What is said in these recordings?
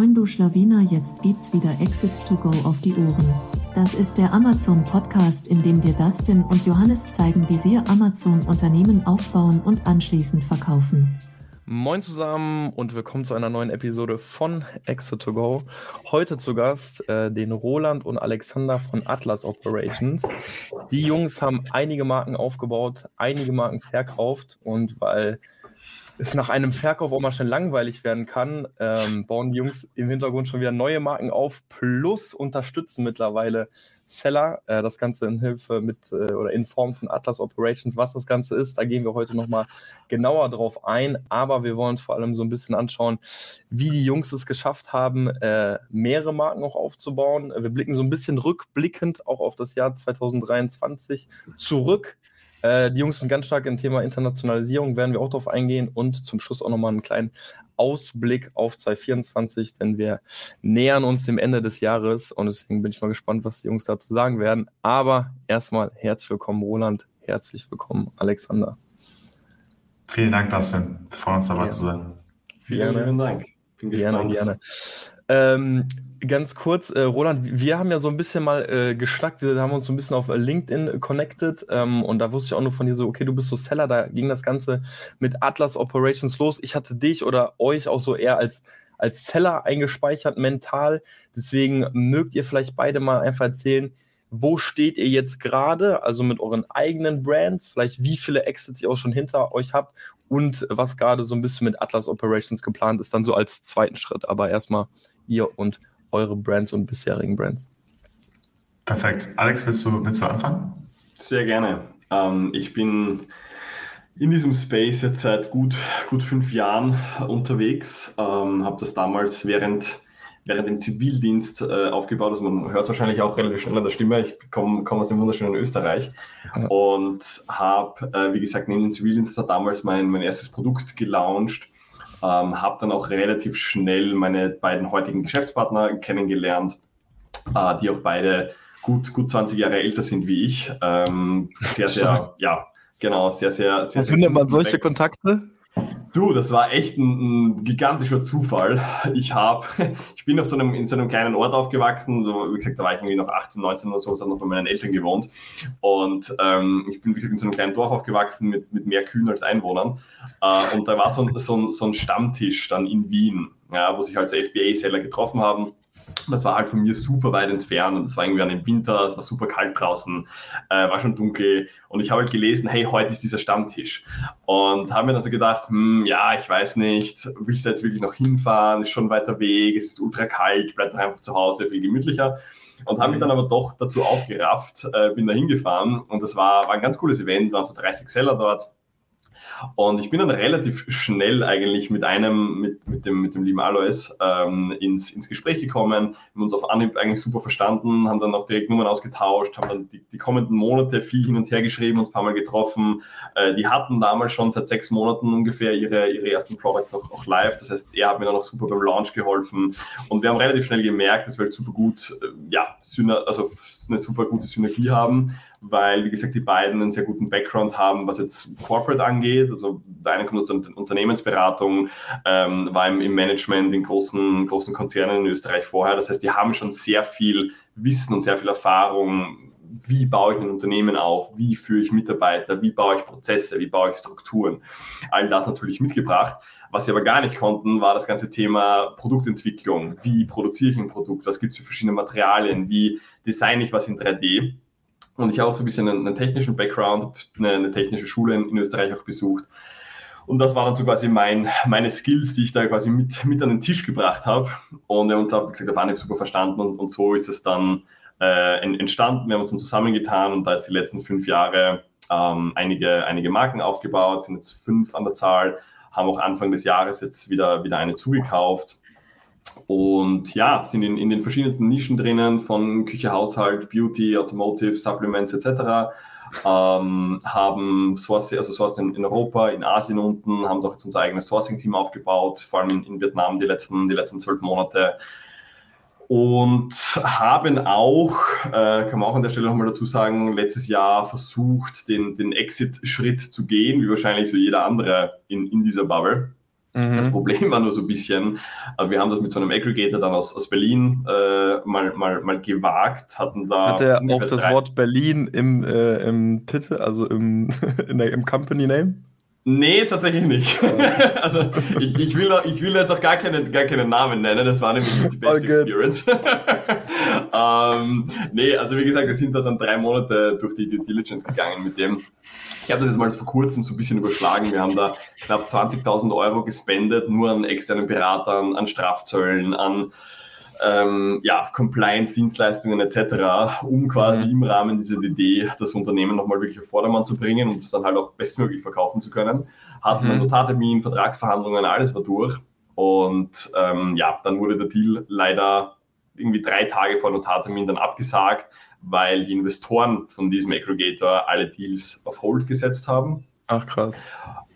Moin du Schlawiner, jetzt gibt's wieder Exit to Go auf die Ohren. Das ist der Amazon Podcast, in dem dir Dustin und Johannes zeigen, wie sie Amazon Unternehmen aufbauen und anschließend verkaufen. Moin zusammen und willkommen zu einer neuen Episode von Exit to Go. Heute zu Gast äh, den Roland und Alexander von Atlas Operations. Die Jungs haben einige Marken aufgebaut, einige Marken verkauft und weil es nach einem Verkauf auch mal schnell langweilig werden kann, ähm, bauen die Jungs im Hintergrund schon wieder neue Marken auf, plus unterstützen mittlerweile Seller. Äh, das Ganze in Hilfe mit äh, oder in Form von Atlas Operations, was das Ganze ist. Da gehen wir heute nochmal genauer drauf ein. Aber wir wollen uns vor allem so ein bisschen anschauen, wie die Jungs es geschafft haben, äh, mehrere Marken auch aufzubauen. Wir blicken so ein bisschen rückblickend auch auf das Jahr 2023 zurück äh, die Jungs sind ganz stark im Thema Internationalisierung, werden wir auch darauf eingehen und zum Schluss auch nochmal einen kleinen Ausblick auf 2024, denn wir nähern uns dem Ende des Jahres und deswegen bin ich mal gespannt, was die Jungs dazu sagen werden. Aber erstmal herzlich willkommen, Roland, herzlich willkommen, Alexander. Vielen Dank, Dustin. Freuen uns dabei ja. zu sein. Vielen, vielen Dank. Bin gerne, gerne. Ähm, ganz kurz, äh, Roland, wir haben ja so ein bisschen mal äh, geschnackt, wir haben uns so ein bisschen auf LinkedIn connected. Ähm, und da wusste ich auch nur von dir so, okay, du bist so Seller, da ging das Ganze mit Atlas Operations los. Ich hatte dich oder euch auch so eher als, als Seller eingespeichert mental, deswegen mögt ihr vielleicht beide mal einfach erzählen, wo steht ihr jetzt gerade, also mit euren eigenen Brands, vielleicht wie viele Exits ihr auch schon hinter euch habt und was gerade so ein bisschen mit Atlas Operations geplant ist, dann so als zweiten Schritt. Aber erstmal ihr und eure Brands und bisherigen Brands. Perfekt. Alex, willst du, willst du anfangen? Sehr gerne. Ähm, ich bin in diesem Space jetzt seit gut, gut fünf Jahren unterwegs. Ähm, habe das damals während, während dem Zivildienst äh, aufgebaut. Also man hört wahrscheinlich auch relativ schnell an der Stimme. Ich komme komm aus dem wunderschönen Österreich und habe, äh, wie gesagt, neben dem Zivildienst damals mein, mein erstes Produkt gelauncht ähm, habe dann auch relativ schnell meine beiden heutigen Geschäftspartner kennengelernt, äh, die auch beide gut, gut 20 Jahre älter sind wie ich. Ähm, sehr, sehr, ja, genau, sehr, sehr, sehr. Wo findet man solche Kontakte? Du, das war echt ein, ein gigantischer Zufall. Ich habe, ich bin auf so einem, in so einem kleinen Ort aufgewachsen. Wie gesagt, da war ich irgendwie noch 18, 19 oder so, habe noch bei meinen Eltern gewohnt. Und ähm, ich bin, wie gesagt, in so einem kleinen Dorf aufgewachsen mit, mit mehr Kühen als Einwohnern. Äh, und da war so ein, so, ein, so ein Stammtisch dann in Wien, ja, wo sich halt so FBA-Seller getroffen haben das war halt von mir super weit entfernt und es war irgendwie an dem Winter, es war super kalt draußen, äh, war schon dunkel und ich habe halt gelesen, hey, heute ist dieser Stammtisch. Und habe mir dann so gedacht, hm, ja, ich weiß nicht, willst du jetzt wirklich noch hinfahren, ist schon weiter Weg, es ist ultra kalt, bleib doch einfach zu Hause, viel gemütlicher. Und habe mich dann aber doch dazu aufgerafft, äh, bin da hingefahren und das war, war ein ganz cooles Event, waren so 30 Seller dort und ich bin dann relativ schnell eigentlich mit einem, mit, mit, dem, mit dem lieben Alois ähm, ins, ins Gespräch gekommen, haben uns auf Anhieb eigentlich super verstanden, haben dann auch direkt Nummern ausgetauscht, haben dann die, die kommenden Monate viel hin und her geschrieben, uns ein paar Mal getroffen. Äh, die hatten damals schon seit sechs Monaten ungefähr ihre, ihre ersten Products auch, auch live. Das heißt, er hat mir dann auch super beim Launch geholfen. Und wir haben relativ schnell gemerkt, dass wir halt super gut, äh, ja, also eine super gute Synergie haben weil, wie gesagt, die beiden einen sehr guten Background haben, was jetzt Corporate angeht. Also der eine kommt aus der Unternehmensberatung, ähm, war im, im, Management in großen, großen Konzernen in Österreich vorher. Das heißt, die haben schon sehr viel Wissen und sehr viel Erfahrung. Wie baue ich ein Unternehmen auf? Wie führe ich Mitarbeiter? Wie baue ich Prozesse? Wie baue ich Strukturen? All das natürlich mitgebracht. Was sie aber gar nicht konnten, war das ganze Thema Produktentwicklung. Wie produziere ich ein Produkt? Was gibt es für verschiedene Materialien? Wie designe ich was in 3D? Und ich habe auch so ein bisschen einen, einen technischen Background, eine, eine, technische Schule in, in, Österreich auch besucht. Und das waren dann so quasi mein, meine Skills, die ich da quasi mit, mit an den Tisch gebracht habe. Und wir haben uns auch, wie gesagt, auf Anhieb super verstanden und, und so ist es dann äh, entstanden. Wir haben uns dann zusammengetan und da jetzt die letzten fünf Jahre ähm, einige, einige Marken aufgebaut, sind jetzt fünf an der Zahl, haben auch Anfang des Jahres jetzt wieder, wieder eine zugekauft und ja, sind in, in den verschiedensten Nischen drinnen, von Küche, Haushalt, Beauty, Automotive, Supplements etc. Ähm, haben Source, also Sourcing in Europa, in Asien unten, haben doch jetzt unser eigenes Sourcing-Team aufgebaut, vor allem in, in, Vietnam die letzten, die letzten zwölf Monate. Und haben auch, äh, kann man auch an der Stelle nochmal dazu sagen, letztes Jahr versucht, den, den Exit-Schritt zu gehen, wie wahrscheinlich so jeder andere in, in dieser Bubble Mhm. Das Problem war nur so ein bisschen, äh, wir haben das mit so einem Aggregator dann aus, aus Berlin äh, mal, mal, mal gewagt, hatten da. Hat er auch das Wort Berlin im, äh, im Titel, also im, der, im Company Name? Nee, tatsächlich nicht. also ich, ich, will, ich will jetzt auch gar, keine, gar keinen Namen nennen, das war nämlich die beste Experience. ähm, nee, also wie gesagt, wir sind da dann drei Monate durch die Due Diligence gegangen mit dem. Ich habe das jetzt mal vor kurzem so ein bisschen überschlagen. Wir haben da knapp 20.000 Euro gespendet, nur an externen Beratern, an Strafzöllen, an ähm, ja, Compliance-Dienstleistungen etc., um quasi mhm. im Rahmen dieser Idee das Unternehmen nochmal wirklich auf Vordermann zu bringen und es dann halt auch bestmöglich verkaufen zu können. Hatten mhm. einen Notartermin, Vertragsverhandlungen, alles war durch. Und ähm, ja, dann wurde der Deal leider irgendwie drei Tage vor Notartermin dann abgesagt, weil die Investoren von diesem Aggregator alle Deals auf Hold gesetzt haben. Ach krass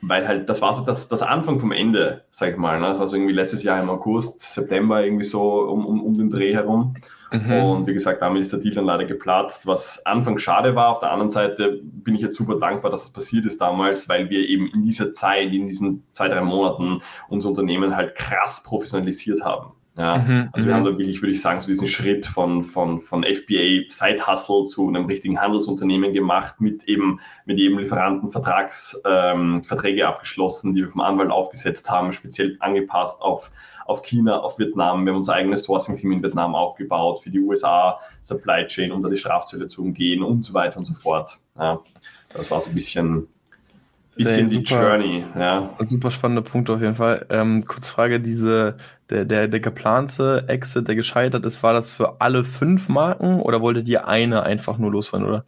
weil halt, das war so das, das Anfang vom Ende, sag ich mal. Ne? Das war so irgendwie letztes Jahr im August, September, irgendwie so um, um, um den Dreh herum. Mhm. Und wie gesagt, damit ist der Deal dann leider geplatzt, was Anfang schade war. Auf der anderen Seite bin ich jetzt super dankbar, dass es passiert ist damals, weil wir eben in dieser Zeit, in diesen zwei, drei Monaten unser Unternehmen halt krass professionalisiert haben. Ja, mhm, also wir haben mhm. da wirklich, würde ich sagen, so diesen Schritt von, von, von FBA Side Hustle zu einem richtigen Handelsunternehmen gemacht, mit eben, mit jedem Lieferanten Vertrags, ähm, Verträge abgeschlossen, die wir vom Anwalt aufgesetzt haben, speziell angepasst auf, auf China, auf Vietnam. Wir haben unser eigenes Sourcing-Team in Vietnam aufgebaut, für die USA Supply Chain, um da die Strafzölle zu umgehen und so weiter und so fort. Ja, das war so ein bisschen, bisschen die super, Journey. Ja. Super spannender Punkt auf jeden Fall. Ähm, kurz Frage, diese, der, der, der geplante Exit, der gescheitert ist, war das für alle fünf Marken oder wolltet ihr eine einfach nur losfahren, oder?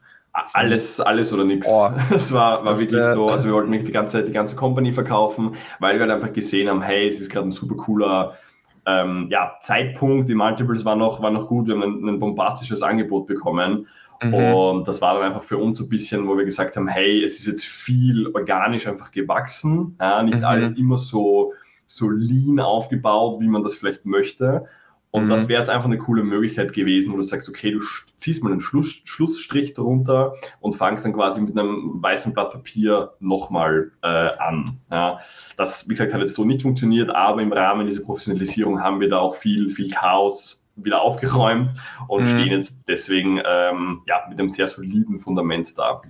Alles, alles oder nichts. Oh, das war, war wirklich so. Also wir wollten nicht die ganze, die ganze Company verkaufen, weil wir halt einfach gesehen haben, hey, es ist gerade ein super cooler ähm, ja, Zeitpunkt. Die Multiples waren noch, waren noch gut. Wir haben ein, ein bombastisches Angebot bekommen. Mhm. Und das war dann einfach für uns so ein bisschen, wo wir gesagt haben, hey, es ist jetzt viel organisch einfach gewachsen. Ja, nicht mhm. alles immer so, so lean aufgebaut, wie man das vielleicht möchte. Und mhm. das wäre jetzt einfach eine coole Möglichkeit gewesen, wo du sagst, okay, du ziehst mal einen Schluss, Schlussstrich darunter und fangst dann quasi mit einem weißen Blatt Papier nochmal äh, an. Ja, das, wie gesagt, hat jetzt so nicht funktioniert, aber im Rahmen dieser Professionalisierung haben wir da auch viel, viel Chaos wieder aufgeräumt und mhm. stehen jetzt deswegen ähm, ja, mit einem sehr soliden Fundament da.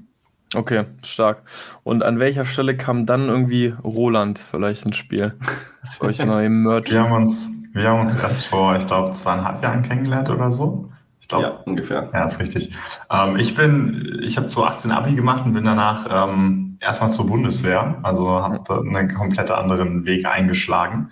Okay, stark. Und an welcher Stelle kam dann irgendwie Roland vielleicht ins Spiel? Das war noch im Merch. Wir haben uns, wir haben uns erst vor, ich glaube, zweieinhalb Jahren kennengelernt oder so. Ich glaube, ja, ungefähr. Ja, ist richtig. Ähm, ich bin, ich habe 2018 Abi gemacht und bin danach ähm, erstmal zur Bundeswehr. Also habe einen komplett anderen Weg eingeschlagen.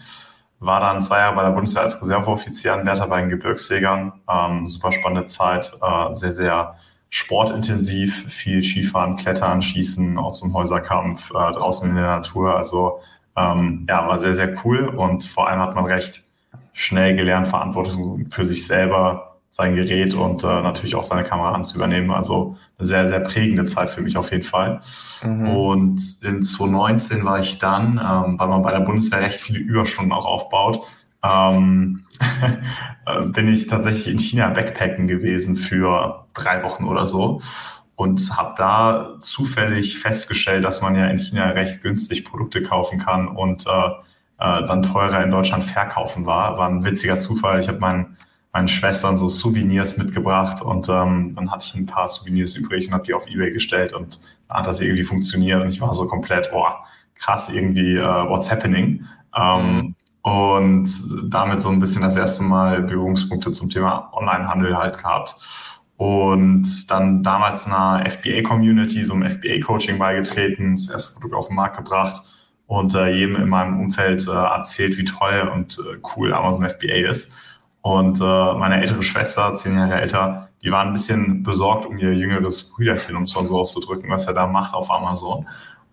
War dann zwei Jahre bei der Bundeswehr als Reserveoffizier Wärter bei den Gebirgsjägern. Ähm, super spannende Zeit, äh, sehr, sehr sportintensiv, viel Skifahren, Klettern, Schießen, auch zum Häuserkampf, äh, draußen in der Natur. Also ähm, ja, war sehr, sehr cool und vor allem hat man recht schnell gelernt, Verantwortung für sich selber sein Gerät und äh, natürlich auch seine Kamera zu übernehmen. Also eine sehr, sehr prägende Zeit für mich auf jeden Fall. Mhm. Und in 2019 war ich dann, ähm, weil man bei der Bundeswehr recht viele Überstunden auch aufbaut, ähm, bin ich tatsächlich in China Backpacken gewesen für drei Wochen oder so und habe da zufällig festgestellt, dass man ja in China recht günstig Produkte kaufen kann und äh, äh, dann teurer in Deutschland verkaufen war. War ein witziger Zufall. Ich habe meinen meinen Schwestern so Souvenirs mitgebracht und ähm, dann hatte ich ein paar Souvenirs übrig und habe die auf Ebay gestellt und dann hat das irgendwie funktioniert und ich war so komplett, boah, krass irgendwie, uh, what's happening? Ähm, und damit so ein bisschen das erste Mal Berührungspunkte zum Thema Onlinehandel halt gehabt. Und dann damals einer FBA-Community, so einem FBA-Coaching beigetreten, das erste Produkt auf den Markt gebracht und äh, jedem in meinem Umfeld äh, erzählt, wie toll und äh, cool Amazon FBA ist. Und äh, meine ältere Schwester, zehn Jahre älter, die war ein bisschen besorgt um ihr jüngeres Brüderchen, um es mal so auszudrücken, was er da macht auf Amazon.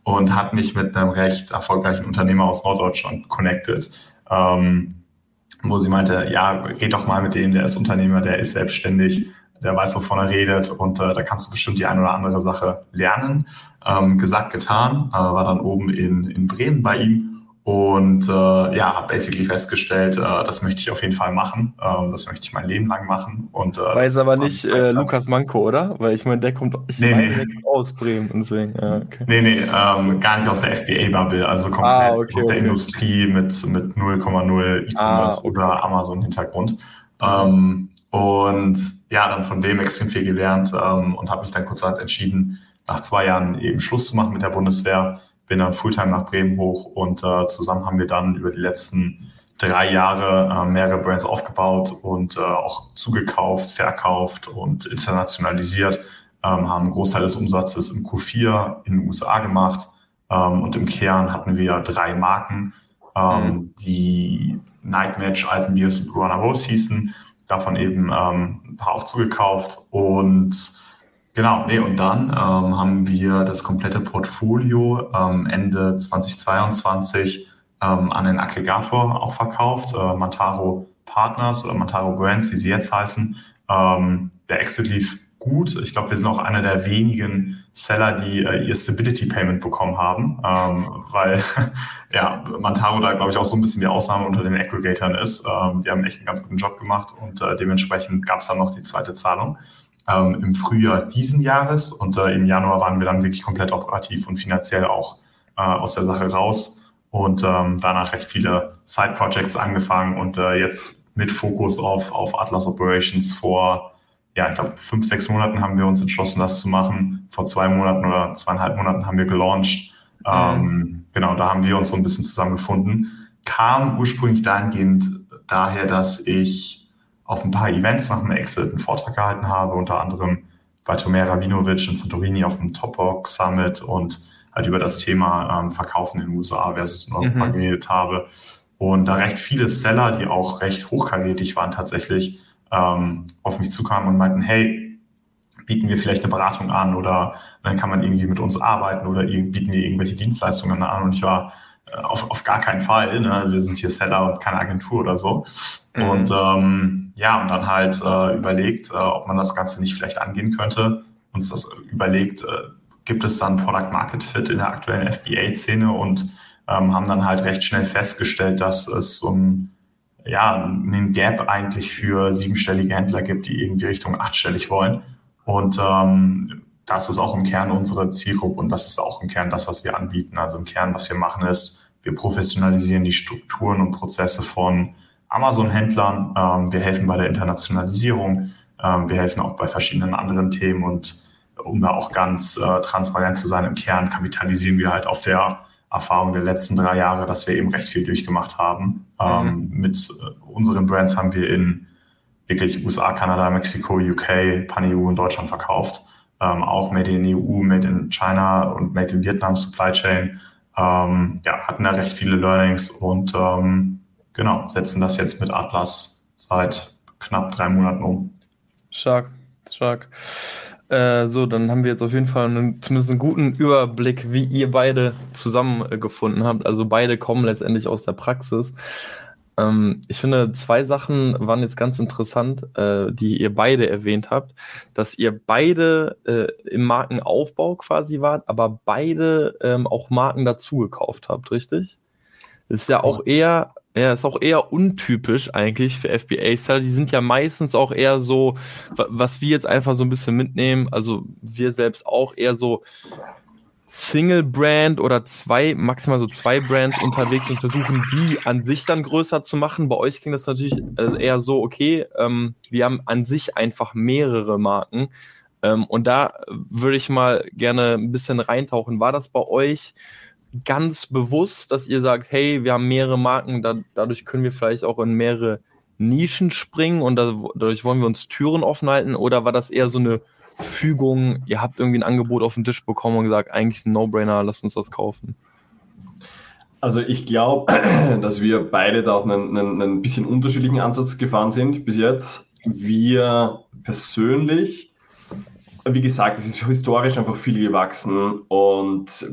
Und hat mich mit einem recht erfolgreichen Unternehmer aus Norddeutschland connected, ähm, wo sie meinte, ja, red doch mal mit dem, der ist Unternehmer, der ist selbstständig, der weiß, wovon er redet und äh, da kannst du bestimmt die eine oder andere Sache lernen. Ähm, gesagt, getan, äh, war dann oben in, in Bremen bei ihm und äh, ja, habe basically festgestellt, äh, das möchte ich auf jeden Fall machen. Ähm, das möchte ich mein Leben lang machen. Und, äh, Weiß aber nicht äh, Lukas Manko, oder? Weil ich meine, der kommt, ich nee, meine, nee. der kommt aus Bremen. Deswegen, ja, okay. Nee, nee, ähm, gar nicht aus der FBA-Bubble, also komplett Ah, okay, aus der okay. Industrie mit, mit 0,0 E-Commerce Ah, oder Amazon-Hintergrund. Ähm, und ja, dann von dem extrem viel gelernt ähm, und habe mich dann kurzerhand entschieden, nach zwei Jahren eben Schluss zu machen mit der Bundeswehr. Bin dann Fulltime nach Bremen hoch und äh, zusammen haben wir dann über die letzten drei Jahre äh, mehrere Brands aufgebaut und äh, auch zugekauft, verkauft und internationalisiert. Ähm, haben einen Großteil des Umsatzes im Q4 in den USA gemacht ähm, und im Kern hatten wir drei Marken, ähm, die Nightmatch, Alpenbiers und Blue Runner Rose hießen. Davon eben ähm, ein paar auch zugekauft und Genau, nee, und dann ähm, haben wir das komplette Portfolio ähm, Ende 2022 ähm, an den Aggregator auch verkauft, äh, Mantaro Partners oder Mantaro Brands, wie sie jetzt heißen. Ähm, der Exit lief gut. Ich glaube, wir sind auch einer der wenigen Seller, die äh, ihr Stability Payment bekommen haben, ähm, weil ja, Mantaro da, glaube ich, auch so ein bisschen die Ausnahme unter den Aggregatoren ist. Ähm, die haben echt einen ganz guten Job gemacht und äh, dementsprechend gab es dann noch die zweite Zahlung ähm, im Frühjahr diesen Jahres und äh, im Januar waren wir dann wirklich komplett operativ und finanziell auch äh, aus der Sache raus und ähm, danach recht viele Side-Projects angefangen und äh, jetzt mit Fokus auf, auf Atlas Operations vor, ja, ich glaube, fünf, sechs Monaten haben wir uns entschlossen, das zu machen. Vor zwei Monaten oder zweieinhalb Monaten haben wir gelauncht. Ähm, genau, da haben wir uns so ein bisschen zusammengefunden. Kam ursprünglich dahingehend daher, dass ich auf ein paar Events nach dem Exit einen Vortrag gehalten habe, unter anderem bei Tomer Rabinovic in Santorini auf dem Topbox Summit und halt über das Thema ähm, Verkaufen in den USA versus in Europa Mhm. geredet habe. Und da recht viele Seller, die auch recht hochkarätig waren tatsächlich, ähm, auf mich zukamen und meinten, hey, bieten wir vielleicht eine Beratung an oder dann kann man irgendwie mit uns arbeiten oder bieten wir irgendwelche Dienstleistungen an. Und ich war äh, auf, auf gar keinen Fall. Ne? Wir sind hier Seller und keine Agentur oder so. Mhm. Und ähm, ja, und dann halt äh, überlegt, äh, ob man das Ganze nicht vielleicht angehen könnte. Uns das überlegt, äh, gibt es dann Product Market Fit in der aktuellen FBA-Szene und ähm, haben dann halt recht schnell festgestellt, dass es so ein, ja, einen Gap eigentlich für siebenstellige Händler gibt, die irgendwie Richtung achtstellig wollen. Und ähm, das ist auch im Kern unsere Zielgruppe und das ist auch im Kern das, was wir anbieten. Also im Kern, was wir machen, ist, wir professionalisieren die Strukturen und Prozesse von Amazon-Händlern. Ähm, wir helfen bei der Internationalisierung. Ähm, wir helfen auch bei verschiedenen anderen Themen und um da auch ganz äh, transparent zu sein, im Kern kapitalisieren wir halt auf der Erfahrung der letzten drei Jahre, dass wir eben recht viel durchgemacht haben. Ähm, mit äh, unseren Brands haben wir in wirklich USA, Kanada, Mexiko, UK, Pan-EU und Deutschland verkauft. Ähm, auch Made in EU, Made in China und Made in Vietnam Supply Chain. Ähm, ja, hatten da recht viele Learnings und ähm, genau, setzen das jetzt mit Atlas seit knapp drei Monaten um. Stark, stark. Äh, so, dann haben wir jetzt auf jeden Fall einen, zumindest einen guten Überblick, wie ihr beide zusammengefunden habt. Also beide kommen letztendlich aus der Praxis. Ähm, ich finde, zwei Sachen waren jetzt ganz interessant, äh, die ihr beide erwähnt habt, dass ihr beide äh, im Markenaufbau quasi wart, aber beide ähm, auch Marken dazu gekauft habt, richtig? Ist ja auch eher, ja, ist auch eher untypisch eigentlich für FBA-Seller. Die sind ja meistens auch eher so, wa- was wir jetzt einfach so ein bisschen mitnehmen, also wir selbst auch eher so Single-Brand oder zwei, maximal so zwei Brands unterwegs und versuchen, die an sich dann größer zu machen. Bei euch ging das natürlich äh, eher so, okay, ähm, wir haben an sich einfach mehrere Marken. Ähm, und da würde ich mal gerne ein bisschen reintauchen. War das bei euch ganz bewusst, dass ihr sagt, hey, wir haben mehrere Marken, da, dadurch können wir vielleicht auch in mehrere Nischen springen und da, dadurch wollen wir uns Türen offen halten? Oder war das eher so eine Fügung, ihr habt irgendwie ein Angebot auf den Tisch bekommen und gesagt, eigentlich ein No-Brainer, lasst uns das kaufen? Also ich glaube, dass wir beide da auch einen, einen, einen bisschen unterschiedlichen Ansatz gefahren sind bis jetzt. Wir persönlich, wie gesagt, es ist historisch einfach viel gewachsen und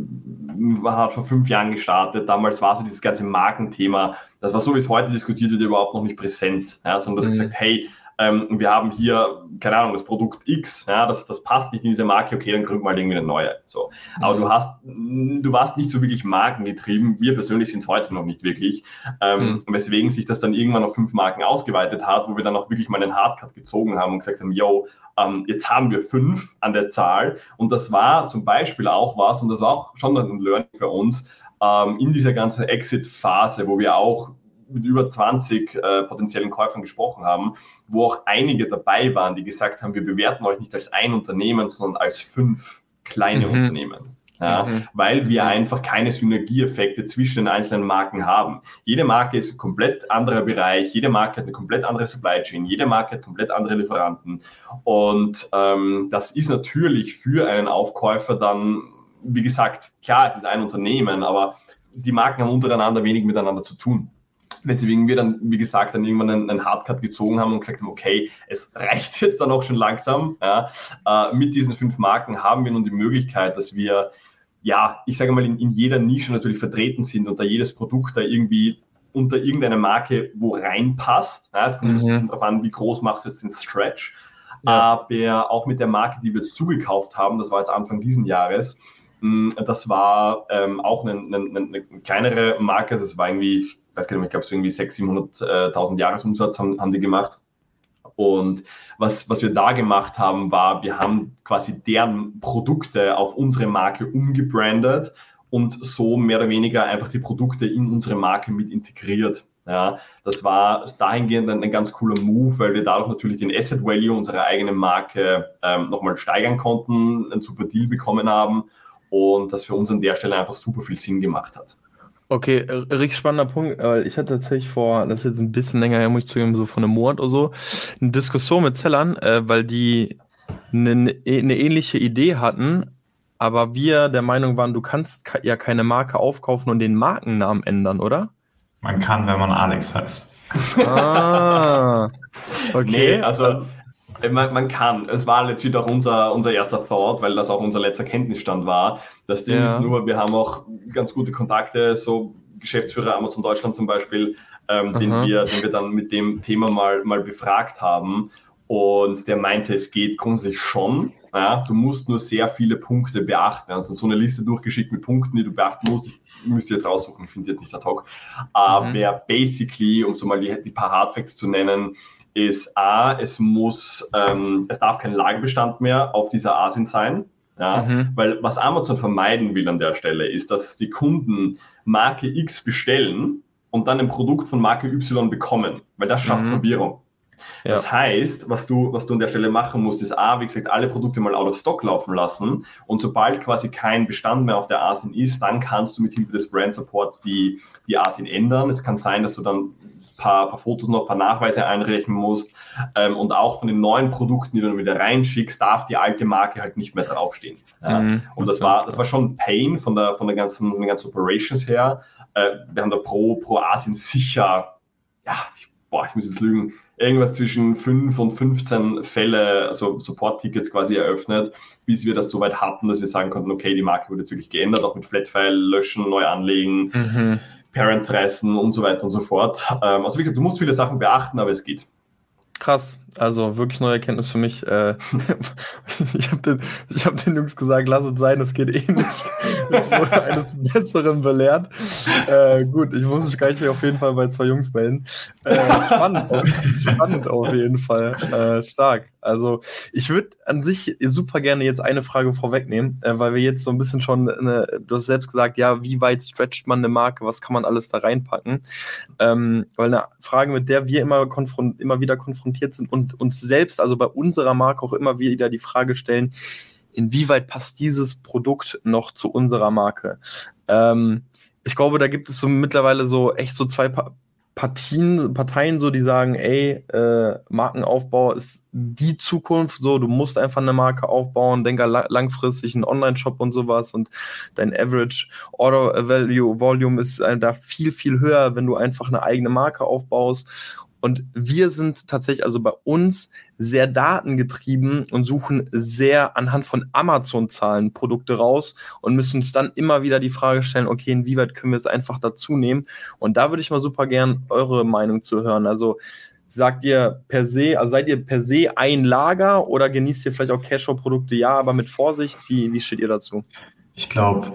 man hat vor fünf Jahren gestartet. Damals war so dieses ganze Markenthema, das war so, wie es heute diskutiert wird, überhaupt noch nicht präsent. Ja, sondern dass Mhm. gesagt, hey, ähm, wir haben hier, keine Ahnung, das Produkt X, ja, das, das passt nicht in diese Marke, okay, dann gründen wir halt irgendwie eine neue. So. Aber mhm. du hast, du warst nicht so wirklich markengetrieben. Wir persönlich sind es heute noch nicht wirklich. Ähm, mhm. Weswegen sich das dann irgendwann auf fünf Marken ausgeweitet hat, wo wir dann auch wirklich mal einen Hardcut gezogen haben und gesagt haben, yo, ähm, jetzt haben wir fünf an der Zahl. Und das war zum Beispiel auch was, und das war auch schon ein Learning für uns, ähm, in dieser ganzen Exit-Phase, wo wir auch mit über 20 äh, potenziellen Käufern gesprochen haben, wo auch einige dabei waren, die gesagt haben, wir bewerten euch nicht als ein Unternehmen, sondern als fünf kleine mhm. Unternehmen. Ja, mhm. weil wir mhm. einfach keine Synergieeffekte zwischen den einzelnen Marken haben. Jede Marke ist ein komplett anderer Bereich, jede Marke hat eine komplett andere Supply Chain, jede Marke hat komplett andere Lieferanten. Und ähm, das ist natürlich für einen Aufkäufer dann, wie gesagt, klar, es ist ein Unternehmen, aber die Marken haben untereinander wenig miteinander zu tun. Weswegen wir dann, wie gesagt, dann irgendwann einen, einen Hardcut gezogen haben und gesagt haben, okay, es reicht jetzt dann auch schon langsam. Ja. Äh, mit diesen fünf Marken haben wir nun die Möglichkeit, dass wir, ja, ich sage mal, in, in jeder Nische natürlich vertreten sind und da jedes Produkt da irgendwie unter irgendeiner Marke wo reinpasst. Ja, es kommt mhm. ein bisschen darauf an, wie groß machst du jetzt den Stretch. Ja. Aber auch mit der Marke, die wir jetzt zugekauft haben, das war jetzt Anfang diesen Jahres, hm, das war ähm, auch eine, eine, eine, kleinere Marke, das war irgendwie weiß gar nicht, ich glaube, so irgendwie 600.000, 700.000 Jahresumsatz haben, haben die gemacht. Und was, was wir da gemacht haben, war, wir haben quasi deren Produkte auf unsere Marke umgebrandet und so mehr oder weniger einfach die Produkte in unsere Marke mit integriert. Ja, das war dahingehend ein, ein, ganz cooler Move, weil wir dadurch natürlich den Asset Value unserer eigenen Marke ähm, nochmal steigern konnten, einen super Deal bekommen haben und das für uns an der Stelle einfach super viel Sinn gemacht hat. Okay, richtig spannender Punkt, weil ich hatte tatsächlich vor, das ist jetzt ein bisschen länger her, muss ich zugeben, so von einem Monat oder so, eine Diskussion mit Zellern, äh, weil die eine, eine ähnliche Idee hatten, aber wir der Meinung waren, du kannst ja keine Marke aufkaufen und den Markennamen ändern, oder? Man kann, wenn man Alex heißt. Ah, okay. Nee, also man, man, kann. Es war legit auch unser, unser erster Thought, weil das auch unser letzter Kenntnisstand war. Das Ding ja. ist nur, wir haben auch ganz gute Kontakte, so Geschäftsführer Amazon Deutschland zum Beispiel, ähm, den, wir, den wir dann mit dem Thema mal, mal befragt haben. Und der meinte, es geht grundsätzlich schon. Ja, du musst nur sehr viele Punkte beachten. Also so eine Liste durchgeschickt mit Punkten, die du beachten musst. Ich müsste jetzt raussuchen, ich finde jetzt nicht ad hoc. Aber mhm. basically, um so mal die, die paar Hardfacts zu nennen, ist A, es muss, ähm, es darf kein Lagerbestand mehr auf dieser ASIN sein. Ja, mhm. Weil was Amazon vermeiden will an der Stelle, ist, dass die Kunden Marke X bestellen und dann ein Produkt von Marke Y bekommen, weil das schafft mhm. Verwirrung. Ja. Das heißt, was du, was du an der Stelle machen musst, ist A, wie gesagt, alle Produkte mal out of stock laufen lassen und sobald quasi kein Bestand mehr auf der ASIN ist, dann kannst du mit Hilfe des Brand Supports die, die ASIN ändern. Es kann sein, dass du dann paar, paar Fotos noch, ein paar Nachweise einreichen musst. Ähm, und auch von den neuen Produkten, die du dann wieder reinschickst, darf die alte Marke halt nicht mehr draufstehen. Ja. Mhm. Und das war, das war schon Pain von der, von der ganzen, von den ganzen Operations her. Äh, wir haben da pro, pro Asien sicher, ja, ich, boah, ich muss jetzt lügen, irgendwas zwischen 5 und 15 Fälle, also Support-Tickets quasi eröffnet, bis wir das so weit hatten, dass wir sagen konnten, okay, die Marke wurde jetzt wirklich geändert, auch mit Flatfile löschen, neu anlegen. Mhm. Parents reißen und so weiter und so fort. Ähm, also wie gesagt, du musst viele Sachen beachten, aber es geht. Krass, also wirklich neue Erkenntnis für mich. Äh, ich habe den, hab den Jungs gesagt, lass es sein, es geht eh nicht. Ich wurde eines Besseren belehrt. Äh, gut, ich muss mich gleich auf jeden Fall bei zwei Jungs melden. Äh, spannend, spannend auf jeden Fall. Äh, stark. Also ich würde an sich super gerne jetzt eine Frage vorwegnehmen, äh, weil wir jetzt so ein bisschen schon, eine, du hast selbst gesagt, ja, wie weit stretcht man eine Marke, was kann man alles da reinpacken? Ähm, weil eine Frage, mit der wir immer, konfront immer wieder konfrontiert sind und uns selbst, also bei unserer Marke auch immer wieder die Frage stellen, inwieweit passt dieses Produkt noch zu unserer Marke? Ähm, ich glaube, da gibt es so mittlerweile so echt so zwei pa Partien, Parteien so, die sagen, ey, äh, Markenaufbau ist die Zukunft, so, du musst einfach eine Marke aufbauen, denk la langfristig einen Online-Shop und sowas und dein Average Order Value Volume ist äh, da viel, viel höher, wenn du einfach eine eigene Marke aufbaust. Und wir sind tatsächlich also bei uns sehr datengetrieben und suchen sehr anhand von Amazon-Zahlen Produkte raus und müssen uns dann immer wieder die Frage stellen, okay, inwieweit können wir es einfach dazu nehmen? Und da würde ich mal super gern eure Meinung zu hören. Also sagt ihr per se, also seid ihr per se ein Lager oder genießt ihr vielleicht auch Cashflow-Produkte? Ja, aber mit Vorsicht. Wie, wie steht ihr dazu? Ich glaube,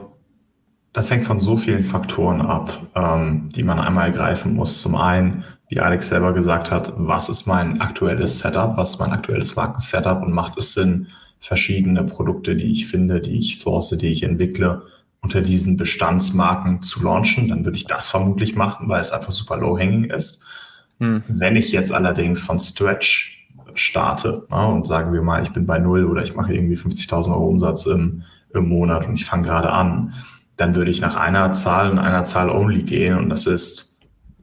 das hängt von so vielen Faktoren ab, ähm, die man einmal ergreifen muss. Zum einen, wie Alex selber gesagt hat, was ist mein aktuelles Setup, was ist mein aktuelles Markensetup und macht es Sinn, verschiedene Produkte, die ich finde, die ich source, die ich entwickle, unter diesen Bestandsmarken zu launchen, dann würde ich das vermutlich machen, weil es einfach super low-hanging ist. Hm. Wenn ich jetzt allerdings von Stretch starte ne, und sagen wir mal, ich bin bei Null oder ich mache irgendwie 50.000 Euro Umsatz im, im Monat und ich fange gerade an, dann würde ich nach einer Zahl und einer Zahl only gehen und das ist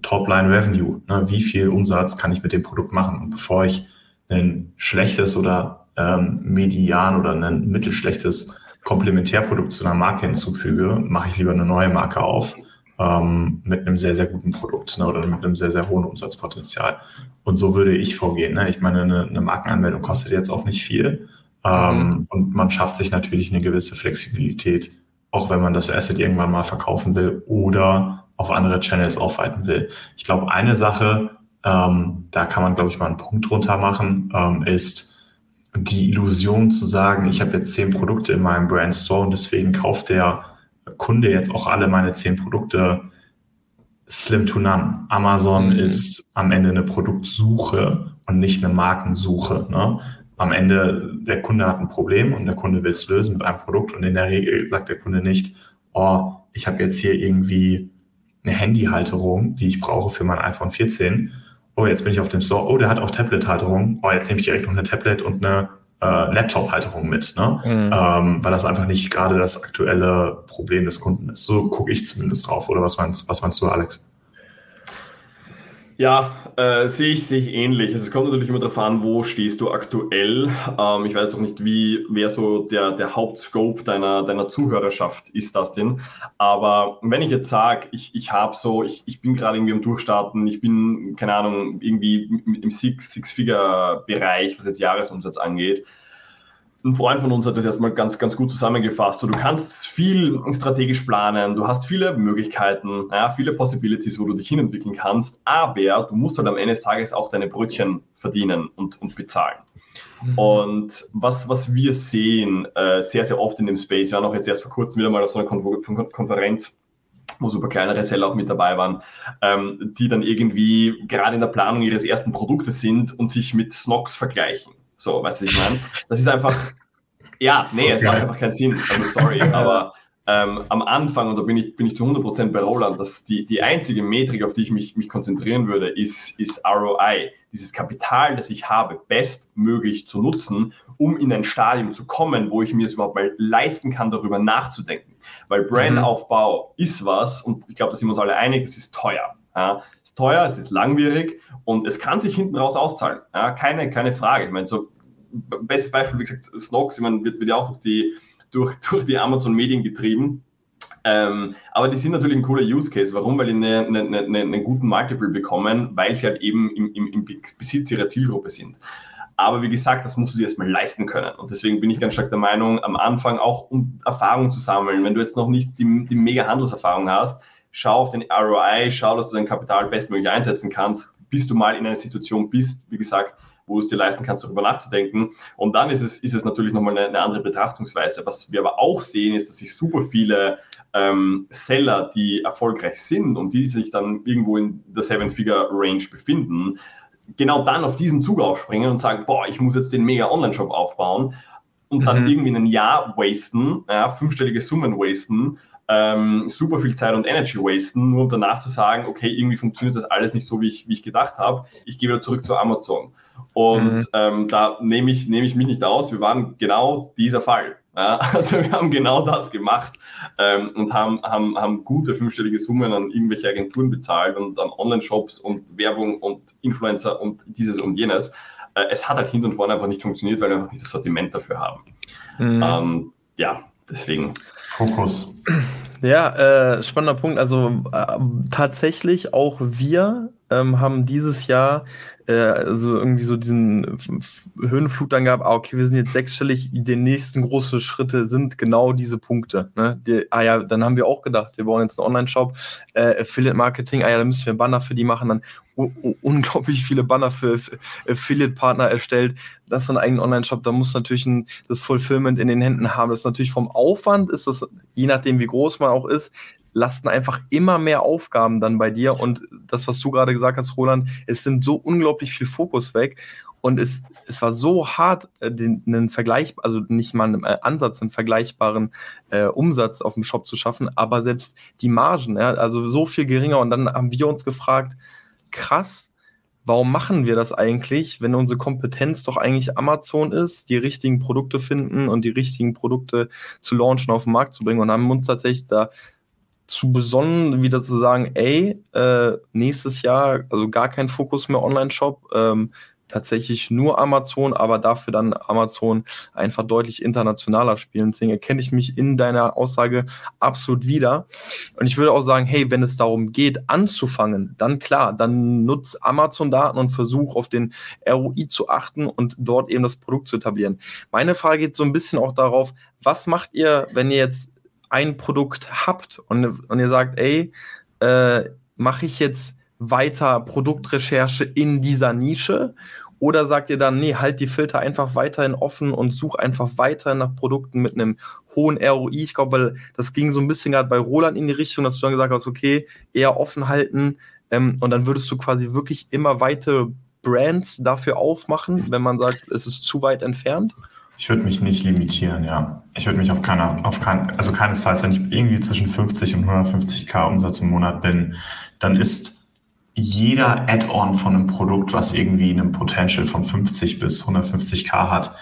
Topline Revenue. Ne? Wie viel Umsatz kann ich mit dem Produkt machen? Und bevor ich ein schlechtes oder ähm, median oder ein mittelschlechtes Komplementärprodukt zu einer Marke hinzufüge, mache ich lieber eine neue Marke auf ähm, mit einem sehr, sehr guten Produkt ne? oder mit einem sehr, sehr hohen Umsatzpotenzial. Und so würde ich vorgehen. Ne? Ich meine, eine, eine Markenanmeldung kostet jetzt auch nicht viel. Ähm, mhm. Und man schafft sich natürlich eine gewisse Flexibilität auch wenn man das Asset irgendwann mal verkaufen will oder auf andere Channels aufweiten will. Ich glaube, eine Sache, ähm, da kann man, glaube ich, mal einen Punkt drunter machen, ähm, ist die Illusion zu sagen, ich habe jetzt zehn Produkte in meinem Brand Store und deswegen kauft der Kunde jetzt auch alle meine zehn Produkte slim to none. Amazon mhm. ist am Ende eine Produktsuche und nicht eine Markensuche. Ne? am Ende der Kunde hat ein Problem und der Kunde will es lösen mit einem Produkt und in der Regel sagt der Kunde nicht, oh, ich habe jetzt hier irgendwie eine Handyhalterung, die ich brauche für mein iPhone 14. Oh, jetzt bin ich auf dem Store. Oh, der hat auch Tablet-Halterung. Oh, jetzt nehme ich direkt noch eine Tablet und eine äh, Laptop-Halterung mit, ne? Mhm. Ähm, weil das einfach nicht gerade das aktuelle Problem des Kunden ist. So gucke ich zumindest drauf. Oder was meinst, was meinst du, Alex? Ja, äh, sehe ich, sehe ich ähnlich. Also es kommt natürlich immer darauf an, wo stehst du aktuell. Ähm, ich weiß auch nicht, wie, wer so der, der Hauptscope deiner, deiner Zuhörerschaft ist, das denn. Aber wenn ich jetzt sage, ich, ich habe so, ich, ich bin gerade irgendwie am Durchstarten, ich bin, keine Ahnung, irgendwie im Six-Figure-Bereich, was jetzt Jahresumsatz angeht, ein Freund von uns hat das erstmal ganz, ganz gut zusammengefasst. So, du kannst viel strategisch planen, du hast viele Möglichkeiten, ja, viele Possibilities, wo du dich hinentwickeln kannst, aber du musst halt am Ende des Tages auch deine Brötchen verdienen und, und bezahlen. Mhm. Und was, was wir sehen, äh, sehr, sehr oft in dem Space, wir waren auch jetzt erst vor kurzem wieder mal auf so einer Kon Konferenz, wo super kleinere Seller auch mit dabei waren, ähm, die dann irgendwie gerade in der Planung ihres ersten Produktes sind und sich mit Snox vergleichen. So, weißt du, ich meine? Das ist einfach, ja, nee, so es macht einfach keinen Sinn. Also sorry, aber ähm, am Anfang, und da bin ich, bin ich zu 100% bei Roland, dass die, die einzige Metrik, auf die ich mich, mich konzentrieren würde, ist, ist ROI. Dieses Kapital, das ich habe, bestmöglich zu nutzen, um in ein Stadium zu kommen, wo ich mir es überhaupt mal leisten kann, darüber nachzudenken. Weil Brandaufbau mhm. ist was, und ich glaube, da sind wir uns alle einig, es ist teuer. Ja, ist teuer, es ist langwierig und es kann sich hinten raus auszahlen. Ja, keine, keine Frage. Ich meine, so bestes Beispiel, wie gesagt, Snox, ich meine, wird, wird ja auch durch die, durch, durch die Amazon-Medien getrieben. Ähm, aber die sind natürlich ein cooler Use Case. Warum? Weil die eine, eine, eine, einen guten Multiple bekommen, weil sie halt eben im, im, im Besitz ihrer Zielgruppe sind. Aber wie gesagt, das musst du dir erstmal leisten können. Und deswegen bin ich ganz stark der Meinung, am Anfang auch um Erfahrung zu sammeln, wenn du jetzt noch nicht die, die mega Handelserfahrung hast, schau auf den ROI, schau, dass du dein Kapital bestmöglich einsetzen kannst, bis du mal in einer Situation bist, wie gesagt, wo du es dir leisten kannst, darüber nachzudenken. Und dann ist es, ist es natürlich nochmal eine, eine andere Betrachtungsweise. Was wir aber auch sehen, ist, dass sich super viele ähm, Seller, die erfolgreich sind und die sich dann irgendwo in der Seven-Figure-Range befinden, genau dann auf diesen Zug aufspringen und sagen, boah, ich muss jetzt den mega Online-Shop aufbauen und dann mhm. irgendwie ein Jahr wasten, ja, fünfstellige Summen wasten, ähm, super viel Zeit und Energy wasten, nur um danach zu sagen, okay, irgendwie funktioniert das alles nicht so, wie ich, wie ich gedacht habe. Ich gehe wieder zurück zu Amazon. Und mhm. ähm, da nehme ich, nehme ich mich nicht aus. Wir waren genau dieser Fall. Ja, also wir haben genau das gemacht ähm, und haben, haben, haben gute fünfstellige Summen an irgendwelche Agenturen bezahlt und an Online-Shops und Werbung und Influencer und dieses und jenes. Äh, es hat halt hinten und vorne einfach nicht funktioniert, weil wir einfach nicht das Sortiment dafür haben. Mhm. Ähm, ja, deswegen. Fokus. Ja, äh, spannender Punkt. Also äh, tatsächlich auch wir ähm, haben dieses Jahr äh, also irgendwie so diesen Höhenflug dann gehabt, ah, okay, wir sind jetzt sechsstellig, die nächsten großen Schritte sind genau diese Punkte. Ne? Die, ah ja, dann haben wir auch gedacht, wir bauen jetzt einen Online-Shop, äh, Affiliate-Marketing, ah ja, dann müssen wir einen Banner für die machen, dann unglaublich viele Banner für Affiliate-Partner erstellt. Das ist ein eigener Online-Shop, da muss natürlich ein, das Fulfillment in den Händen haben. Das ist natürlich vom Aufwand, ist das, je nachdem wie groß man auch ist, lasten einfach immer mehr Aufgaben dann bei dir. Und das, was du gerade gesagt hast, Roland, es nimmt so unglaublich viel Fokus weg. Und es, es war so hart, äh, den, einen Vergleich, also nicht mal einen äh, Ansatz, einen vergleichbaren äh, Umsatz auf dem Shop zu schaffen, aber selbst die Margen, ja, also so viel geringer. Und dann haben wir uns gefragt, krass, warum machen wir das eigentlich, wenn unsere Kompetenz doch eigentlich Amazon ist, die richtigen Produkte finden und die richtigen Produkte zu launchen, auf den Markt zu bringen und haben uns tatsächlich da zu besonnen, wieder zu sagen, ey, äh, nächstes Jahr, also gar kein Fokus mehr Online-Shop, ähm, tatsächlich nur Amazon, aber dafür dann Amazon einfach deutlich internationaler spielen. Deswegen erkenne ich mich in deiner Aussage absolut wieder. Und ich würde auch sagen, hey, wenn es darum geht, anzufangen, dann klar, dann nutzt Amazon-Daten und versuch auf den ROI zu achten und dort eben das Produkt zu etablieren. Meine Frage geht so ein bisschen auch darauf, was macht ihr, wenn ihr jetzt ein Produkt habt und, und ihr sagt, ey, äh, mache ich jetzt weiter Produktrecherche in dieser Nische? Oder sagt ihr dann, nee, halt die Filter einfach weiterhin offen und such einfach weiter nach Produkten mit einem hohen ROI? Ich glaube, weil das ging so ein bisschen gerade bei Roland in die Richtung, dass du dann gesagt hast, okay, eher offen halten ähm, und dann würdest du quasi wirklich immer weitere Brands dafür aufmachen, wenn man sagt, es ist zu weit entfernt? Ich würde mich nicht limitieren, ja. Ich würde mich auf keiner, auf kein, also keinesfalls, wenn ich irgendwie zwischen 50 und 150k Umsatz im Monat bin, dann ist jeder Add-on von einem Produkt, was irgendwie einen Potential von 50 bis 150k hat,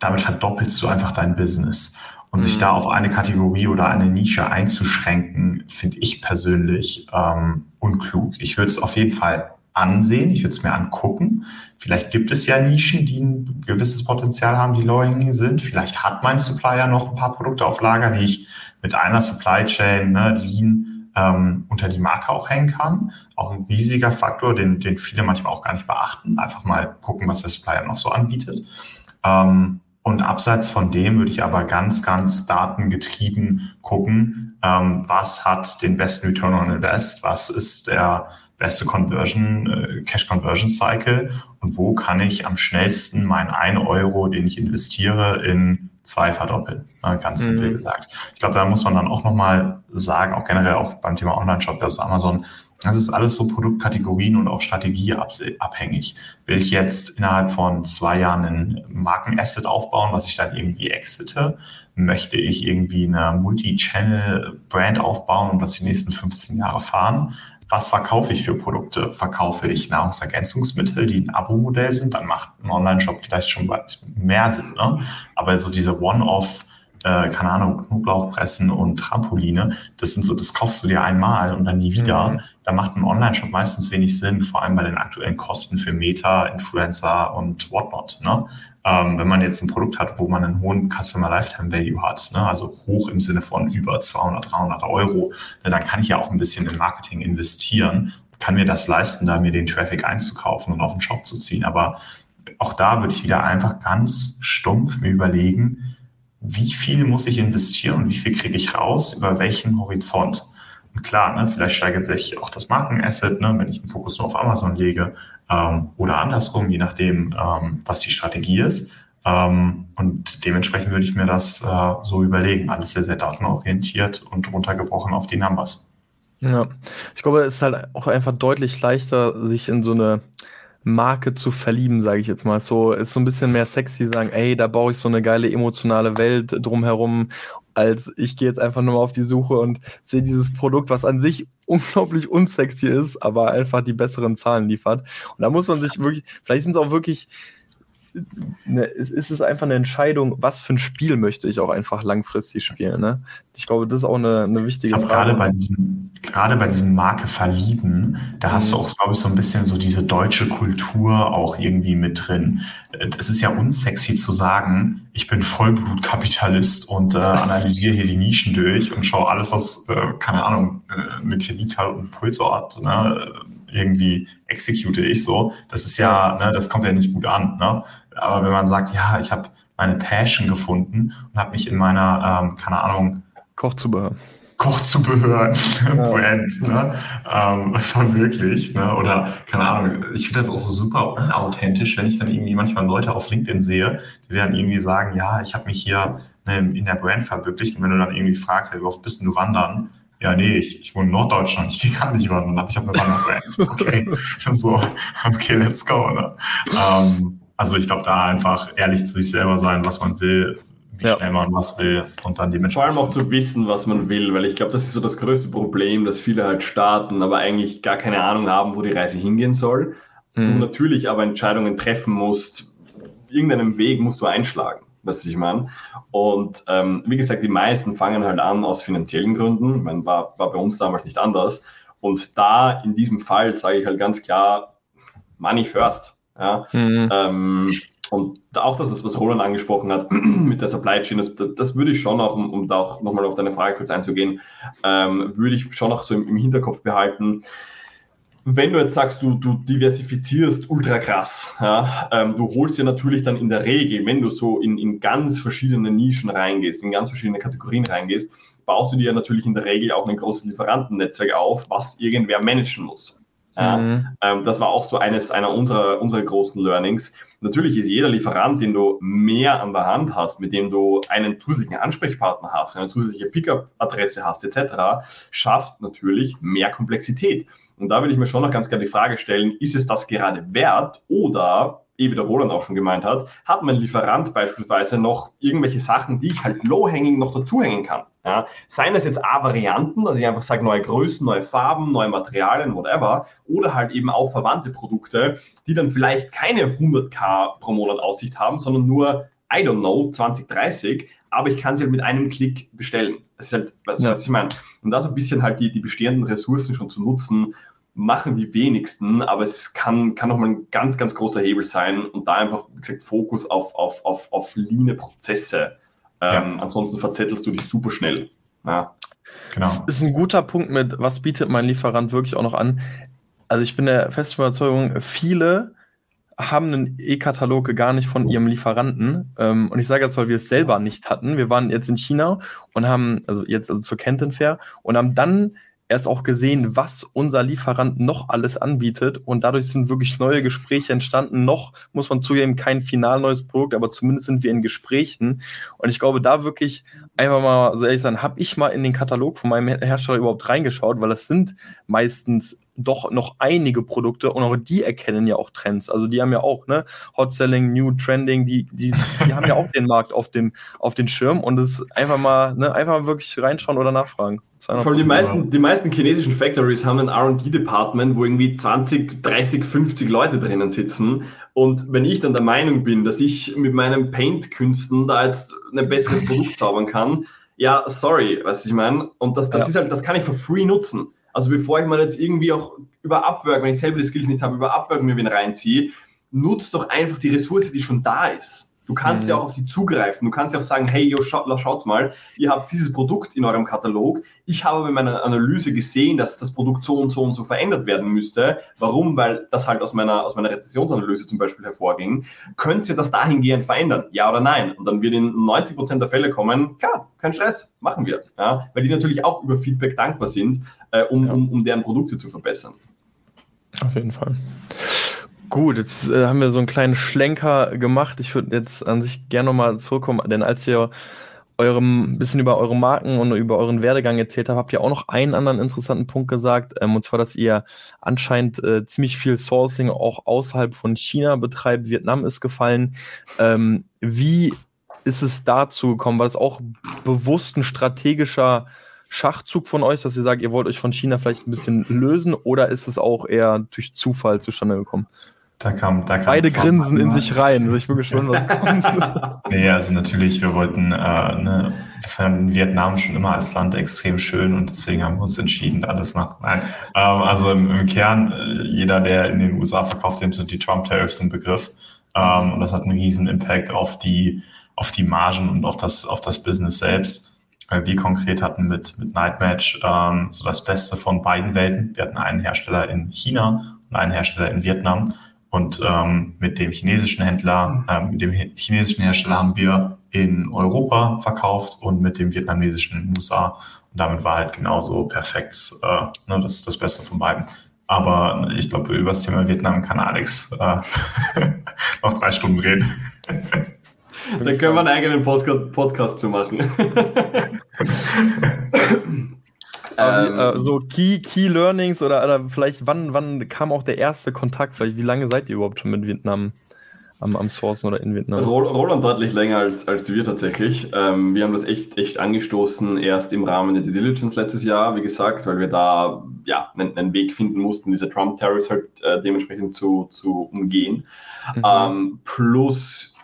damit verdoppelst du einfach dein Business. Und mhm. sich da auf eine Kategorie oder eine Nische einzuschränken, finde ich persönlich ähm, unklug. Ich würde es auf jeden Fall ansehen, ich würde es mir angucken. Vielleicht gibt es ja Nischen, die ein gewisses Potenzial haben, die low sind. Vielleicht hat mein Supplier noch ein paar Produkte auf Lager, die ich mit einer Supply Chain, ne, Lean, ähm, unter die Marke auch hängen kann. Auch ein riesiger Faktor, den, den viele manchmal auch gar nicht beachten. Einfach mal gucken, was der Supplier noch so anbietet. Ähm, und abseits von dem würde ich aber ganz, ganz datengetrieben gucken, ähm, was hat den besten Return on Invest, was ist der beste Conversion, äh, Cash Conversion Cycle und wo kann ich am schnellsten meinen 1 Euro, den ich investiere, in zwei verdoppeln, ne, ganz simpel mhm. gesagt. Ich glaube, da muss man dann auch nochmal sagen, auch generell auch beim Thema Online-Shop versus Amazon, das ist alles so Produktkategorien und auch strategieabhängig. Will ich jetzt innerhalb von zwei Jahren ein Markenasset aufbauen, was ich dann irgendwie exite? Möchte ich irgendwie eine Multi-Channel-Brand aufbauen und das die nächsten 15 Jahre fahren? Was verkaufe ich für Produkte? Verkaufe ich Nahrungsergänzungsmittel, die ein Abo-Modell sind? Dann macht ein Online-Shop vielleicht schon mehr Sinn. Ne? Aber so diese One-Off, äh, keine Ahnung, Knoblauchpressen und Trampoline, das sind so, das kaufst du dir einmal und dann nie wieder. Mhm. Da macht ein Online-Shop meistens wenig Sinn, vor allem bei den aktuellen Kosten für Meta, Influencer und whatnot. Ne? Ähm, wenn man jetzt ein Produkt hat, wo man einen hohen Customer Lifetime Value hat, ne, also hoch im Sinne von über 200, 300 Euro, ne, dann kann ich ja auch ein bisschen in Marketing investieren, kann mir das leisten, da mir den Traffic einzukaufen und auf den Shop zu ziehen. Aber auch da würde ich wieder einfach ganz stumpf mir überlegen, wie viel muss ich investieren und wie viel kriege ich raus, über welchen Horizont. Klar, ne, vielleicht steigert sich auch das Markenasset, ne, wenn ich den Fokus nur auf Amazon lege ähm, oder andersrum, je nachdem, ähm, was die Strategie ist. Ähm, und dementsprechend würde ich mir das äh, so überlegen. Alles sehr, sehr datenorientiert und runtergebrochen auf die Numbers. Ja, ich glaube, es ist halt auch einfach deutlich leichter, sich in so eine Marke zu verlieben, sage ich jetzt mal. So ist so ein bisschen mehr sexy, sagen, ey, da baue ich so eine geile emotionale Welt drumherum als ich gehe jetzt einfach nur mal auf die Suche und sehe dieses Produkt, was an sich unglaublich unsexy ist, aber einfach die besseren Zahlen liefert. Und da muss man sich wirklich, vielleicht sind es auch wirklich ne, ist es einfach eine Entscheidung, was für ein Spiel möchte ich auch einfach langfristig spielen. Ne? Ich glaube, das ist auch eine, eine wichtige Frage. Gerade bei diesem, gerade bei diesem Marke verlieben, da hast du mhm. auch, glaube ich, so ein bisschen so diese deutsche Kultur auch irgendwie mit drin. Es ist ja unsexy zu sagen, ich bin Vollblutkapitalist und äh, analysiere hier die Nischen durch und schaue alles, was, äh, keine Ahnung, äh, eine Kreditkarte und hat, ne? irgendwie execute ich so. Das ist ja, ne, das kommt ja nicht gut an. Ne? Aber wenn man sagt, ja, ich habe meine Passion gefunden und habe mich in meiner, ähm, keine Ahnung, Kochzubehör. Kochzubehör Brand ne? ähm, verwirklicht. Ne? Oder, keine Ahnung, ich finde das auch so super unauthentisch, wenn ich dann irgendwie manchmal Leute auf LinkedIn sehe, die dann irgendwie sagen, ja, ich habe mich hier ne, in der Brand verwirklicht. Und wenn du dann irgendwie fragst, hey, wie oft bist du wandern? Ja, nee, ich, ich wohne in Norddeutschland, ich gehe gar nicht wandern, ich habe eine Wanderbrand. Okay, so, okay, let's go. Ne? Ähm, also ich glaube, da einfach ehrlich zu sich selber sein, was man will, wie ja. schnell man was will und dann dementsprechend. Vor allem auch zu wissen, was man will, weil ich glaube, das ist so das größte Problem, dass viele halt starten, aber eigentlich gar keine Ahnung haben, wo die Reise hingehen soll. Mhm. Du natürlich aber Entscheidungen treffen musst, irgendeinen Weg musst du einschlagen, was ich meine. Und ähm, wie gesagt, die meisten fangen halt an aus finanziellen Gründen. Ich meine, war, war bei uns damals nicht anders. Und da in diesem Fall sage ich halt ganz klar, Money first. Ja? Mhm. Ähm, und auch das, was, was Roland angesprochen hat mit der Supply Chain, das, das würde ich schon auch, um, um da auch nochmal auf deine Frage kurz einzugehen, ähm, würde ich schon auch so im, im, Hinterkopf behalten. Wenn du jetzt sagst, du, du diversifizierst ultra krass, ja, ähm, du holst dir natürlich dann in der Regel, wenn du so in, in ganz verschiedene Nischen reingehst, in ganz verschiedene Kategorien reingehst, baust du dir natürlich in der Regel auch ein großes Lieferantennetzwerk auf, was irgendwer managen muss. Ja, mhm. ähm, das war auch so eines einer unserer, unserer großen Learnings. Natürlich ist jeder Lieferant, den du mehr an der Hand hast, mit dem du einen zusätzlichen Ansprechpartner hast, eine zusätzliche Pickup-Adresse hast, etc., schafft natürlich mehr Komplexität. Und da will ich mir schon noch ganz gerne die Frage stellen, ist es das gerade wert oder eh wie der Roland auch schon gemeint hat, hat mein Lieferant beispielsweise noch irgendwelche Sachen, die ich halt low-hanging noch dazuhängen kann. Ja, seien es jetzt A-Varianten, also ich einfach sage neue Größen, neue Farben, neue Materialien, whatever, oder halt eben auch verwandte Produkte, die dann vielleicht keine 100k pro Monat Aussicht haben, sondern nur, I don't know, 20, 30, aber ich kann sie halt mit einem Klick bestellen. Das ist halt, was, ja. was ich meine. Und da so ein bisschen halt die, die bestehenden Ressourcen schon zu nutzen, machen die wenigsten, aber es kann, kann nochmal ein ganz, ganz großer Hebel sein und da einfach, wie gesagt, Fokus auf, auf, auf, auf leane Prozesse ähm, ja. Ansonsten verzettelst du dich super schnell. Ja. Genau. Das ist ein guter Punkt mit, was bietet mein Lieferant wirklich auch noch an. Also ich bin der festen Überzeugung, viele haben einen E-Katalog gar nicht von ihrem Lieferanten. Ähm, und ich sage jetzt, weil wir es selber nicht hatten. Wir waren jetzt in China und haben, also jetzt also zur Canton Fair, und haben dann erst auch gesehen, was unser Lieferant noch alles anbietet. Und dadurch sind wirklich neue Gespräche entstanden. Noch muss man zugeben, kein final neues Produkt, aber zumindest sind wir in Gesprächen. Und ich glaube, da wirklich einfach mal so ehrlich sein, habe ich mal in den Katalog von meinem Hersteller überhaupt reingeschaut, weil das sind meistens doch noch einige Produkte und auch die erkennen ja auch Trends. Also die haben ja auch, ne, Hot Selling, New Trending, die, die, die haben ja auch den Markt auf dem, auf den Schirm und es einfach mal, ne, einfach mal wirklich reinschauen oder nachfragen. Vor die meisten, die meisten chinesischen Factories haben ein RD-Department, wo irgendwie 20, 30, 50 Leute drinnen sitzen. Und wenn ich dann der Meinung bin, dass ich mit meinen Paint-Künsten da jetzt ein besseres Produkt zaubern kann, ja, sorry, was ich meine. Und das, das ja. ist halt, das kann ich for free nutzen. Also bevor ich mal jetzt irgendwie auch über Upwork, wenn ich selber die Skills nicht habe, über Upwork mir wen reinziehe, nutzt doch einfach die Ressource, die schon da ist. Du kannst mhm. ja auch auf die zugreifen. Du kannst ja auch sagen, hey, yo, schaut, schaut mal, ihr habt dieses Produkt in eurem Katalog. Ich habe bei meiner Analyse gesehen, dass das Produkt so und so und so verändert werden müsste. Warum? Weil das halt aus meiner, aus meiner Rezessionsanalyse zum Beispiel hervorging. Könnt ihr das dahingehend verändern? Ja oder nein? Und dann wird in 90 Prozent der Fälle kommen, klar, kein Stress, machen wir. Ja? Weil die natürlich auch über Feedback dankbar sind, äh, um, ja. um, um deren Produkte zu verbessern. Auf jeden Fall. Gut, jetzt äh, haben wir so einen kleinen Schlenker gemacht. Ich würde jetzt an sich gerne nochmal zurückkommen, denn als ihr eurem bisschen über eure Marken und über euren Werdegang erzählt habt, habt ihr auch noch einen anderen interessanten Punkt gesagt, ähm, und zwar, dass ihr anscheinend äh, ziemlich viel Sourcing auch außerhalb von China betreibt. Vietnam ist gefallen. Ähm, wie ist es dazu gekommen? War das auch bewusst ein strategischer Schachzug von euch, dass ihr sagt, ihr wollt euch von China vielleicht ein bisschen lösen, oder ist es auch eher durch Zufall zustande gekommen? Da kam, da kam Beide grinsen in sich rein. Also ich bin gespannt, was kommt. nee, also natürlich, wir wollten, äh, ne, wir fanden Vietnam schon immer als Land extrem schön und deswegen haben wir uns entschieden, alles nach. Nein. Ähm, also im, im Kern, äh, jeder, der in den USA verkauft, dem sind die Trump-Tariffs ein Begriff. Ähm, und das hat einen riesen Impact auf die, auf die Margen und auf das, auf das Business selbst. Wir konkret hatten mit, mit Nightmatch ähm, so das Beste von beiden Welten. Wir hatten einen Hersteller in China und einen Hersteller in Vietnam Und ähm, mit dem chinesischen Händler, äh, mit dem chinesischen Hersteller haben wir in Europa verkauft und mit dem vietnamesischen in den USA. Und damit war halt genauso perfekt äh, ne, das, das Beste von beiden. Aber ich glaube, über das Thema Vietnam kann Alex äh, noch drei Stunden reden. Da können wir einen eigenen Podcast zu machen. ähm, äh, so Key, Key Learnings oder, oder vielleicht wann, wann kam auch der erste Kontakt? Vielleicht wie lange seid ihr überhaupt schon mit Vietnam am, am Sourcen oder in Vietnam? Roland deutlich länger als, als wir tatsächlich. Ähm, wir haben das echt, echt angestoßen erst im Rahmen der Due Diligence letztes Jahr, wie gesagt, weil wir da ja einen, einen Weg finden mussten, diese Trump-Tariffs halt äh, dementsprechend zu, zu umgehen. Mhm. Ähm, plus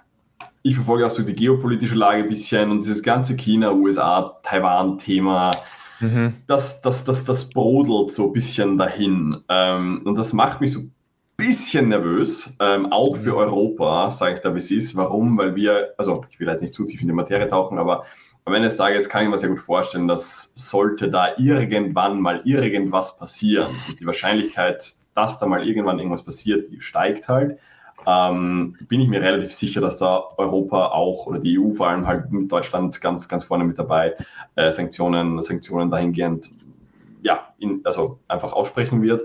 ich verfolge auch so die geopolitische Lage ein bisschen und dieses ganze China, USA, Taiwan-Thema, mhm. das, das, das, das brodelt so ein bisschen dahin. Ähm, und das macht mich so ein bisschen nervös, ähm, auch für mhm. Europa, sage ich da, wie es ist. Warum? Weil wir, also ich will jetzt nicht zu tief in die Materie tauchen, aber am Ende des Tages kann ich mir sehr gut vorstellen, dass sollte da irgendwann mal irgendwas passieren, die Wahrscheinlichkeit, dass da mal irgendwann irgendwas passiert, die steigt halt ähm, bin ich mir relativ sicher, dass da Europa auch oder die EU vor allem halt mit Deutschland ganz, ganz vorne mit dabei äh, Sanktionen, Sanktionen dahingehend ja, in, also einfach aussprechen wird,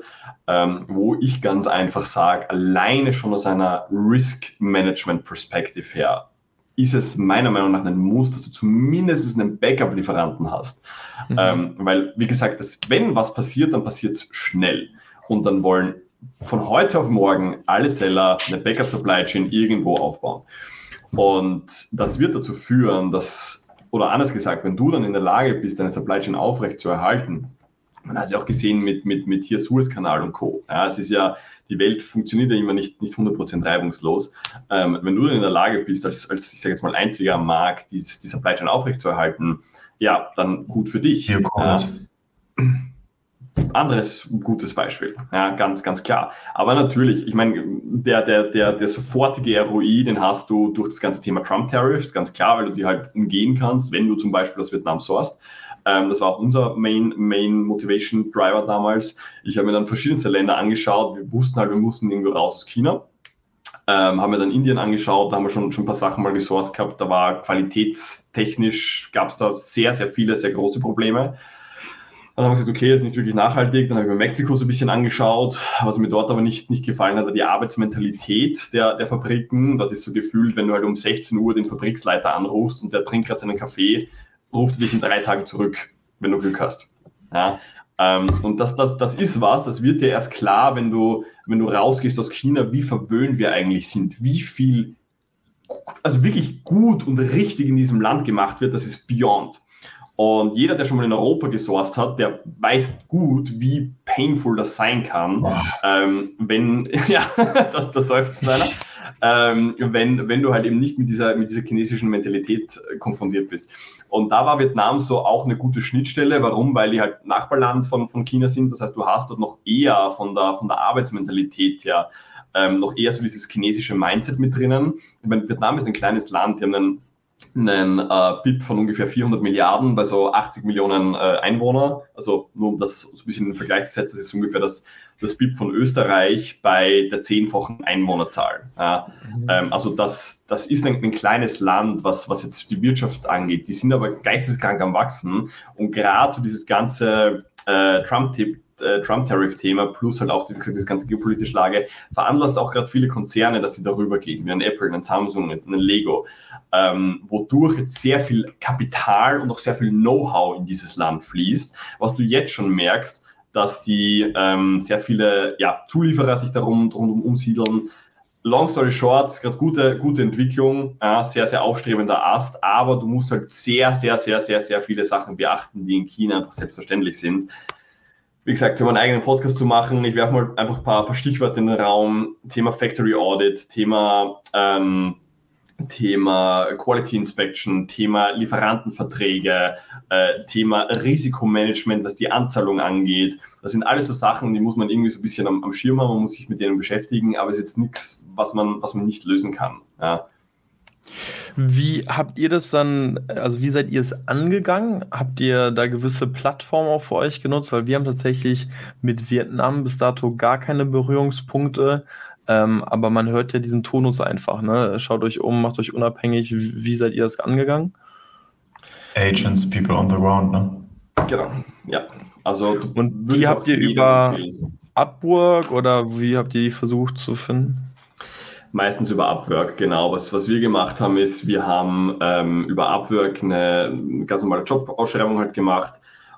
ähm, wo ich ganz einfach sage, alleine schon aus einer Risk-Management-Perspektive her, ist es meiner Meinung nach ein Muss, dass du zumindest einen Backup-Lieferanten hast. Mhm. Ähm, weil, wie gesagt, dass, wenn was passiert, dann passiert es schnell. Und dann wollen von heute auf morgen alle Seller eine Backup-Supply Chain irgendwo aufbauen. Und das wird dazu führen, dass, oder anders gesagt, wenn du dann in der Lage bist, deine Supply Chain aufrecht zu erhalten, man hat es ja auch gesehen mit, mit, mit hier Suezkanal und Co. Ja, es ist ja, die Welt funktioniert ja immer nicht, nicht 100% reibungslos. Ähm, wenn du dann in der Lage bist, als, als ich sage jetzt mal einziger am Markt, die, die Supply Chain aufrecht zu erhalten, ja, dann gut für dich. Hier kommt. Ja anderes gutes Beispiel, ja, ganz, ganz klar. Aber natürlich, ich meine, der, der, der, der sofortige ROI, den hast du durch das ganze Thema Trump-Tariffs, ganz klar, weil du die halt umgehen kannst, wenn du zum Beispiel aus Vietnam sourst. Ähm, das war auch unser Main, Main Motivation Driver damals. Ich habe mir dann verschiedenste Länder angeschaut. Wir wussten halt, wir mussten irgendwo raus aus China. Ähm, haben wir dann Indien angeschaut, da haben wir schon, schon ein paar Sachen mal gesourced gehabt. Da war qualitätstechnisch, gab es da sehr, sehr viele, sehr große Probleme. Dann haben wir gesagt, okay, ist nicht wirklich nachhaltig. Dann habe ich mir Mexiko so ein bisschen angeschaut. Was mir dort aber nicht, nicht gefallen hat, war die Arbeitsmentalität der, der Fabriken. Das ist so gefühlt, wenn du halt um 16 Uhr den Fabriksleiter anrufst und der trinkt gerade seinen Kaffee, ruft er dich in drei Tagen zurück, wenn du Glück hast. Ja, ähm, und das, das, das ist was, das wird dir erst klar, wenn du, wenn du rausgehst aus China, wie verwöhnt wir eigentlich sind, wie viel, also wirklich gut und richtig in diesem Land gemacht wird, das ist beyond. Und jeder, der schon mal in Europa gesourced hat, der weiß gut, wie painful das sein kann, ähm, wenn, ja, das, das seufzt einer, ähm, wenn, wenn du halt eben nicht mit dieser, mit dieser chinesischen Mentalität äh, konfrontiert bist. Und da war Vietnam so auch eine gute Schnittstelle. Warum? Weil die halt Nachbarland von, von China sind. Das heißt, du hast dort noch eher von der, von der Arbeitsmentalität her ähm, noch eher so dieses chinesische Mindset mit drinnen. Ich meine, Vietnam ist ein kleines Land, die haben einen einen äh, BIP von ungefähr 400 Milliarden bei so 80 Millionen äh, Einwohner. Also nur um das so ein bisschen in den Vergleich zu setzen, das ist ungefähr das, das BIP von Österreich bei der zehnfachen Einwohnerzahl. Ja, mhm. ähm, also das, das ist ein, ein, kleines Land, was, was jetzt die Wirtschaft angeht. Die sind aber geisteskrank am Wachsen und gerade so dieses ganze äh, Trump-Tipp äh, Trump-Tariff-Thema plus halt auch wie gesagt, diese ganze geopolitische Lage veranlasst auch gerade viele Konzerne, dass sie darüber gehen, wie ein Apple, ein Samsung, ein Lego, ähm, wodurch jetzt sehr viel Kapital und auch sehr viel Know-how in dieses Land fließt, was du jetzt schon merkst, dass die ähm, sehr viele ja, Zulieferer sich darum rundum umsiedeln. Long story short, gerade gute, gute Entwicklung, äh, sehr, sehr aufstrebender Ast, aber du musst halt sehr, sehr, sehr, sehr, sehr viele Sachen beachten, die in China einfach selbstverständlich sind wie gesagt, können wir einen eigenen Podcast zu machen. Ich werfe mal einfach ein paar, paar Stichworte in den Raum. Thema Factory Audit, Thema, ähm, Thema Quality Inspection, Thema Lieferantenverträge, äh, Thema Risikomanagement, was die Anzahlung angeht. Das sind alles so Sachen, die muss man irgendwie so ein bisschen am, am Schirm haben, man muss sich mit denen beschäftigen, aber es ist jetzt nichts, was man, was man nicht lösen kann. Ja. Wie habt ihr das dann, also wie seid ihr es angegangen? Habt ihr da gewisse Plattformen auch für euch genutzt? Weil wir haben tatsächlich mit Vietnam bis dato gar keine Berührungspunkte. Ähm, aber man hört ja diesen Tonus einfach. Ne? Schaut euch um, macht euch unabhängig. Wie, wie seid ihr das angegangen? Agents, People on the Ground, ne? Genau, ja. Also, und die habt ihr über Upwork oder wie habt ihr die versucht zu finden? Meistens über Upwork, genau. Was, was wir gemacht haben, ist, wir haben ähm, über Upwork eine ganz normale Jobausschreibung halt gemacht,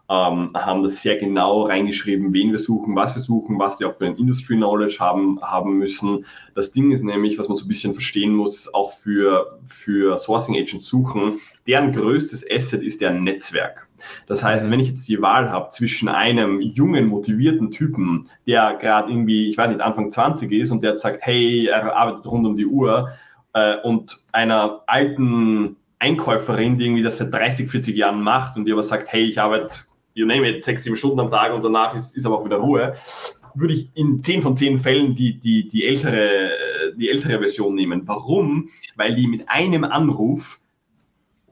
ähm, haben das sehr genau reingeschrieben, wen wir suchen, was wir suchen, was die auch für ein Industry Knowledge haben, haben müssen. Das Ding ist nämlich, was man so ein bisschen verstehen muss, auch für, für Sourcing Agents suchen, deren größtes Asset ist deren Netzwerk. Das heißt, wenn ich jetzt die Wahl habe zwischen einem jungen, motivierten Typen, der gerade irgendwie, ich weiß nicht, Anfang 20 ist und der sagt, hey, er arbeitet rund um die Uhr, äh, und einer alten Einkäuferin, die irgendwie das seit 30, 40 Jahren macht und die aber sagt, hey, ich arbeite, you name it, sechs, sieben Stunden am Tag und danach ist, ist aber auch wieder Ruhe, würde ich in zehn von zehn Fällen die, die, die, ältere, die ältere Version nehmen. Warum? Weil die mit einem Anruf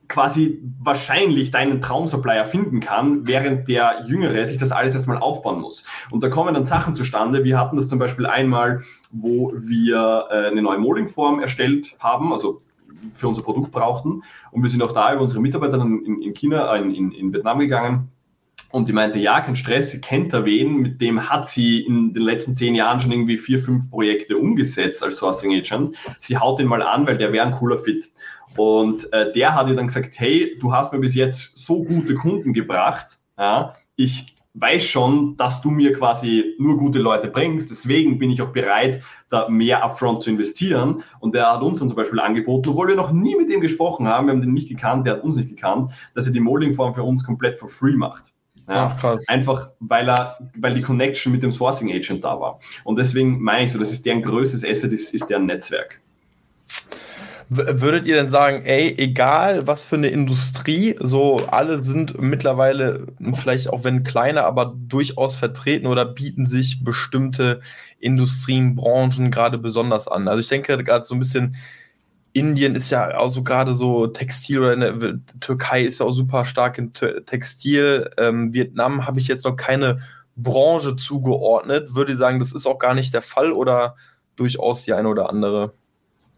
quasi wahrscheinlich deinen Traumsupplier finden kann, während der Jüngere sich das alles erstmal aufbauen muss. Und da kommen dann Sachen zustande. Wir hatten das zum Beispiel einmal, wo wir äh, eine neue Moldingform erstellt haben, also für unser Produkt brauchten. Und wir sind auch da über unsere Mitarbeiter in, in China, äh, in, in Vietnam gegangen. Und die meinte, ja, kein Stress, sie kennt da wen, mit dem hat sie in den letzten zehn Jahren schon irgendwie vier, fünf Projekte umgesetzt als Sourcing Agent. Sie haut den mal an, weil der wäre ein cooler Fit. Und äh, der hat ihr dann gesagt, hey, du hast mir bis jetzt so gute Kunden gebracht, ja, ich weiß schon, dass du mir quasi nur gute Leute bringst, deswegen bin ich auch bereit, da mehr upfront zu investieren. Und der hat uns dann zum Beispiel angeboten, obwohl wir noch nie mit dem gesprochen haben, wir haben den nicht gekannt, der hat uns nicht gekannt, dass er die Molding-Form für uns komplett for free macht. Ja, Ach, krass. Einfach, weil er, weil die Connection mit dem Sourcing Agent da war. Und deswegen meine ich so, das ist deren größtes Asset, ist, ist deren Netzwerk. Würdet ihr denn sagen, ey, egal was für eine Industrie, so alle sind mittlerweile vielleicht auch wenn kleiner, aber durchaus vertreten oder bieten sich bestimmte Industrien, Branchen gerade besonders an? Also ich denke gerade so ein bisschen, Indien ist ja auch so gerade so Textil oder der Türkei ist ja auch super stark in Textil. Ähm, Vietnam habe ich jetzt noch keine Branche zugeordnet. Würde ich sagen, das ist auch gar nicht der Fall oder durchaus die eine oder andere?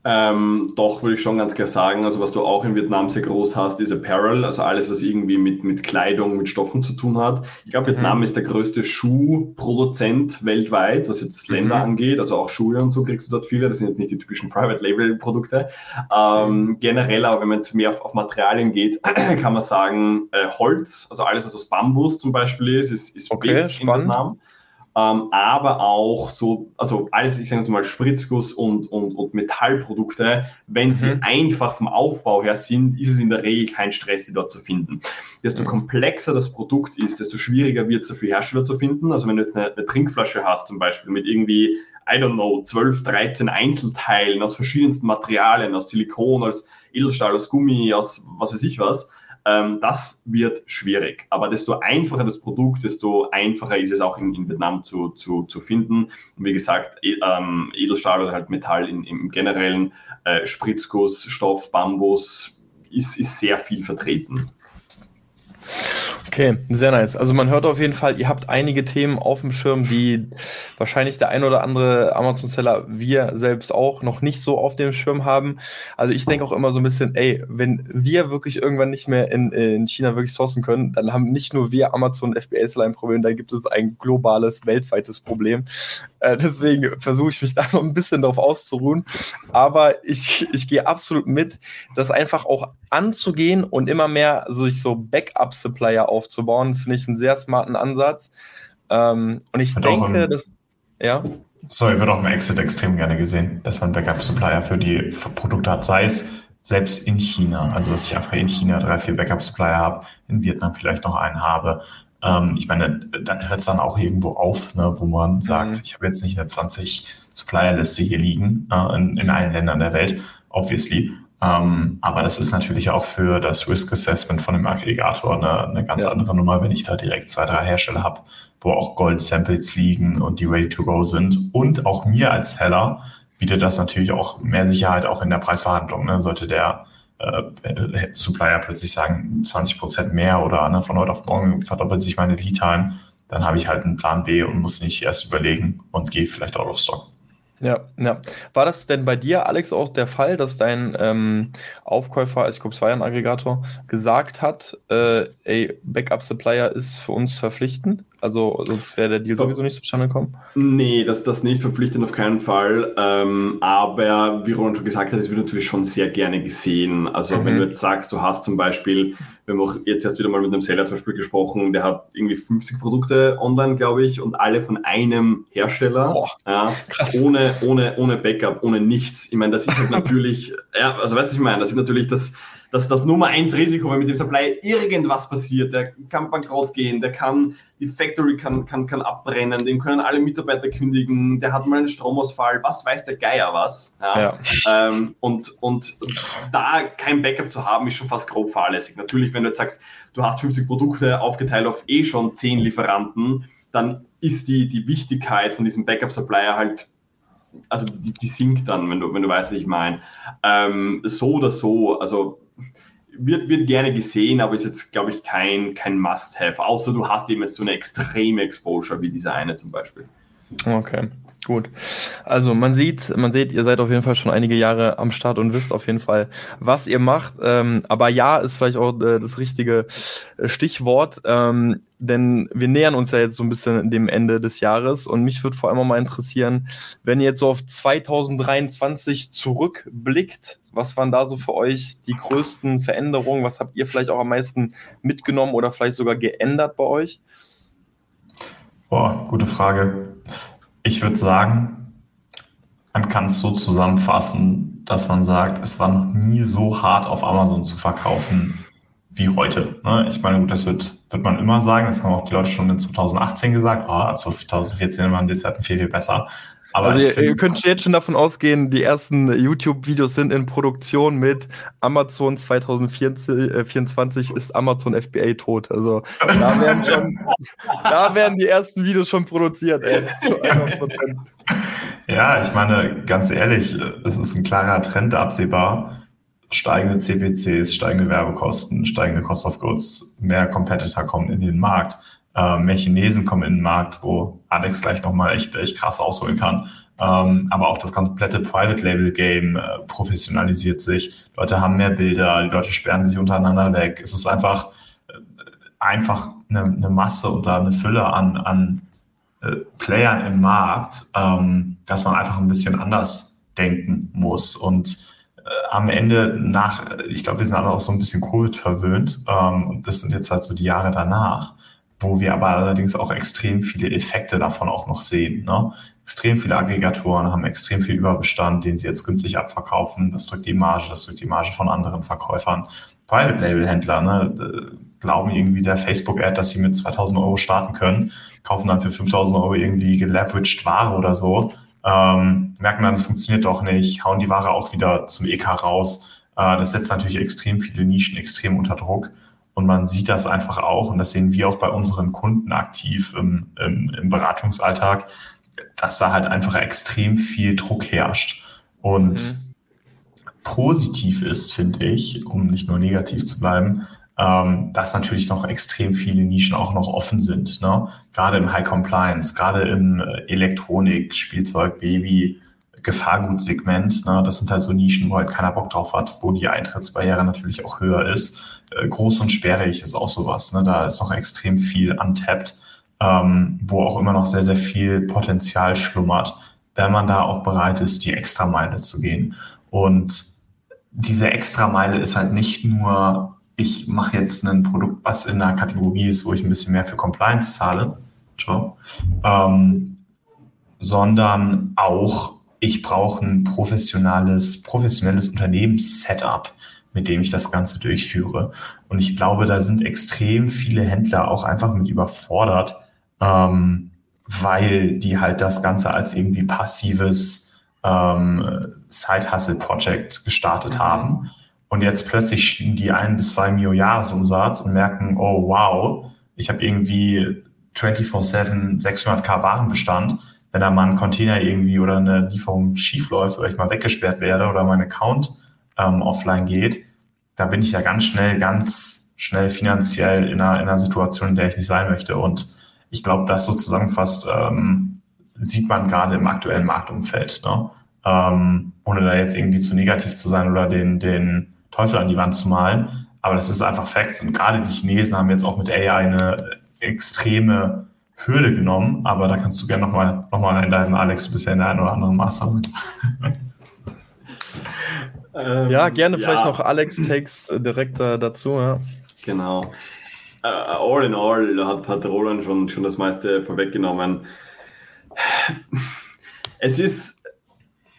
Ähm, doch, würde ich schon ganz klar sagen. Also, was du auch in Vietnam sehr groß hast, ist Apparel, also alles, was irgendwie mit, mit Kleidung, mit Stoffen zu tun hat. Ich glaube, Vietnam mhm. ist der größte Schuhproduzent weltweit, was jetzt Länder mhm. angeht. Also auch Schuhe und so kriegst du dort viele. Das sind jetzt nicht die typischen Private Label Produkte. Ähm, mhm. generell, aber wenn man jetzt mehr auf, auf Materialien geht, kann man sagen, äh, Holz, also alles, was aus Bambus zum Beispiel ist, ist, ist okay, in spannend. Vietnam ähm, aber auch so, also alles, ich sage jetzt mal Spritzguss und, und, und Metallprodukte, wenn sie mhm. einfach vom Aufbau her sind, ist es in der Regel kein Stress, die dort zu finden. Desto mhm. komplexer das Produkt ist, desto schwieriger wird es dafür Hersteller zu finden. Also wenn du jetzt eine, eine Trinkflasche hast zum Beispiel mit irgendwie I don't know, 12, 13 Einzelteilen aus verschiedensten Materialien, aus Silikon, aus Edelstahl, aus Gummi, aus was weiß ich was, ähm, das wird schwierig. Aber desto einfacher das Produkt, desto einfacher ist es auch in, in Vietnam zu, zu, zu finden. Und wie gesagt, e, ähm, Edelstahl oder halt Metall in, im generellen, äh, Spritzguss, Stoff, Bambus ist, ist sehr viel vertreten. Okay, sehr nice. Also man hört auf jeden Fall, ihr habt einige Themen auf dem Schirm, die wahrscheinlich der ein oder andere Amazon-Seller, wir selbst auch, noch nicht so auf dem Schirm haben. Also ich denke auch immer so ein bisschen, ey, wenn wir wirklich irgendwann nicht mehr in, in China wirklich sourcen können, dann haben nicht nur wir Amazon FBA-Seller ein Problem, da gibt es ein globales, weltweites Problem. Äh, deswegen versuche ich mich da noch ein bisschen darauf auszuruhen. Aber ich, ich gehe absolut mit, das einfach auch anzugehen und immer mehr sich so Backup-Supplier aufzubauen, finde ich einen sehr smarten Ansatz. Ähm, und ich denke, im, dass, ja. Sorry, wird auch im Exit extrem gerne gesehen, dass man Backup-Supplier für die Produkte hat, sei es selbst in China, also dass ich einfach in China drei, vier Backup-Supplier habe, in Vietnam vielleicht noch einen habe. Ähm, ich meine, dann hört es dann auch irgendwo auf, ne, wo man sagt, mhm. ich habe jetzt nicht eine 20 Supplier-Liste hier liegen äh, in, in allen Ländern der Welt, obviously. Ähm, aber das ist natürlich auch für das Risk Assessment von dem Aggregator eine, eine ganz ja. andere Nummer, wenn ich da direkt zwei, drei Hersteller habe, wo auch Gold-Samples liegen und die ready to go sind. Und auch mir als Seller bietet das natürlich auch mehr Sicherheit auch in der Preisverhandlung. Ne? Sollte der äh, Supplier plötzlich sagen, 20 Prozent mehr oder ne, von heute auf morgen verdoppelt sich meine Lead Time, dann habe ich halt einen Plan B und muss nicht erst überlegen und gehe vielleicht out of stock. Ja, ja. War das denn bei dir, Alex, auch der Fall, dass dein ähm, Aufkäufer, ich glaube, es war ja ein Aggregator, gesagt hat, äh, ey, Backup-Supplier ist für uns verpflichtend? Also sonst wäre der Deal sowieso nicht zustande gekommen? Nee, das, das nicht verpflichtend auf keinen Fall. Ähm, aber wie Roland schon gesagt hat, es wird natürlich schon sehr gerne gesehen. Also mhm. wenn du jetzt sagst, du hast zum Beispiel, wir haben auch jetzt erst wieder mal mit einem Seller zum Beispiel gesprochen, der hat irgendwie 50 Produkte online, glaube ich, und alle von einem Hersteller. Boah, ja, ohne, ohne, ohne Backup, ohne nichts. Ich meine, das ist halt natürlich, ja, also weißt du, ich meine, das ist natürlich das das, das Nummer eins Risiko, wenn mit dem Supply irgendwas passiert, der kann bankrott gehen, der kann, die Factory kann, kann, kann abbrennen, dem können alle Mitarbeiter kündigen, der hat mal einen Stromausfall, was weiß der Geier was. Ja. ja. Ähm, und, und da kein Backup zu haben, ist schon fast grob fahrlässig. Natürlich, wenn du jetzt sagst, du hast 50 Produkte aufgeteilt auf eh schon 10 Lieferanten, dann ist die, die Wichtigkeit von diesem Backup-Supplier halt also die, die, sinkt dann, wenn du, wenn du weißt, was ich meine. Ähm, so oder so, also wird, wird gerne gesehen, aber ist jetzt, glaube ich, kein, kein Must-Have, außer du hast eben jetzt so eine extreme Exposure wie diese eine zum Beispiel. Okay. Gut. Also man sieht, man sieht, ihr seid auf jeden Fall schon einige Jahre am Start und wisst auf jeden Fall, was ihr macht. Ähm, aber ja, ist vielleicht auch äh, das richtige äh, Stichwort, ähm, denn wir nähern uns ja jetzt so ein bisschen dem Ende des Jahres und mich würde vor allem mal interessieren, wenn ihr jetzt so auf 2023 zurückblickt, was waren da so für euch die größten Veränderungen? Was habt ihr vielleicht auch am meisten mitgenommen oder vielleicht sogar geändert bei euch? Boah, gute Frage. Ich würde sagen, man kann es so zusammenfassen, dass man sagt, es war noch nie so hart auf Amazon zu verkaufen wie heute. Ne? Ich meine, gut, das wird, wird man immer sagen. Das haben auch die Leute schon in 2018 gesagt. Oh, 2014 waren die Zeiten viel, viel besser. Aber also ihr, ihr könnt jetzt schon davon ausgehen, die ersten YouTube-Videos sind in Produktion mit Amazon 2024 ist Amazon FBA tot. Also da werden schon, da werden die ersten Videos schon produziert, ey, zu 100%. Ja, ich meine, ganz ehrlich, es ist ein klarer Trend absehbar. Steigende CPCs, steigende Werbekosten, steigende Cost of Goods, mehr Competitor kommen in den Markt äh, mehr Chinesen kommen in den Markt, wo Alex gleich nochmal echt, echt krass ausholen kann. Ähm, aber auch das komplette Private Label Game äh, professionalisiert sich. Leute haben mehr Bilder, die Leute sperren sich untereinander weg. Es ist einfach, äh, einfach eine, eine Masse oder eine Fülle an, an äh, Playern im Markt, ähm, dass man einfach ein bisschen anders denken muss. Und äh, am Ende nach, ich glaube, wir sind alle auch so ein bisschen Covid verwöhnt. Ähm, und das sind jetzt halt so die Jahre danach wo wir aber allerdings auch extrem viele Effekte davon auch noch sehen. Ne? Extrem viele Aggregatoren haben extrem viel Überbestand, den sie jetzt günstig abverkaufen. Das drückt die Marge, das drückt die Marge von anderen Verkäufern. Private Label Händler ne, glauben irgendwie der Facebook-Ad, dass sie mit 2000 Euro starten können, kaufen dann für 5000 Euro irgendwie geleveraged Ware oder so, ähm, merken dann, es funktioniert doch nicht, hauen die Ware auch wieder zum EK raus. Äh, das setzt natürlich extrem viele Nischen extrem unter Druck. Und man sieht das einfach auch, und das sehen wir auch bei unseren Kunden aktiv im, im, im Beratungsalltag, dass da halt einfach extrem viel Druck herrscht. Und mhm. positiv ist, finde ich, um nicht nur negativ zu bleiben, ähm, dass natürlich noch extrem viele Nischen auch noch offen sind. Ne? Gerade im High Compliance, gerade im Elektronik, Spielzeug, Baby, Gefahrgutsegment. Ne? Das sind halt so Nischen, wo halt keiner Bock drauf hat, wo die Eintrittsbarriere natürlich auch höher ist. Äh, groß und sperrig ist auch sowas. Ne? Da ist noch extrem viel untapped, ähm, wo auch immer noch sehr, sehr viel Potenzial schlummert, wenn man da auch bereit ist, die Extrameile zu gehen. Und diese Extrameile ist halt nicht nur, ich mache jetzt ein Produkt, was in einer Kategorie ist, wo ich ein bisschen mehr für Compliance zahle. Ähm, sondern auch ich brauche ein professionelles, professionelles Unternehmenssetup, mit dem ich das Ganze durchführe. Und ich glaube, da sind extrem viele Händler auch einfach mit überfordert, ähm, weil die halt das Ganze als irgendwie passives ähm, Side-Hustle-Project gestartet mhm. haben. Und jetzt plötzlich schieben die ein bis zwei Mio Jahresumsatz und merken, oh wow, ich habe irgendwie 24-7 600k Warenbestand wenn da mal ein Container irgendwie oder eine Lieferung schief läuft oder ich mal weggesperrt werde oder mein Account ähm, offline geht, da bin ich ja ganz schnell, ganz schnell finanziell in einer, in einer Situation, in der ich nicht sein möchte. Und ich glaube, das so zusammenfasst, ähm, sieht man gerade im aktuellen Marktumfeld. Ne? Ähm, ohne da jetzt irgendwie zu negativ zu sein oder den, den Teufel an die Wand zu malen. Aber das ist einfach Facts. Und gerade die Chinesen haben jetzt auch mit AI eine extreme Hürde genommen. Aber da kannst du gerne nochmal noch mal reindiven, Alex. Du bist ja in der einen oder anderen Mastermind. Ähm, ja, gerne ja. vielleicht noch Alex Takes äh, direkt äh, dazu. Ja. Genau. Uh, all in all hat, hat Roland schon, schon das meiste vorweggenommen. Es ist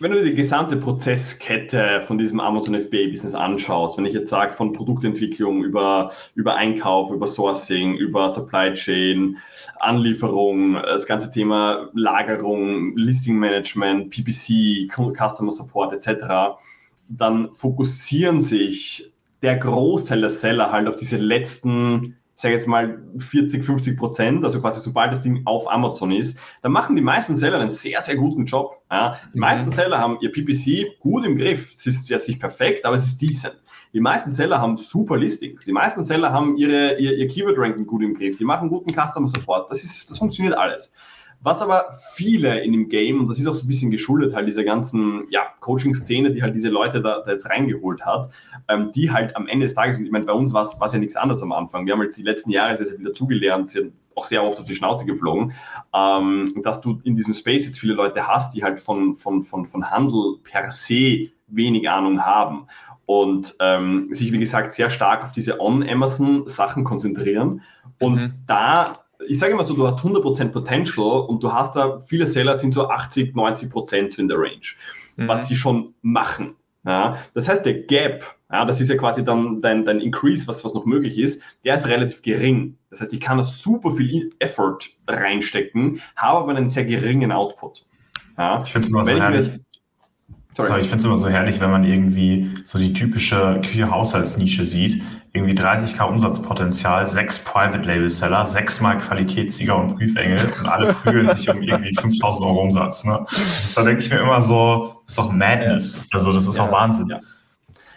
wenn du die gesamte Prozesskette von diesem Amazon FBA-Business anschaust, wenn ich jetzt sage, von Produktentwicklung über, über Einkauf, über Sourcing, über Supply Chain, Anlieferung, das ganze Thema Lagerung, Listing Management, PPC, Customer Support etc., dann fokussieren sich der Großteil der Seller halt auf diese letzten sage jetzt mal 40, 50 Prozent, also quasi sobald das Ding auf Amazon ist, dann machen die meisten Seller einen sehr, sehr guten Job. Ja. Die meisten mhm. Seller haben ihr PPC gut im Griff. Es ist jetzt nicht perfekt, aber es ist decent. Die meisten Seller haben super Listings. Die meisten Seller haben ihre, ihr, ihr Keyword-Ranking gut im Griff. Die machen guten Customer Support. Das, ist, das funktioniert alles. Was aber viele in dem Game, und das ist auch so ein bisschen geschuldet halt dieser ganzen ja, Coaching-Szene, die halt diese Leute da, da jetzt reingeholt hat, ähm, die halt am Ende des Tages, und ich meine, bei uns war es ja nichts anderes am Anfang. Wir haben jetzt die letzten Jahre sehr, sehr viel dazugelernt, sind auch sehr oft auf die Schnauze geflogen, ähm, dass du in diesem Space jetzt viele Leute hast, die halt von, von, von, von Handel per se wenig Ahnung haben und ähm, sich, wie gesagt, sehr stark auf diese On-Amazon-Sachen konzentrieren. Und mhm. da ich sage immer so, du hast 100% Potential und du hast da, viele Seller sind so 80, 90% in der Range, mhm. was sie schon machen. Ja, das heißt, der Gap, ja, das ist ja quasi dann dein, dein Increase, was, was noch möglich ist, der ist relativ gering. Das heißt, ich kann da super viel Effort reinstecken, habe aber einen sehr geringen Output. Ja, ich finde es immer so herrlich. Sorry. ich finde es immer so herrlich, wenn man irgendwie so die typische Küche-Haushaltsnische sieht irgendwie 30k Umsatzpotenzial, sechs Private Label Seller, sechsmal Qualitätssieger und Prüfengel und alle prügeln sich um irgendwie 5000 Euro Umsatz. Ne? Ist, da denke ich mir immer so, das ist doch Madness. Also das ist ja, auch Wahnsinn. Ja.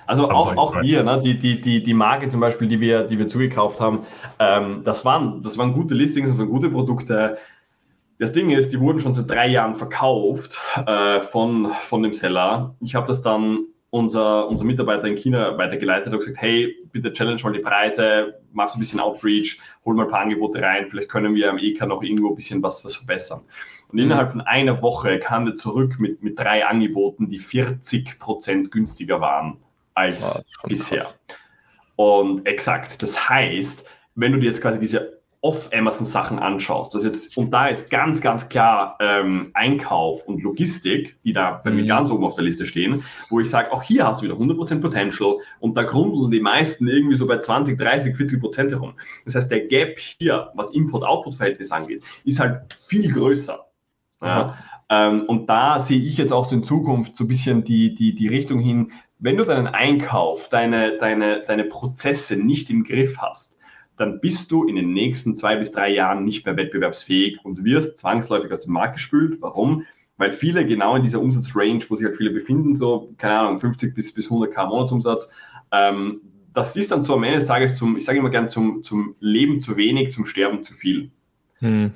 Also auch, auch wir, ne? die, die, die, die Marke zum Beispiel, die wir, die wir zugekauft haben, ähm, das, waren, das waren gute Listings, das waren gute Produkte. Das Ding ist, die wurden schon seit drei Jahren verkauft äh, von, von dem Seller. Ich habe das dann unser, unser Mitarbeiter in China weitergeleitet und gesagt, hey, bitte challenge mal die Preise, mach so ein bisschen Outreach, hol mal ein paar Angebote rein, vielleicht können wir am EK noch irgendwo ein bisschen was, was verbessern. Und mhm. innerhalb von einer Woche kam er zurück mit, mit drei Angeboten, die 40 Prozent günstiger waren als ja, bisher. Krass. Und exakt, das heißt, wenn du dir jetzt quasi diese Off-Amazon-Sachen anschaust, das jetzt, und da ist ganz, ganz klar ähm, Einkauf und Logistik, die da bei mir mhm. ganz oben auf der Liste stehen, wo ich sage, auch hier hast du wieder 100% Potential und da grundeln die meisten irgendwie so bei 20, 30, 40 Prozent herum. Das heißt, der Gap hier, was Import-Output-Verhältnis angeht, ist halt viel größer. Ja? Ähm, und da sehe ich jetzt auch so in Zukunft so ein bisschen die, die, die Richtung hin, wenn du deinen Einkauf, deine, deine, deine Prozesse nicht im Griff hast, dann bist du in den nächsten zwei bis drei Jahren nicht mehr wettbewerbsfähig und wirst zwangsläufig aus dem Markt gespült. Warum? Weil viele genau in dieser Umsatzrange, wo sich halt viele befinden, so, keine Ahnung, 50 bis, bis 100k Monatsumsatz, ähm, das ist dann so am Ende des Tages zum, ich sage immer gern, zum, zum Leben zu wenig, zum Sterben zu viel. Hm.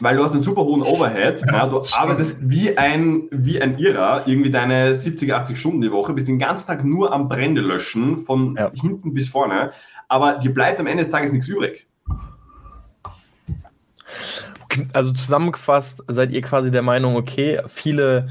Weil du hast einen super hohen Overhead, ja, du arbeitest wie ein, wie ein Irrer, irgendwie deine 70, 80 Stunden die Woche, bist den ganzen Tag nur am Brände löschen, von ja. hinten bis vorne aber dir bleibt am Ende des Tages nichts übrig. Also zusammengefasst seid ihr quasi der Meinung, okay, viele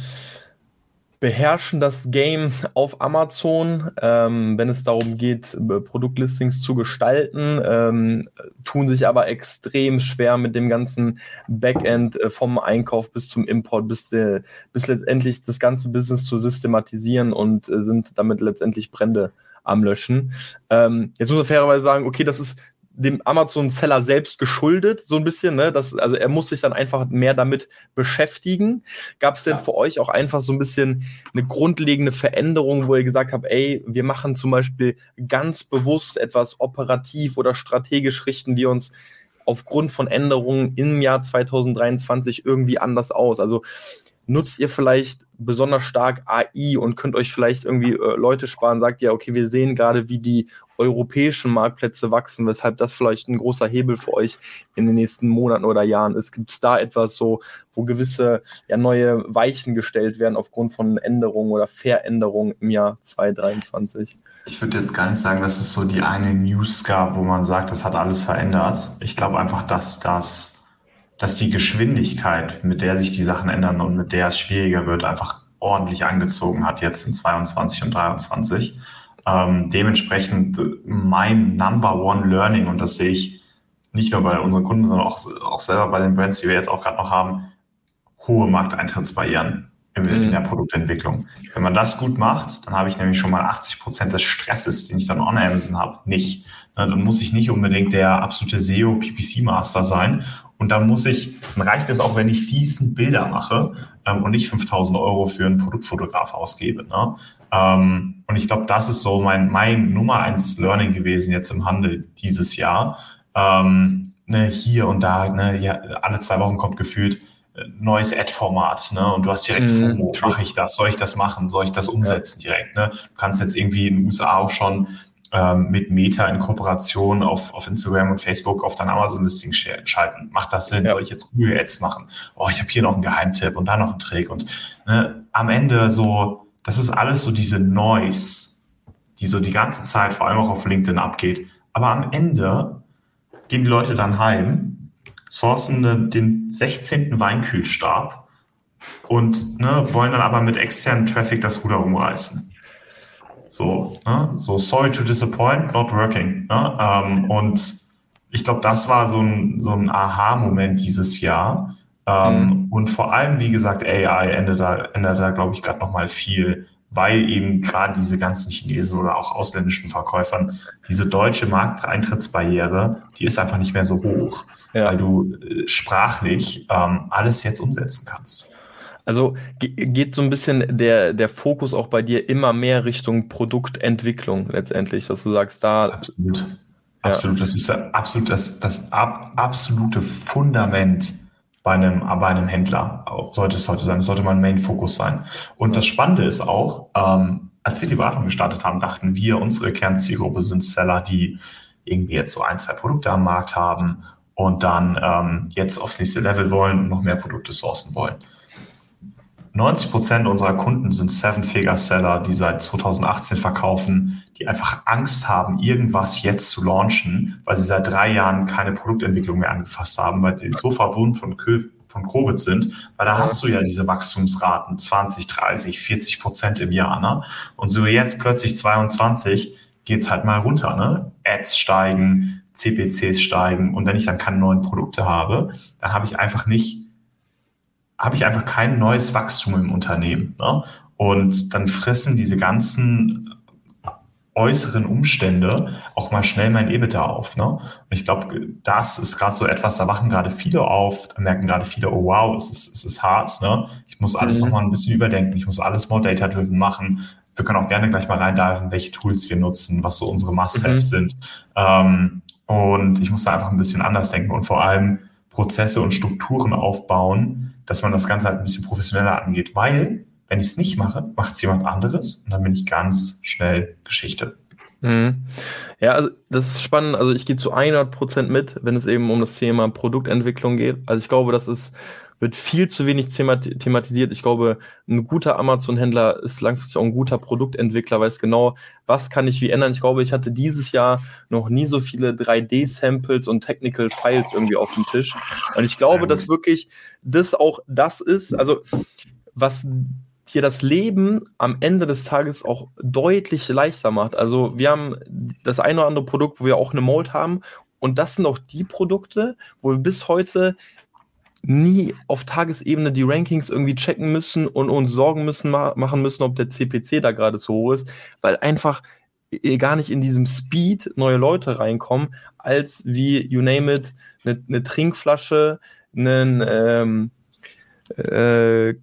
beherrschen das Game auf Amazon, ähm, wenn es darum geht, Produktlistings zu gestalten, ähm, tun sich aber extrem schwer mit dem ganzen Backend äh, vom Einkauf bis zum Import, bis, de, bis letztendlich das ganze Business zu systematisieren und äh, sind damit letztendlich Brände am Löschen. Ähm, jetzt muss man fairerweise sagen, okay, das ist dem Amazon-Seller selbst geschuldet, so ein bisschen. Ne? Das, also er muss sich dann einfach mehr damit beschäftigen. Gab es denn ja. für euch auch einfach so ein bisschen eine grundlegende Veränderung, wo ihr gesagt habt, ey, wir machen zum Beispiel ganz bewusst etwas operativ oder strategisch richten wir uns aufgrund von Änderungen im Jahr 2023 irgendwie anders aus. Also nutzt ihr vielleicht besonders stark AI und könnt euch vielleicht irgendwie äh, Leute sparen, sagt ihr, okay, wir sehen gerade, wie die europäischen Marktplätze wachsen, weshalb das vielleicht ein großer Hebel für euch in den nächsten Monaten oder Jahren ist. Gibt es da etwas so, wo gewisse ja, neue Weichen gestellt werden aufgrund von Änderungen oder Veränderungen im Jahr 2023? Ich würde jetzt gar nicht sagen, dass es so die eine News gab, wo man sagt, das hat alles verändert. Ich glaube einfach, dass das dass die Geschwindigkeit, mit der sich die Sachen ändern und mit der es schwieriger wird, einfach ordentlich angezogen hat jetzt in 22 und 23. Ähm, dementsprechend mein Number One Learning, und das sehe ich nicht nur bei unseren Kunden, sondern auch, auch selber bei den Brands, die wir jetzt auch gerade noch haben, hohe Markteintrittsbarrieren in, mhm. in der Produktentwicklung. Wenn man das gut macht, dann habe ich nämlich schon mal 80 Prozent des Stresses, den ich dann on Amazon habe, nicht. Dann muss ich nicht unbedingt der absolute SEO PPC Master sein und dann muss ich, dann reicht es auch, wenn ich diesen Bilder mache ähm, und nicht 5000 Euro für einen Produktfotograf ausgebe. Ne? Ähm, und ich glaube, das ist so mein, mein Nummer eins Learning gewesen jetzt im Handel dieses Jahr. Ähm, ne, hier und da, ne, ja, alle zwei Wochen kommt gefühlt äh, neues Ad-Format, ne? Und du hast direkt mhm. FOMO, mache ich das, soll ich das machen, soll ich das umsetzen ja. direkt, ne? Du kannst jetzt irgendwie in den USA auch schon ähm, mit Meta in Kooperation auf, auf Instagram und Facebook auf dein Amazon-Listing schalten. Macht das Sinn? Ja. Soll ich jetzt Google Ads machen? Oh, ich habe hier noch einen Geheimtipp und da noch einen Trick. Und ne, am Ende so, das ist alles so diese Noise, die so die ganze Zeit vor allem auch auf LinkedIn abgeht. Aber am Ende gehen die Leute dann heim, sourcen den 16. Weinkühlstab und ne, wollen dann aber mit externen Traffic das Ruder umreißen. So, ne? so sorry to disappoint, not working. Ne? Ähm, und ich glaube, das war so ein, so ein Aha-Moment dieses Jahr. Ähm, mhm. Und vor allem, wie gesagt, AI ändert da, ändert da glaube ich, gerade nochmal viel, weil eben gerade diese ganzen Chinesen oder auch ausländischen Verkäufern, diese deutsche Markteintrittsbarriere, die ist einfach nicht mehr so hoch, ja. weil du äh, sprachlich ähm, alles jetzt umsetzen kannst. Also geht so ein bisschen der, der Fokus auch bei dir immer mehr Richtung Produktentwicklung letztendlich, dass du sagst, da. Absolut. Ja. Absolut. Das ist absolut das, das ab, absolute Fundament bei einem, bei einem Händler. Sollte es heute sein. Das sollte mein Main-Fokus sein. Und das Spannende ist auch, ähm, als wir die Beratung gestartet haben, dachten wir, unsere Kernzielgruppe sind Seller, die irgendwie jetzt so ein, zwei Produkte am Markt haben und dann ähm, jetzt aufs nächste Level wollen und noch mehr Produkte sourcen wollen. 90 Prozent unserer Kunden sind Seven-Figure-Seller, die seit 2018 verkaufen, die einfach Angst haben, irgendwas jetzt zu launchen, weil sie seit drei Jahren keine Produktentwicklung mehr angefasst haben, weil die so verwundert von, von Covid sind, weil da hast du ja diese Wachstumsraten 20, 30, 40 Prozent im Jahr. Ne? Und so jetzt plötzlich 22 geht's halt mal runter. Ne? Ads steigen, CPCs steigen und wenn ich dann keine neuen Produkte habe, dann habe ich einfach nicht habe ich einfach kein neues Wachstum im Unternehmen. Ne? Und dann fressen diese ganzen äußeren Umstände auch mal schnell mein EBITDA auf. Ne? Und ich glaube, das ist gerade so etwas, da wachen gerade viele auf, da merken gerade viele, oh wow, es ist, es ist hart. Ne? Ich muss alles mhm. nochmal ein bisschen überdenken, ich muss alles more data-driven machen. Wir können auch gerne gleich mal reindiven, welche Tools wir nutzen, was so unsere Must-Haves mhm. sind. Ähm, und ich muss da einfach ein bisschen anders denken und vor allem Prozesse und Strukturen aufbauen, dass man das Ganze halt ein bisschen professioneller angeht, weil wenn ich es nicht mache, macht es jemand anderes und dann bin ich ganz schnell Geschichte. Mhm. Ja, also das ist spannend. Also ich gehe zu 100 Prozent mit, wenn es eben um das Thema Produktentwicklung geht. Also ich glaube, das ist wird viel zu wenig thematisiert. Ich glaube, ein guter Amazon-Händler ist langfristig auch ein guter Produktentwickler, weiß genau, was kann ich wie ändern. Ich glaube, ich hatte dieses Jahr noch nie so viele 3D-Samples und Technical Files irgendwie auf dem Tisch. Und ich glaube, dass wirklich das auch das ist, also was dir das Leben am Ende des Tages auch deutlich leichter macht. Also wir haben das eine oder andere Produkt, wo wir auch eine Mold haben und das sind auch die Produkte, wo wir bis heute nie auf Tagesebene die Rankings irgendwie checken müssen und uns Sorgen müssen ma machen müssen, ob der CPC da gerade zu hoch ist, weil einfach gar nicht in diesem Speed neue Leute reinkommen, als wie, you name it, eine, eine Trinkflasche, einen ähm, äh,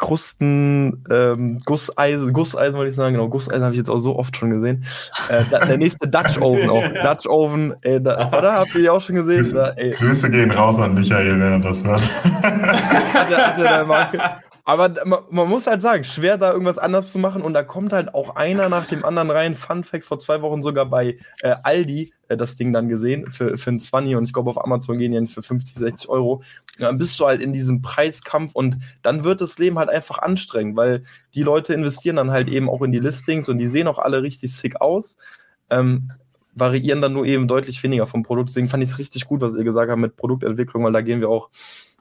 Krusten, ähm, Gusseisen, Gusseisen wollte ich sagen, genau, Gusseisen habe ich jetzt auch so oft schon gesehen. Äh, der nächste Dutch Oven auch. Dutch Oven, ey, da, oder? Habt ihr die auch schon gesehen? Grüße, da, Grüße gehen raus an Michael, wenn er das hört. hat, er, hat er Marke? Aber man, man, muss halt sagen, schwer da irgendwas anders zu machen und da kommt halt auch einer nach dem anderen rein. Fun Fact, vor zwei Wochen sogar bei äh, Aldi äh, das Ding dann gesehen für, für ein 20 und ich glaube auf Amazon gehen die für 50, 60 Euro. Und dann bist du halt in diesem Preiskampf und dann wird das Leben halt einfach anstrengend, weil die Leute investieren dann halt eben auch in die Listings und die sehen auch alle richtig sick aus. Ähm, variieren dann nur eben deutlich weniger vom Produkt. Deswegen fand ich es richtig gut, was ihr gesagt habt mit Produktentwicklung, weil da gehen wir auch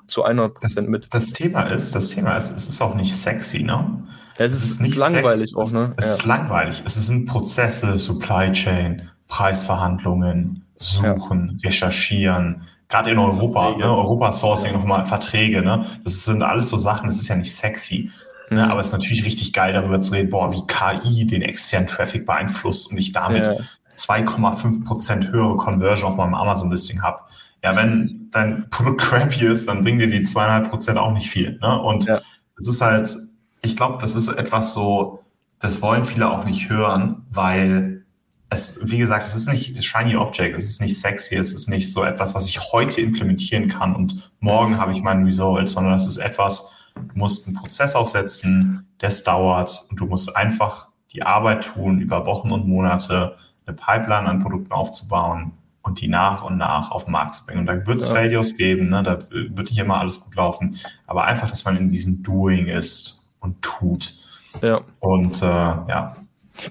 zu 100% mit. Das Thema ist, das Thema ist, es ist auch nicht sexy, ne? Es, es, ist, ist nicht langweilig sexy. auch, ne? Es, es ja. ist langweilig. Es sind Prozesse, Supply Chain, Preisverhandlungen, Suchen, ja. Recherchieren. Gerade in Europa, ne? Europa-Sourcing nochmal Verträge, ne? Das sind alles so Sachen, das ist ja nicht sexy. Ne? Mhm. Aber es ist natürlich richtig geil, darüber zu reden, boah, wie KI den externen Traffic beeinflusst und ich damit ja. 2,5 Prozent höhere Conversion auf meinem Amazon-Listing habe. Ja, wenn dein Produkt crappy ist, dann bringen dir die zweieinhalb Prozent auch nicht viel. Ne? Und ja. es ist halt, ich glaube, das ist etwas so, das wollen viele auch nicht hören, weil es, wie gesagt, es ist nicht shiny object, es ist nicht sexy, es ist nicht so etwas, was ich heute implementieren kann und morgen habe ich meinen Result, sondern es ist etwas, du musst einen Prozess aufsetzen, das dauert und du musst einfach die Arbeit tun über Wochen und Monate, eine Pipeline an Produkten aufzubauen und die nach und nach auf den Markt zu bringen. Und da wird es ja. Failures geben, ne? da wird nicht immer alles gut laufen, aber einfach, dass man in diesem Doing ist und tut. Ja. Und äh, ja.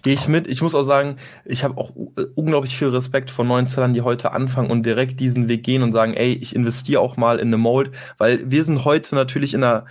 Gehe ich mit. Ich muss auch sagen, ich habe auch unglaublich viel Respekt vor neuen Sellern, die heute anfangen und direkt diesen Weg gehen und sagen, ey, ich investiere auch mal in eine Mold, weil wir sind heute natürlich in einer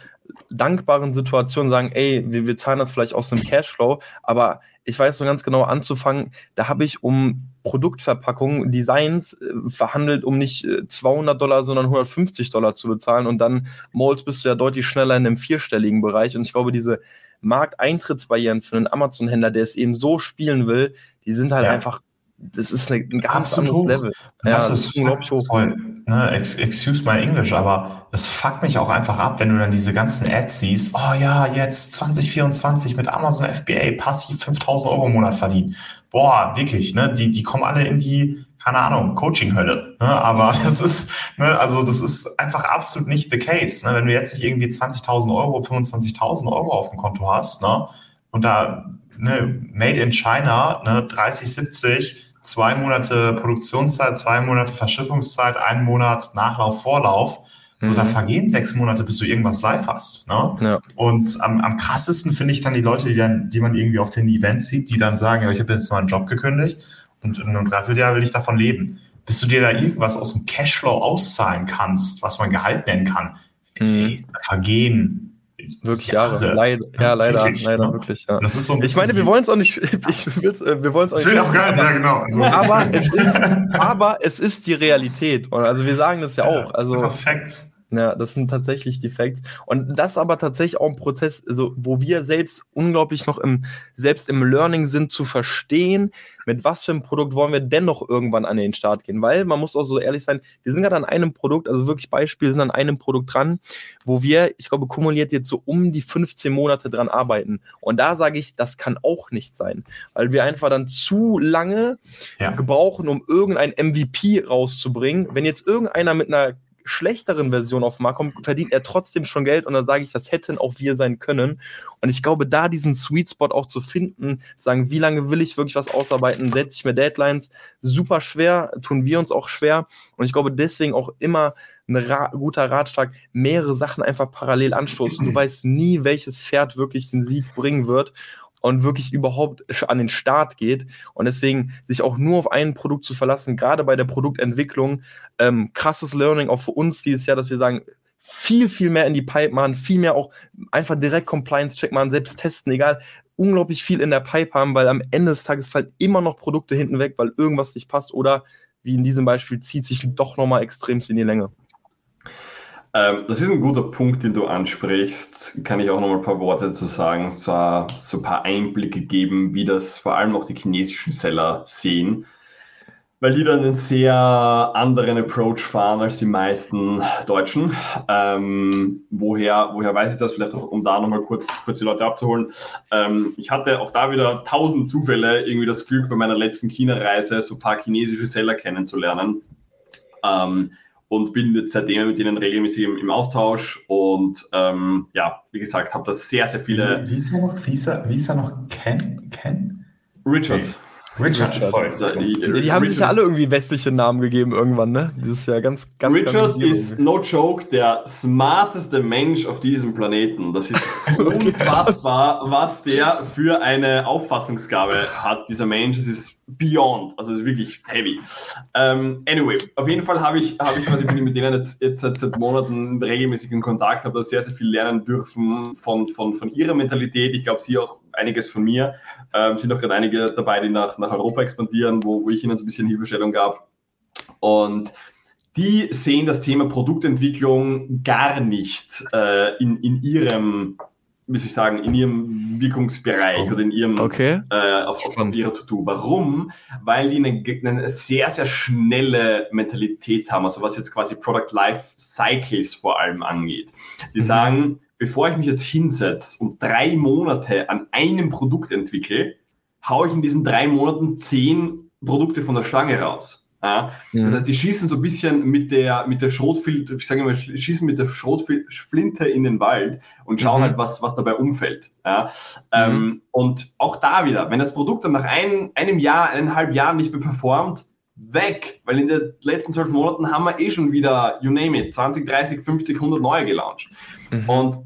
dankbaren Situation sagen, ey, wir, wir zahlen das vielleicht aus einem Cashflow, aber ich weiß so ganz genau anzufangen, da habe ich um Produktverpackungen, Designs äh, verhandelt, um nicht äh, 200 Dollar, sondern 150 Dollar zu bezahlen und dann Molds bist du ja deutlich schneller in einem vierstelligen Bereich und ich glaube, diese Markteintrittsbarrieren für einen Amazon-Händler, der es eben so spielen will, die sind halt ja. einfach das ist eine, ein ganz Absolut anderes Level. Ja, das, das, ist unglaublich hoch. Toll. Ne, excuse my English, aber es fuckt mich auch einfach ab, wenn du dann diese ganzen Ads siehst. Oh ja, jetzt 2024 mit Amazon FBA passiv 5000 Euro im Monat verdienen. Boah, wirklich, ne? Die, die kommen alle in die, keine Ahnung, Coaching-Hölle. Ne? Aber das ist, ne, also das ist einfach absolut nicht the case. Ne? Wenn du jetzt nicht irgendwie 20.000 Euro, 25.000 Euro auf dem Konto hast, ne? Und da, ne, made in China, ne, 30, 70, zwei Monate Produktionszeit, zwei Monate Verschiffungszeit, einen Monat Nachlauf, Vorlauf. So, mhm. da vergehen sechs Monate, bis du irgendwas live hast. Ne? Ja. Und am, am krassesten finde ich dann die Leute, die, dann, die man irgendwie auf den Events sieht, die dann sagen, ja, ich habe jetzt meinen Job gekündigt und in einem Dreivierteljahr will ich davon leben. Bis du dir da irgendwas aus dem Cashflow auszahlen kannst, was man Gehalt nennen kann, mhm. ey, vergehen Wirklich Jahre. Jahre. Leid, ja, leider, wirklich, leider, ne? wirklich. Ja. Das ist so ich meine, wir wollen es auch nicht. Ich will's, äh, wir wollen es auch nicht. Ich will auch gar nicht, ja, genau. Also. Aber, es ist, aber es ist die Realität. Also wir sagen das ja, ja auch. Also, perfekt. Ja, das sind tatsächlich die Facts. Und das ist aber tatsächlich auch ein Prozess, also, wo wir selbst unglaublich noch im, selbst im Learning sind, zu verstehen, mit was für einem Produkt wollen wir dennoch irgendwann an den Start gehen. Weil man muss auch so ehrlich sein, wir sind gerade an einem Produkt, also wirklich Beispiel, sind an einem Produkt dran, wo wir, ich glaube, kumuliert jetzt so um die 15 Monate dran arbeiten. Und da sage ich, das kann auch nicht sein, weil wir einfach dann zu lange ja. gebrauchen, um irgendein MVP rauszubringen. Wenn jetzt irgendeiner mit einer schlechteren Version auf den Markt kommt, verdient er trotzdem schon Geld und dann sage ich, das hätten auch wir sein können. Und ich glaube, da diesen Sweet Spot auch zu finden, sagen, wie lange will ich wirklich was ausarbeiten, setze ich mir Deadlines, super schwer, tun wir uns auch schwer. Und ich glaube, deswegen auch immer ein Ra guter Ratschlag, mehrere Sachen einfach parallel anstoßen. Du weißt nie, welches Pferd wirklich den Sieg bringen wird und wirklich überhaupt an den Start geht. Und deswegen sich auch nur auf ein Produkt zu verlassen, gerade bei der Produktentwicklung, ähm, krasses Learning auch für uns dieses Jahr, dass wir sagen, viel, viel mehr in die Pipe machen, viel mehr auch einfach direkt Compliance-Check machen, selbst testen, egal, unglaublich viel in der Pipe haben, weil am Ende des Tages fallen immer noch Produkte hinten weg, weil irgendwas nicht passt oder wie in diesem Beispiel zieht sich doch nochmal extremst in die Länge. Ähm, das ist ein guter Punkt, den du ansprichst. Kann ich auch noch mal ein paar Worte dazu sagen, so, so ein paar Einblicke geben, wie das vor allem auch die chinesischen Seller sehen. Weil die dann einen sehr anderen Approach fahren als die meisten Deutschen. Ähm, woher, woher weiß ich das? Vielleicht auch, um da nochmal kurz, kurz die Leute abzuholen. Ähm, ich hatte auch da wieder tausend Zufälle, irgendwie das Glück bei meiner letzten China-Reise so ein paar chinesische Seller kennenzulernen. Ähm, und bin jetzt seitdem mit denen regelmäßig im, im Austausch und ähm, ja, wie gesagt, habe da sehr, sehr viele. Wie, wie ist er noch? Wie ist er, wie ist er noch? Ken? Ken? Richard. Nee. Richard, sorry. Die, die, die haben sich ja alle irgendwie westliche Namen gegeben irgendwann, ne? Das ist ja ganz, ganz Richard ganz ist, no joke, der smarteste Mensch auf diesem Planeten. Das ist unfassbar, was der für eine Auffassungsgabe hat, dieser Mensch. Es ist beyond, also es ist wirklich heavy. Um, ähm, anyway, auf jeden Fall habe ich, habe ich quasi bin mit denen jetzt, jetzt seit, seit Monaten regelmäßig in Kontakt, habe da sehr, sehr viel lernen dürfen von, von, von ihrer Mentalität. Ich glaube, sie auch einiges von mir. Ähm, sind auch gerade einige dabei, die nach, nach Europa expandieren, wo, wo ich ihnen so ein bisschen Hilfestellung gab. Und die sehen das Thema Produktentwicklung gar nicht äh, in, in ihrem, wie soll ich sagen, in ihrem Wirkungsbereich oder in ihrem okay. äh, auf, auf, ihrer To-Do. Warum? Weil die eine, eine, sehr, sehr schnelle Mentalität haben, also was jetzt quasi Product Life Cycles vor allem angeht. Die mhm. sagen, bevor ich mich jetzt hinsetze und drei Monate an einem Produkt entwickle, haue ich in diesen drei Monaten zehn Produkte von der Stange raus. Ja? Mhm. Das heißt, die schießen so ein bisschen mit der, mit der Schrotflinte, ich sage mal, schießen mit der Schrotflinte in den Wald und schauen mhm. halt, was, was dabei umfällt. Ja? Ähm, mhm. Ähm, und auch da wieder, wenn das Produkt dann nach ein, einem Jahr, eineinhalb Jahren nicht mehr performt, weg, weil in den letzten zwölf Monaten haben wir eh schon wieder, you name it, 20, 30, 50, 100 neue gelauncht. Mhm. Und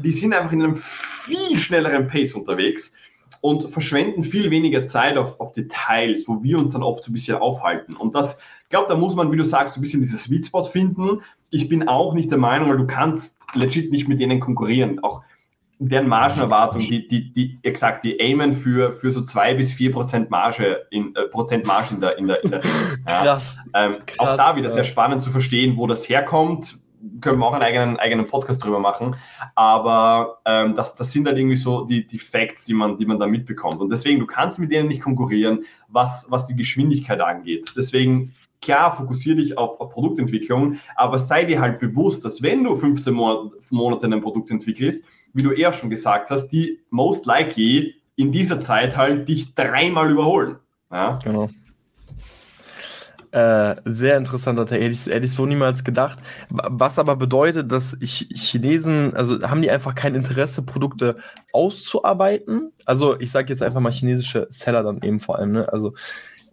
die sind einfach in einem viel schnelleren Pace unterwegs und verschwenden viel weniger Zeit auf, auf Details, wo wir uns dann oft so ein bisschen aufhalten. Und das, ich glaube, da muss man, wie du sagst, so ein bisschen dieses Sweet Spot finden. Ich bin auch nicht der Meinung, weil du kannst legit nicht mit denen konkurrieren. Auch deren Margenerwartung, die, die, die, exakt, die aimen für, für so zwei bis vier Prozent Marge in, äh, Prozent Marge in der, in der, in der Regel. Ja. Krass, ähm, krass, Auch da wieder ja. sehr spannend zu verstehen, wo das herkommt, können wir auch einen eigenen, eigenen Podcast drüber machen. Aber ähm, das, das sind halt irgendwie so die, die Facts, die man, die man da mitbekommt. Und deswegen, du kannst mit denen nicht konkurrieren, was, was die Geschwindigkeit angeht. Deswegen, klar, fokussiere dich auf, auf Produktentwicklung, aber sei dir halt bewusst, dass wenn du 15 Monate, Monate ein Produkt entwickelst, wie du eher schon gesagt hast, die most likely in dieser Zeit halt dich dreimal überholen. Ja? Genau. Äh, sehr interessanter Teil. Hätte ich, hätte ich so niemals gedacht. Was aber bedeutet, dass Chinesen, also haben die einfach kein Interesse, Produkte auszuarbeiten? Also ich sage jetzt einfach mal chinesische Seller dann eben vor allem. Ne? Also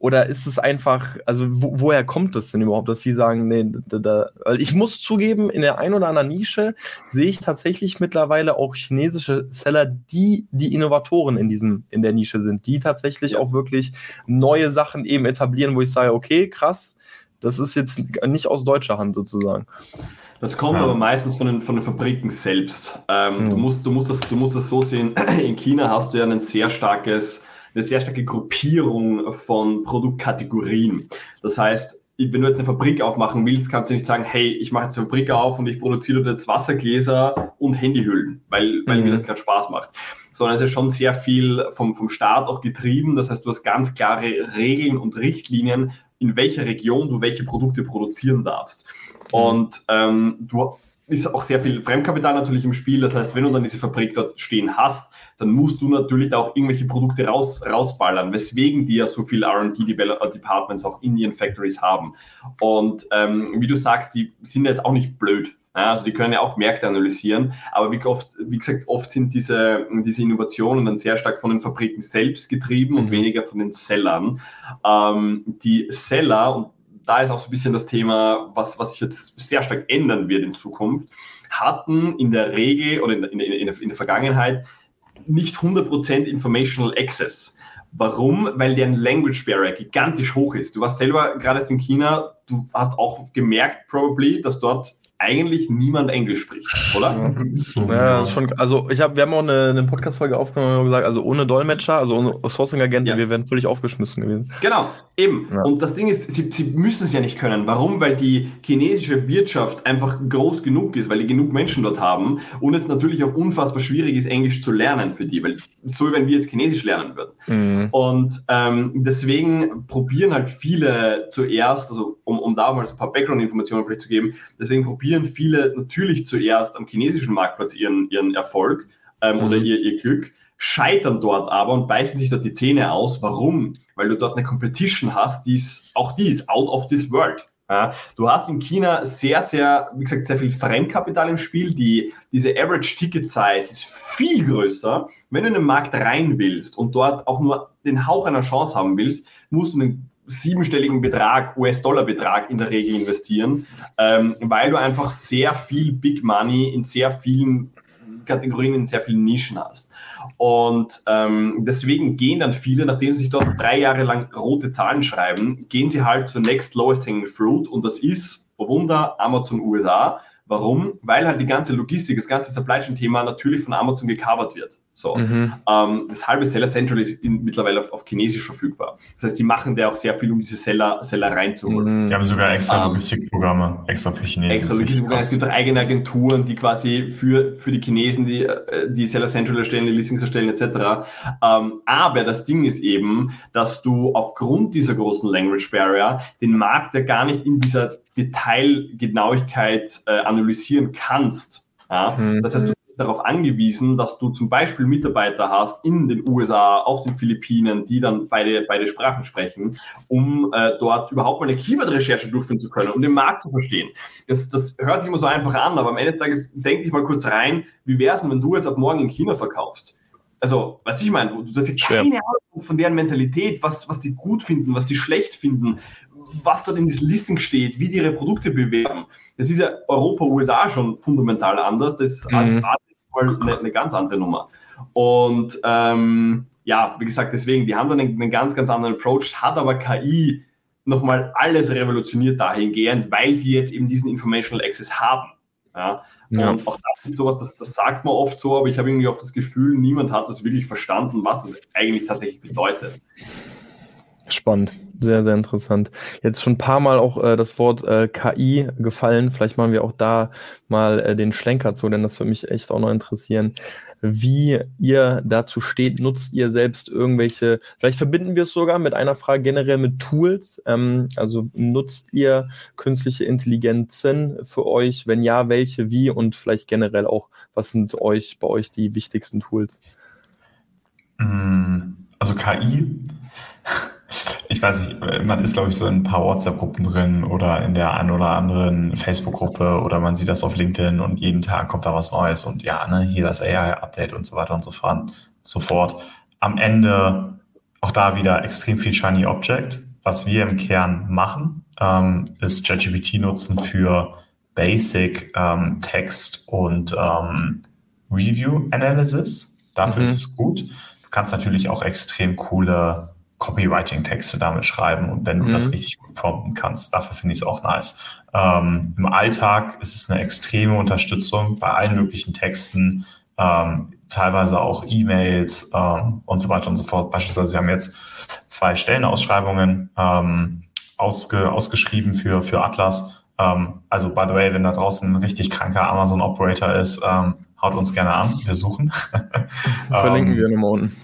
oder ist es einfach, also wo, woher kommt das denn überhaupt, dass sie sagen, nee, da, da, weil ich muss zugeben, in der ein oder anderen Nische sehe ich tatsächlich mittlerweile auch chinesische Seller, die die Innovatoren in diesem, in der Nische sind, die tatsächlich auch wirklich neue Sachen eben etablieren, wo ich sage, okay, krass, das ist jetzt nicht aus deutscher Hand sozusagen. Das kommt aber meistens von den, von den Fabriken selbst. Ähm, mhm. du, musst, du, musst das, du musst das so sehen, in China hast du ja ein sehr starkes eine sehr starke Gruppierung von Produktkategorien. Das heißt, wenn du jetzt eine Fabrik aufmachen willst, kannst du nicht sagen, hey, ich mache jetzt eine Fabrik auf und ich produziere jetzt Wassergläser und Handyhüllen, weil, weil mhm. mir das gerade Spaß macht. Sondern es ist schon sehr viel vom, vom Staat auch getrieben. Das heißt, du hast ganz klare Regeln und Richtlinien, in welcher Region du welche Produkte produzieren darfst. Mhm. Und ähm, du ist auch sehr viel Fremdkapital natürlich im Spiel. Das heißt, wenn du dann diese Fabrik dort stehen hast, dann musst du natürlich da auch irgendwelche Produkte raus, rausballern, weswegen die ja so viel RD-Departments auch in ihren Factories haben. Und ähm, wie du sagst, die sind jetzt auch nicht blöd. Ja, also die können ja auch Märkte analysieren, aber wie oft, wie gesagt, oft sind diese, diese Innovationen dann sehr stark von den Fabriken selbst getrieben und mhm. weniger von den Sellern. Ähm, die Seller, und da ist auch so ein bisschen das Thema, was, was sich jetzt sehr stark ändern wird in Zukunft, hatten in der Regel oder in, in, in, der, in der Vergangenheit nicht 100% Informational Access. Warum? Weil deren Language Barrier gigantisch hoch ist. Du warst selber gerade in China, du hast auch gemerkt, probably, dass dort eigentlich niemand Englisch spricht, oder? Ja, schon, also ich habe, wir haben auch eine, eine Podcast-Folge aufgenommen und gesagt, also ohne Dolmetscher, also ohne Sourcing-Agenten, ja. wir wären völlig aufgeschmissen gewesen. Genau, eben. Ja. Und das Ding ist, sie, sie müssen es ja nicht können. Warum? Weil die chinesische Wirtschaft einfach groß genug ist, weil die genug Menschen dort haben und es natürlich auch unfassbar schwierig ist, Englisch zu lernen für die, weil so wie wenn wir jetzt Chinesisch lernen würden. Mhm. Und ähm, deswegen probieren halt viele zuerst, also um, um da mal so ein paar Background-Informationen vielleicht zu geben, deswegen probieren probieren viele natürlich zuerst am chinesischen Marktplatz ihren, ihren Erfolg ähm, mhm. oder ihr, ihr Glück, scheitern dort aber und beißen sich dort die Zähne aus. Warum? Weil du dort eine Competition hast, die ist, auch die ist out of this world. Ja, du hast in China sehr, sehr, wie gesagt, sehr viel Fremdkapital im Spiel. Die, diese Average Ticket Size ist viel größer. Wenn du in den Markt rein willst und dort auch nur den Hauch einer Chance haben willst, musst du einen siebenstelligen Betrag, US-Dollar-Betrag in der Regel investieren, ähm, weil du einfach sehr viel Big Money in sehr vielen Kategorien, in sehr vielen Nischen hast. Und ähm, deswegen gehen dann viele, nachdem sie sich dort drei Jahre lang rote Zahlen schreiben, gehen sie halt zur Next Lowest Hanging Fruit und das ist, Wunder, Amazon USA. Warum? Weil halt die ganze Logistik, das ganze Supply Chain Thema natürlich von Amazon gecovert wird. So. Mhm. Ähm, das halbe Seller Central ist in, mittlerweile auf, auf, Chinesisch verfügbar. Das heißt, die machen da auch sehr viel, um diese Seller, Seller reinzuholen. Mhm. Die haben sogar extra ähm, Logistikprogramme, extra für Chinesen. Extra Logistikprogramme. Es gibt auch eigene Agenturen, die quasi für, für die Chinesen die, äh, die Seller Central erstellen, die Listings erstellen, etc. Ähm, aber das Ding ist eben, dass du aufgrund dieser großen Language Barrier den Markt ja gar nicht in dieser Detailgenauigkeit äh, analysieren kannst. Ja? Mhm. Das heißt, du darauf angewiesen, dass du zum Beispiel Mitarbeiter hast in den USA, auf den Philippinen, die dann beide, beide Sprachen sprechen, um äh, dort überhaupt mal eine Keyword-Recherche durchführen zu können, um den Markt zu verstehen. Das, das hört sich immer so einfach an, aber am Ende des Tages denke ich mal kurz rein, wie wäre es denn, wenn du jetzt ab morgen in China verkaufst? Also, was ich meine, du hast ja keine Ahnung von deren Mentalität, was, was die gut finden, was die schlecht finden, was dort in diesem Listing steht, wie die ihre Produkte bewerben. Das ist ja Europa, USA schon fundamental anders. Das ist mhm. als Asien eine, eine, ganz andere Nummer. Und ähm, ja, wie gesagt, deswegen, die haben dann einen, einen ganz, ganz anderen Approach, hat aber KI nochmal alles revolutioniert dahingehend, weil sie jetzt eben diesen Informational Access haben. Ja? ja. Und auch das ist sowas, das, das sagt man oft so, aber ich habe irgendwie oft das Gefühl, niemand hat das wirklich verstanden, was das eigentlich tatsächlich bedeutet. Spannend, sehr, sehr interessant. Jetzt schon ein paar Mal auch äh, das Wort äh, KI gefallen. Vielleicht machen wir auch da mal äh, den Schlenker zu, denn das würde mich echt auch noch interessieren, wie ihr dazu steht. Nutzt ihr selbst irgendwelche, vielleicht verbinden wir es sogar mit einer Frage generell mit Tools. Ähm, also nutzt ihr künstliche Intelligenzen für euch? Wenn ja, welche, wie und vielleicht generell auch, was sind euch bei euch die wichtigsten Tools? Mm, also KI ich weiß nicht, man ist, glaube ich, so in ein paar WhatsApp-Gruppen drin oder in der einen oder anderen Facebook-Gruppe oder man sieht das auf LinkedIn und jeden Tag kommt da was Neues und ja, ne, hier das AI-Update und so weiter und so fort. So fort. Am Ende auch da wieder extrem viel Shiny Object. Was wir im Kern machen, ähm, ist ChatGPT nutzen für Basic ähm, Text und ähm, Review Analysis. Dafür mhm. ist es gut. Du kannst natürlich auch extrem coole Copywriting-Texte damit schreiben und wenn du mhm. das richtig gut prompten kannst, dafür finde ich es auch nice. Ähm, Im Alltag ist es eine extreme Unterstützung bei allen möglichen Texten, ähm, teilweise auch E-Mails ähm, und so weiter und so fort. Beispielsweise, wir haben jetzt zwei Stellenausschreibungen ähm, ausge, ausgeschrieben für, für Atlas. Ähm, also, by the way, wenn da draußen ein richtig kranker Amazon-Operator ist, ähm, haut uns gerne an, wir suchen. Verlinken wir nochmal unten.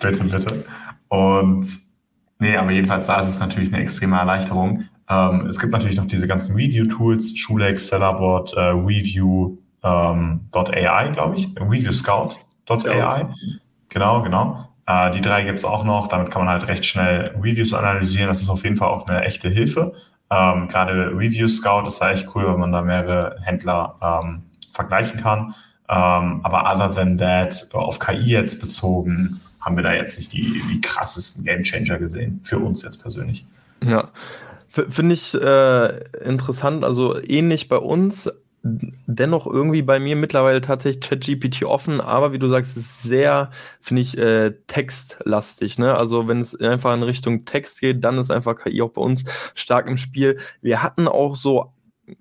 Bitte, bitte. Und Nee, aber jedenfalls da ist es natürlich eine extreme Erleichterung. Ähm, es gibt natürlich noch diese ganzen Review-Tools, Schulex, Sellerboard, äh, Review, ähm, glaube ich, Review Scout.ai. Genau, genau. Äh, die drei gibt es auch noch. Damit kann man halt recht schnell Reviews analysieren. Das ist auf jeden Fall auch eine echte Hilfe. Ähm, Gerade Review Scout ist ja echt cool, wenn man da mehrere Händler ähm, vergleichen kann. Ähm, aber other than that, auf KI jetzt bezogen, haben wir da jetzt nicht die, die krassesten Gamechanger gesehen, für uns jetzt persönlich. Ja, finde ich äh, interessant, also ähnlich bei uns, dennoch irgendwie bei mir mittlerweile tatsächlich ChatGPT offen, aber wie du sagst, ist sehr, finde ich, äh, textlastig. Ne? Also wenn es einfach in Richtung Text geht, dann ist einfach KI auch bei uns stark im Spiel. Wir hatten auch so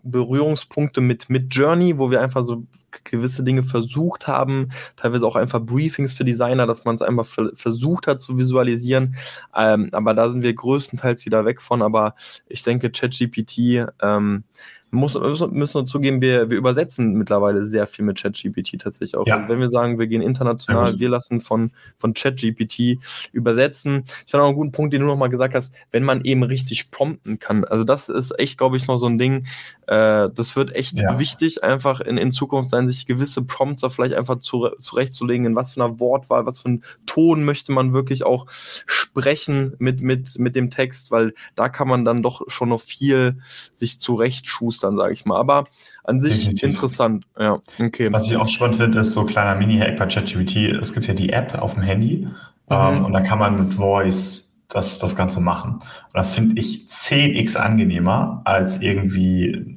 Berührungspunkte mit, mit Journey, wo wir einfach so gewisse Dinge versucht haben, teilweise auch einfach Briefings für Designer, dass man es einfach versucht hat zu visualisieren. Ähm, aber da sind wir größtenteils wieder weg von. Aber ich denke, ChatGPT ähm, muss, müssen, müssen wir zugeben, wir, wir übersetzen mittlerweile sehr viel mit ChatGPT tatsächlich auch. Ja. Also wenn wir sagen, wir gehen international, wir lassen von, von ChatGPT übersetzen. Ich fand auch einen guten Punkt, den du nochmal gesagt hast, wenn man eben richtig prompten kann. Also das ist echt, glaube ich, noch so ein Ding, Äh, das wird echt ja. wichtig, einfach in, in Zukunft sein, sich gewisse Prompts da vielleicht einfach zu, zurechtzulegen, in was für einer Wortwahl, was für einen Ton möchte man wirklich auch sprechen mit, mit, mit dem Text, weil da kann man dann doch schon noch viel sich zurechtschustern, sage ich mal. Aber an sich Definitiv. interessant. Ja, okay. Was ich auch spannend finde, ist so kleiner Mini-Hack bei ChatGPT. Es gibt ja die App auf dem Handy mhm. ähm, und da kann man mit Voice das, das Ganze machen. Und das finde ich 10x angenehmer, als irgendwie,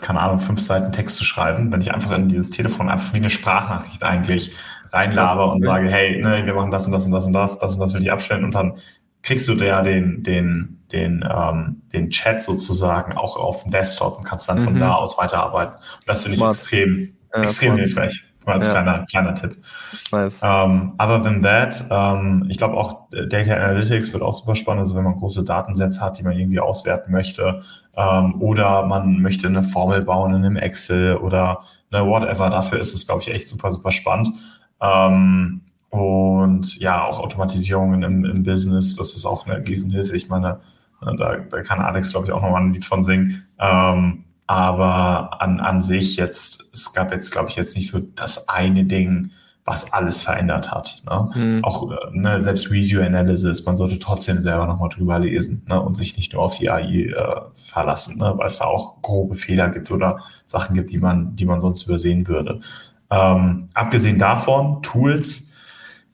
keine Ahnung, fünf Seiten Text zu schreiben, wenn ich einfach in dieses Telefon einfach wie eine Sprachnachricht eigentlich reinlaber und sage, hey, ne, wir machen das und das und das und das, das und das will ich abstellen und dann kriegst du ja den, den, den, ähm, den Chat sozusagen auch auf dem Desktop und kannst dann mhm. von da aus weiterarbeiten. Und das finde ich extrem, ja, extrem hilfreich. Mal als ja. kleiner, kleiner Tipp. Nice. Ähm, other than that, ähm, ich glaube auch Data Analytics wird auch super spannend, also wenn man große Datensätze hat, die man irgendwie auswerten möchte, ähm, oder man möchte eine Formel bauen in einem Excel oder eine whatever, dafür ist es, glaube ich, echt super, super spannend. Um, und ja, auch Automatisierungen im, im Business, das ist auch eine Riesenhilfe. Ich meine, da, da kann Alex, glaube ich, auch nochmal ein Lied von singen. Um, aber an, an sich jetzt, es gab jetzt, glaube ich, jetzt nicht so das eine Ding, was alles verändert hat. Ne? Mhm. Auch äh, ne, selbst Review Analysis, man sollte trotzdem selber nochmal drüber lesen ne? und sich nicht nur auf die AI äh, verlassen, ne? weil es da auch grobe Fehler gibt oder Sachen gibt, die man, die man sonst übersehen würde. Ähm, abgesehen davon, Tools,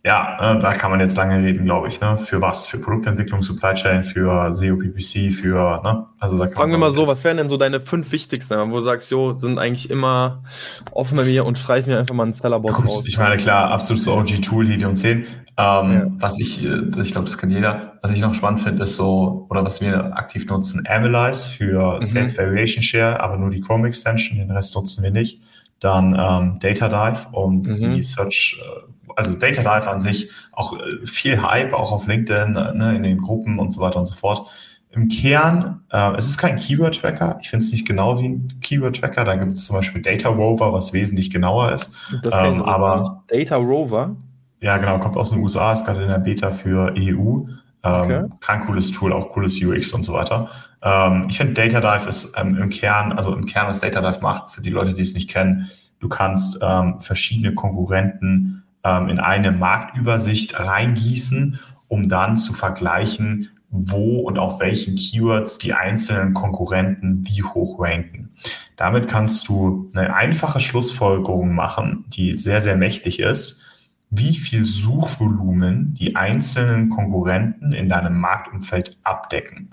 ja, äh, da kann man jetzt lange reden, glaube ich. Ne? Für was? Für Produktentwicklung, Supply Chain, für SEO, PPC, für, ne? Also da kann Fangen wir mal so, was wären denn so deine fünf wichtigsten, wo du sagst, jo, sind eigentlich immer offen bei mir und streichen mir einfach mal einen Sellerbot raus. Ich meine, klar, absolutes OG-Tool, Helium 10. Ähm, ja. Was ich, äh, ich glaube, das kann jeder. Was ich noch spannend finde, ist so, oder was wir aktiv nutzen, Analyze für mhm. Sales Variation Share, aber nur die Chrome Extension, den Rest nutzen wir nicht. Dann ähm, Data Dive und mhm. die Search äh, also Data Dive an sich auch äh, viel Hype, auch auf LinkedIn, äh, ne, in den Gruppen und so weiter und so fort. Im Kern, äh, es ist kein Keyword-Tracker. Ich finde es nicht genau wie ein Keyword-Tracker. Da gibt es zum Beispiel Data Rover, was wesentlich genauer ist. Ähm, aber Data Rover? Ja, genau, kommt aus den USA, ist gerade in der Beta für EU. Ähm, okay. Kein cooles Tool, auch cooles UX und so weiter. Ähm, ich finde Data Dive ist ähm, im Kern, also im Kern, was Data Dive macht, für die Leute, die es nicht kennen, du kannst ähm, verschiedene Konkurrenten ähm, in eine Marktübersicht reingießen, um dann zu vergleichen, wo und auf welchen Keywords die einzelnen Konkurrenten wie hoch ranken. Damit kannst du eine einfache Schlussfolgerung machen, die sehr, sehr mächtig ist, wie viel Suchvolumen die einzelnen Konkurrenten in deinem Marktumfeld abdecken.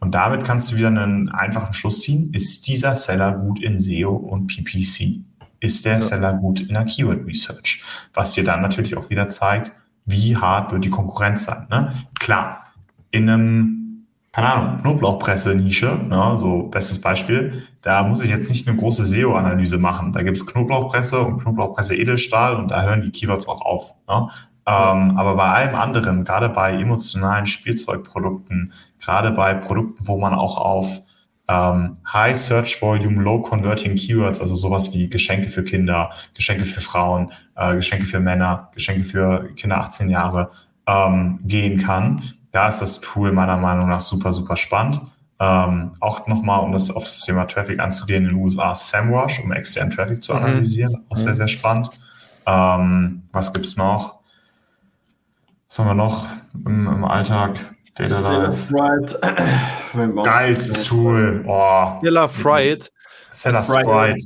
Und damit kannst du wieder einen einfachen Schluss ziehen, ist dieser Seller gut in SEO und PPC? ist der ja. Seller gut in der Keyword Research, was dir dann natürlich auch wieder zeigt, wie hart wird die Konkurrenz sein. Ne? Klar, in einem, keine Ahnung, Knoblauchpresse-Nische, ne, so bestes Beispiel, da muss ich jetzt nicht eine große SEO-Analyse machen. Da gibt es Knoblauchpresse und Knoblauchpresse Edelstahl und da hören die Keywords auch auf. Ne? Ähm, aber bei allem anderen, gerade bei emotionalen Spielzeugprodukten, gerade bei Produkten, wo man auch auf ähm, High Search Volume, Low Converting Keywords, also sowas wie Geschenke für Kinder, Geschenke für Frauen, äh, Geschenke für Männer, Geschenke für Kinder 18 Jahre ähm, gehen kann. Da ist das Tool meiner Meinung nach super, super spannend. Ähm, auch nochmal, um das auf das Thema Traffic anzugehen, in den USA SEMrush, um externen Traffic zu mhm. analysieren. Mhm. Auch sehr, sehr spannend. Ähm, was gibt's noch? Was haben wir noch im, im Alltag? Data Fried. Geilstes Tool. Oh. Seller Fried. Seller Fried.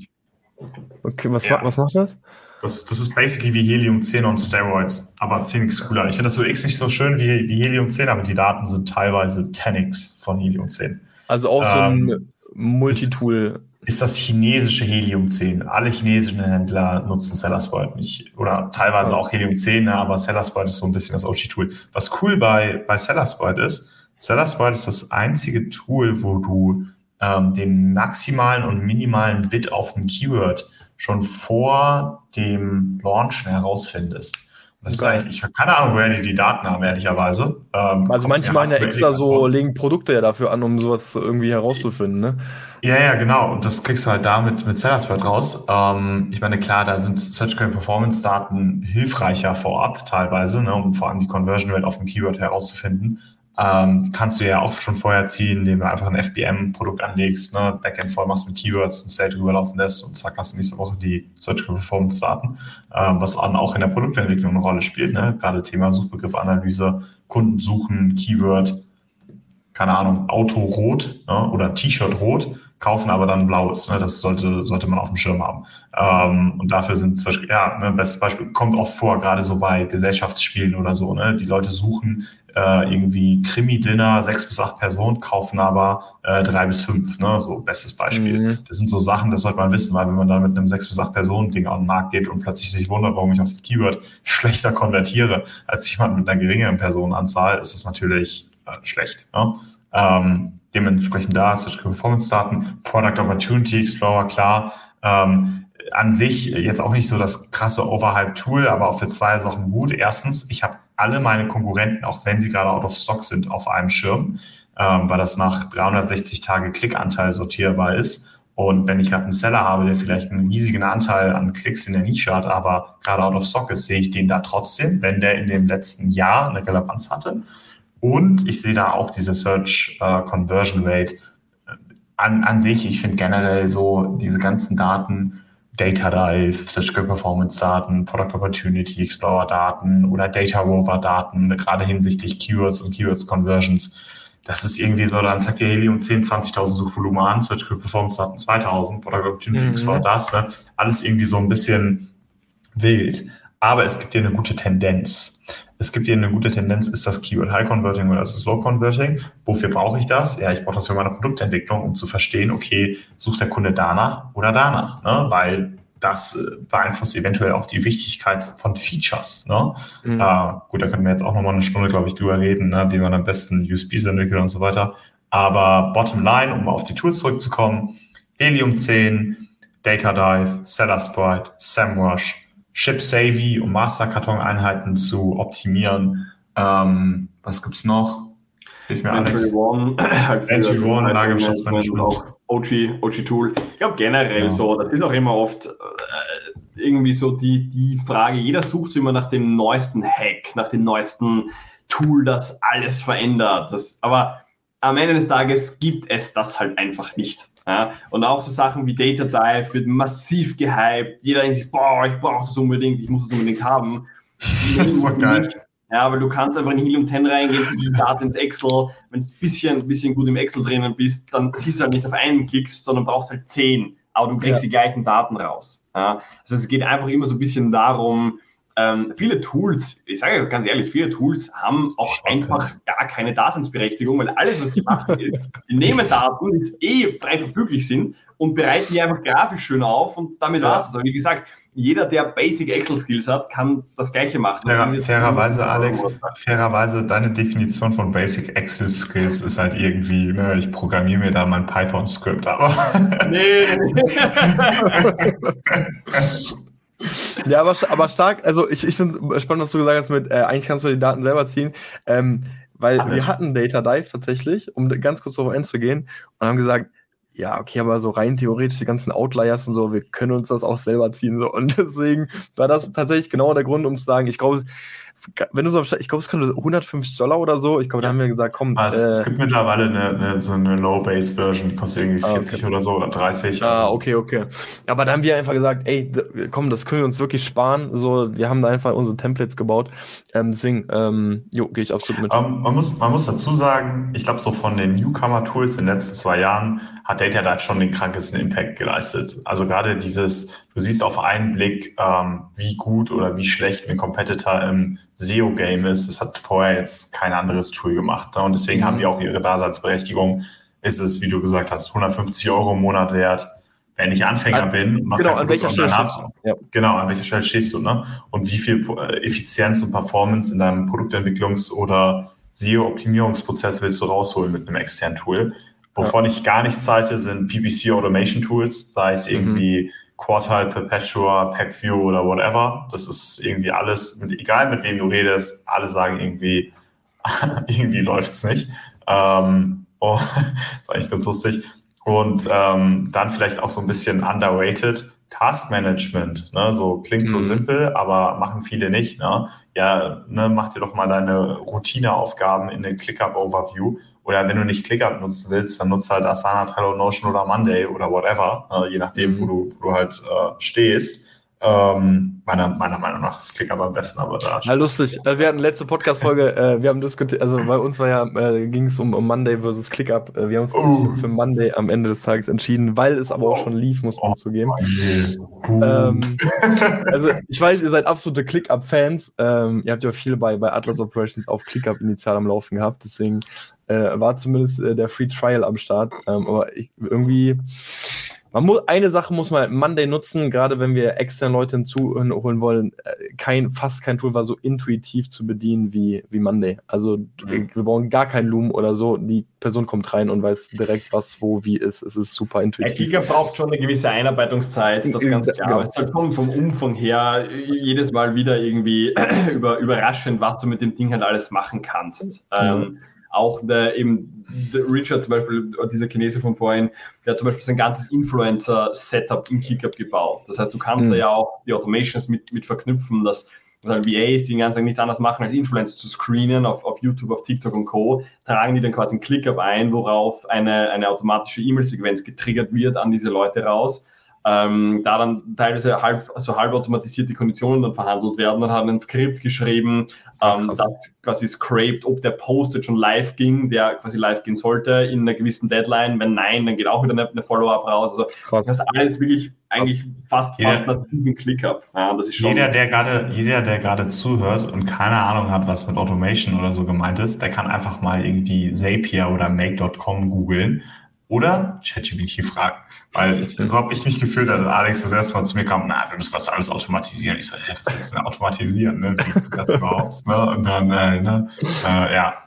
Okay, was, ja. was macht das? Das, das ist basically wie Helium 10 und Steroids, aber 10x cooler. Ich finde das UX nicht so schön wie, wie Helium 10, aber die Daten sind teilweise 10x von Helium 10. Also auch so ein ähm, Multitool ist das chinesische Helium 10. Alle chinesischen Händler nutzen Sellersport nicht oder teilweise auch Helium 10, ne, aber Sellersport ist so ein bisschen das OG-Tool. Was cool bei, bei Sellersport ist, Sellersport ist das einzige Tool, wo du ähm, den maximalen und minimalen Bit auf dem Keyword schon vor dem Launch herausfindest. Das ist eigentlich, ich habe keine Ahnung, woher die die Daten haben, ehrlicherweise. Ähm, also manche machen ja extra so, legen Produkte ja dafür an, um sowas irgendwie herauszufinden, ne? Ja, ja, genau. Und das kriegst du halt damit mit Sellersport raus. Ähm, ich meine, klar, da sind Search Screen Performance Daten hilfreicher vorab teilweise, ne, um vor allem die Conversion Rate auf dem Keyword herauszufinden. Ähm, kannst du ja auch schon vorher ziehen, indem du einfach ein FBM-Produkt anlegst, ne, Backend voll machst mit Keywords, ein State rüberlaufen lässt und zack, hast du nächste Woche die Surgical Performance Daten, ähm, was dann auch in der Produktentwicklung eine Rolle spielt, ne? Gerade Thema Suchbegriffanalyse, Kunden suchen, Keyword, keine Ahnung, Auto rot ne, oder T-Shirt rot kaufen aber dann blaues. Ne? Das sollte, sollte man auf dem Schirm haben. Ähm, und dafür sind zum Beispiel, ja, ne, bestes Beispiel kommt oft vor, gerade so bei Gesellschaftsspielen oder so. Ne? Die Leute suchen äh, irgendwie Krimi-Dinner, sechs bis acht Personen, kaufen aber äh, drei bis fünf. Ne? So bestes Beispiel. Mhm. Das sind so Sachen, das sollte man wissen, weil wenn man dann mit einem sechs bis acht Personen-Ding auf den Markt geht und plötzlich sich wundert, warum ich auf das Keyword schlechter konvertiere als jemand mit einer geringeren Personenanzahl, ist das natürlich äh, schlecht. Ne? Ähm, dementsprechend da, Surgical Performance Daten, Product Opportunity Explorer, klar. Ähm, an sich jetzt auch nicht so das krasse Overhype-Tool, aber auch für zwei Sachen gut. Erstens, ich habe alle meine Konkurrenten, auch wenn sie gerade out of stock sind, auf einem Schirm, ähm, weil das nach 360 Tage Klickanteil sortierbar ist. Und wenn ich gerade einen Seller habe, der vielleicht einen riesigen Anteil an Klicks in der Nische hat, aber gerade out of stock ist, sehe ich den da trotzdem, wenn der in dem letzten Jahr eine Relevanz hatte. Und ich sehe da auch diese Search äh, Conversion Rate an, an sich. Ich finde generell so diese ganzen Daten, Data Dive, Search Performance Daten, Product Opportunity Explorer Daten oder Data Rover Daten, gerade hinsichtlich Keywords und Keywords Conversions. Das ist irgendwie so, dann sagt ihr Helium 10, 20.000 Suchvolumen an, Search Performance Daten 2000, Product Opportunity mhm. Explorer das, ne? alles irgendwie so ein bisschen wild. Aber es gibt hier eine gute Tendenz es gibt hier eine gute Tendenz, ist das Keyword High Converting oder ist es Low Converting? Wofür brauche ich das? Ja, ich brauche das für meine Produktentwicklung, um zu verstehen, okay, sucht der Kunde danach oder danach, ne? weil das äh, beeinflusst eventuell auch die Wichtigkeit von Features. Ne? Mhm. Äh, gut, da können wir jetzt auch nochmal eine Stunde, glaube ich, drüber reden, ne? wie man am besten USBs entwickelt und so weiter. Aber bottom line, um auf die Tools zurückzukommen, Helium 10, Data Dive, Seller Sprite, SEMrush, Ship-Savvy, um Masterkarton-Einheiten zu optimieren. Ähm, was gibt's noch? Hilf mir Entry Alex. One, halt Entry One, Lagerbestandsmanagement. Auch OG, OG Tool. Ich glaube generell ja. so, das ist auch immer oft äh, irgendwie so die, die Frage, jeder sucht immer nach dem neuesten Hack, nach dem neuesten Tool, das alles verändert. Das, aber am Ende des Tages gibt es das halt einfach nicht. Ja? Und auch so Sachen wie Data Dive wird massiv gehypt. Jeder denkt sich, boah, ich brauche das unbedingt, ich muss das unbedingt haben. Das ist so geil. Ja, weil du kannst einfach in Helium 10 reingehen, die Daten ins Excel. Wenn du ein bisschen, bisschen gut im Excel drinnen bist, dann ziehst du halt nicht auf einen Klicks, sondern brauchst halt zehn. Aber du kriegst ja. die gleichen Daten raus. Ja? Also es geht einfach immer so ein bisschen darum, ähm, viele Tools, ich sage ganz ehrlich, viele Tools haben auch einfach gar keine Daseinsberechtigung, weil alles, was sie machen, ist, die nehmen Daten, die eh frei verfüglich sind und bereiten die einfach grafisch schön auf und damit ja. war's. Also wie gesagt, jeder, der Basic Excel Skills hat, kann das Gleiche machen. Fair, fairerweise, Alex, fairerweise, deine Definition von Basic Excel Skills ist halt irgendwie, ne, ich programmiere mir da mein Python-Skript, aber. Nee. Ja, aber, aber stark, also ich, ich finde spannend, was du gesagt hast mit, äh, eigentlich kannst du die Daten selber ziehen, ähm, weil Ach, wir hatten Data Dive tatsächlich, um ganz kurz darauf einzugehen, und haben gesagt, ja, okay, aber so rein theoretisch die ganzen Outliers und so, wir können uns das auch selber ziehen. So. Und deswegen war das tatsächlich genau der Grund, um zu sagen, ich glaube, wenn du so, ich glaube, es konnte 150 Dollar oder so. Ich glaube, da haben wir gesagt, komm. Ah, es, äh, es, gibt mittlerweile eine, eine, so eine Low-Base-Version, die kostet irgendwie 40 ah, okay. oder so oder 30. Ah, also. okay, okay. Aber da haben wir einfach gesagt, ey, komm, das können wir uns wirklich sparen. So, wir haben da einfach unsere Templates gebaut. Ähm, deswegen, ähm, jo, gehe ich absolut mit. Um, ähm, man, muss, man muss dazu sagen, ich glaube, so von den Newcomer-Tools in den letzten zwei Jahren hat Data Dive schon den krankesten Impact geleistet. Also gerade dieses, du siehst auf einen Blick, ähm, wie gut oder wie schlecht ein Competitor im SEO-Game ist. Das hat vorher jetzt kein anderes Tool gemacht. Ne? Und deswegen mhm. haben die auch ihre Daseinsberechtigung. Ist es, wie du gesagt hast, 150 Euro im Monat wert. Wenn ich Anfänger an, bin, mach genau, an welcher Stelle stehst du? Ja. Genau, an welcher Stelle stehst du, ne? Und wie viel äh, Effizienz und Performance in deinem Produktentwicklungs- oder SEO-Optimierungsprozess willst du rausholen mit einem externen Tool? Wovon ja. ich gar nichts halte, sind PPC Automation Tools, sei es mhm. irgendwie mhm. Quartal, Perpetua, Packview oder whatever. Das ist irgendwie alles, mit, egal mit wem du redest, alle sagen irgendwie, irgendwie läuft's nicht. Ähm, oh, ist eigentlich ganz lustig. Und ähm, dann vielleicht auch so ein bisschen underrated, Taskmanagement, ne, so klingt so mhm. simpel, aber machen viele nicht. Ne? Ja, ne, mach dir doch mal deine Routineaufgaben in den ClickUp-Overview. Oder wenn du nicht ClickUp nutzen willst, dann nutze halt Asana, Trello, Notion oder Monday oder whatever, ne, je nachdem, mhm. wo, du, wo du halt äh, stehst. Ähm, meiner, meiner Meinung nach ist Click aber am besten, aber da. Ja, lustig. Also wir hatten letzte Podcast-Folge, äh, wir haben diskutiert, also bei uns war ja, äh, ging es um, um Monday versus ClickUp. Äh, wir haben uns oh. für Monday am Ende des Tages entschieden, weil es aber auch schon lief, muss man oh, zugeben. Oh, ähm, also ich weiß, ihr seid absolute ClickUp-Fans. Ähm, ihr habt ja viel bei, bei Atlas Operations auf ClickUp initial am Laufen gehabt, deswegen äh, war zumindest äh, der Free Trial am Start. Ähm, aber ich, irgendwie man muss, eine Sache muss man Monday nutzen, gerade wenn wir externe Leute hinzuholen wollen. Äh, kein, fast kein Tool war so intuitiv zu bedienen wie, wie Monday. Also mhm. wir brauchen gar kein Loom oder so. Die Person kommt rein und weiß direkt, was wo wie ist. Es ist super intuitiv. Der Klicker braucht schon eine gewisse Einarbeitungszeit, das ganz klar. Genau. Es halt kommt vom Umfang her jedes Mal wieder irgendwie über, überraschend, was du mit dem Ding halt alles machen kannst. Mhm. Ähm, auch der, eben der Richard zum Beispiel, dieser Chinese von vorhin, der hat zum Beispiel sein ganzes Influencer-Setup in KickUp gebaut. Das heißt, du kannst mhm. da ja auch die Automations mit, mit verknüpfen, dass also VAs, die den ganzen Tag nichts anderes machen, als Influencer zu screenen auf, auf YouTube, auf TikTok und Co., tragen die dann quasi ein ClickUp ein, worauf eine, eine automatische E-Mail-Sequenz getriggert wird an diese Leute raus ähm, da dann teilweise halb, also halb automatisierte Konditionen dann verhandelt werden. Dann hat ein Skript geschrieben, ähm, das quasi scraped, ob der Post jetzt schon live ging, der quasi live gehen sollte in einer gewissen Deadline. Wenn nein, dann geht auch wieder eine, eine Follow-up raus. Also Krass. das ist alles wirklich eigentlich fast, jeder, fast einen Click-up. Ja, jeder, der gerade, jeder, der gerade zuhört und keine Ahnung hat, was mit Automation oder so gemeint ist, der kann einfach mal irgendwie Zapier oder Make.com googeln oder ChatGPT fragen. Weil ich, so habe ich mich gefühlt, als Alex das erste Mal zu mir kam, na, wir müssen das alles automatisieren. Ich so, hä, was willst du denn automatisieren? Ne? Wie das überhaupt? Ne? Und dann, äh, ne? Äh, ja.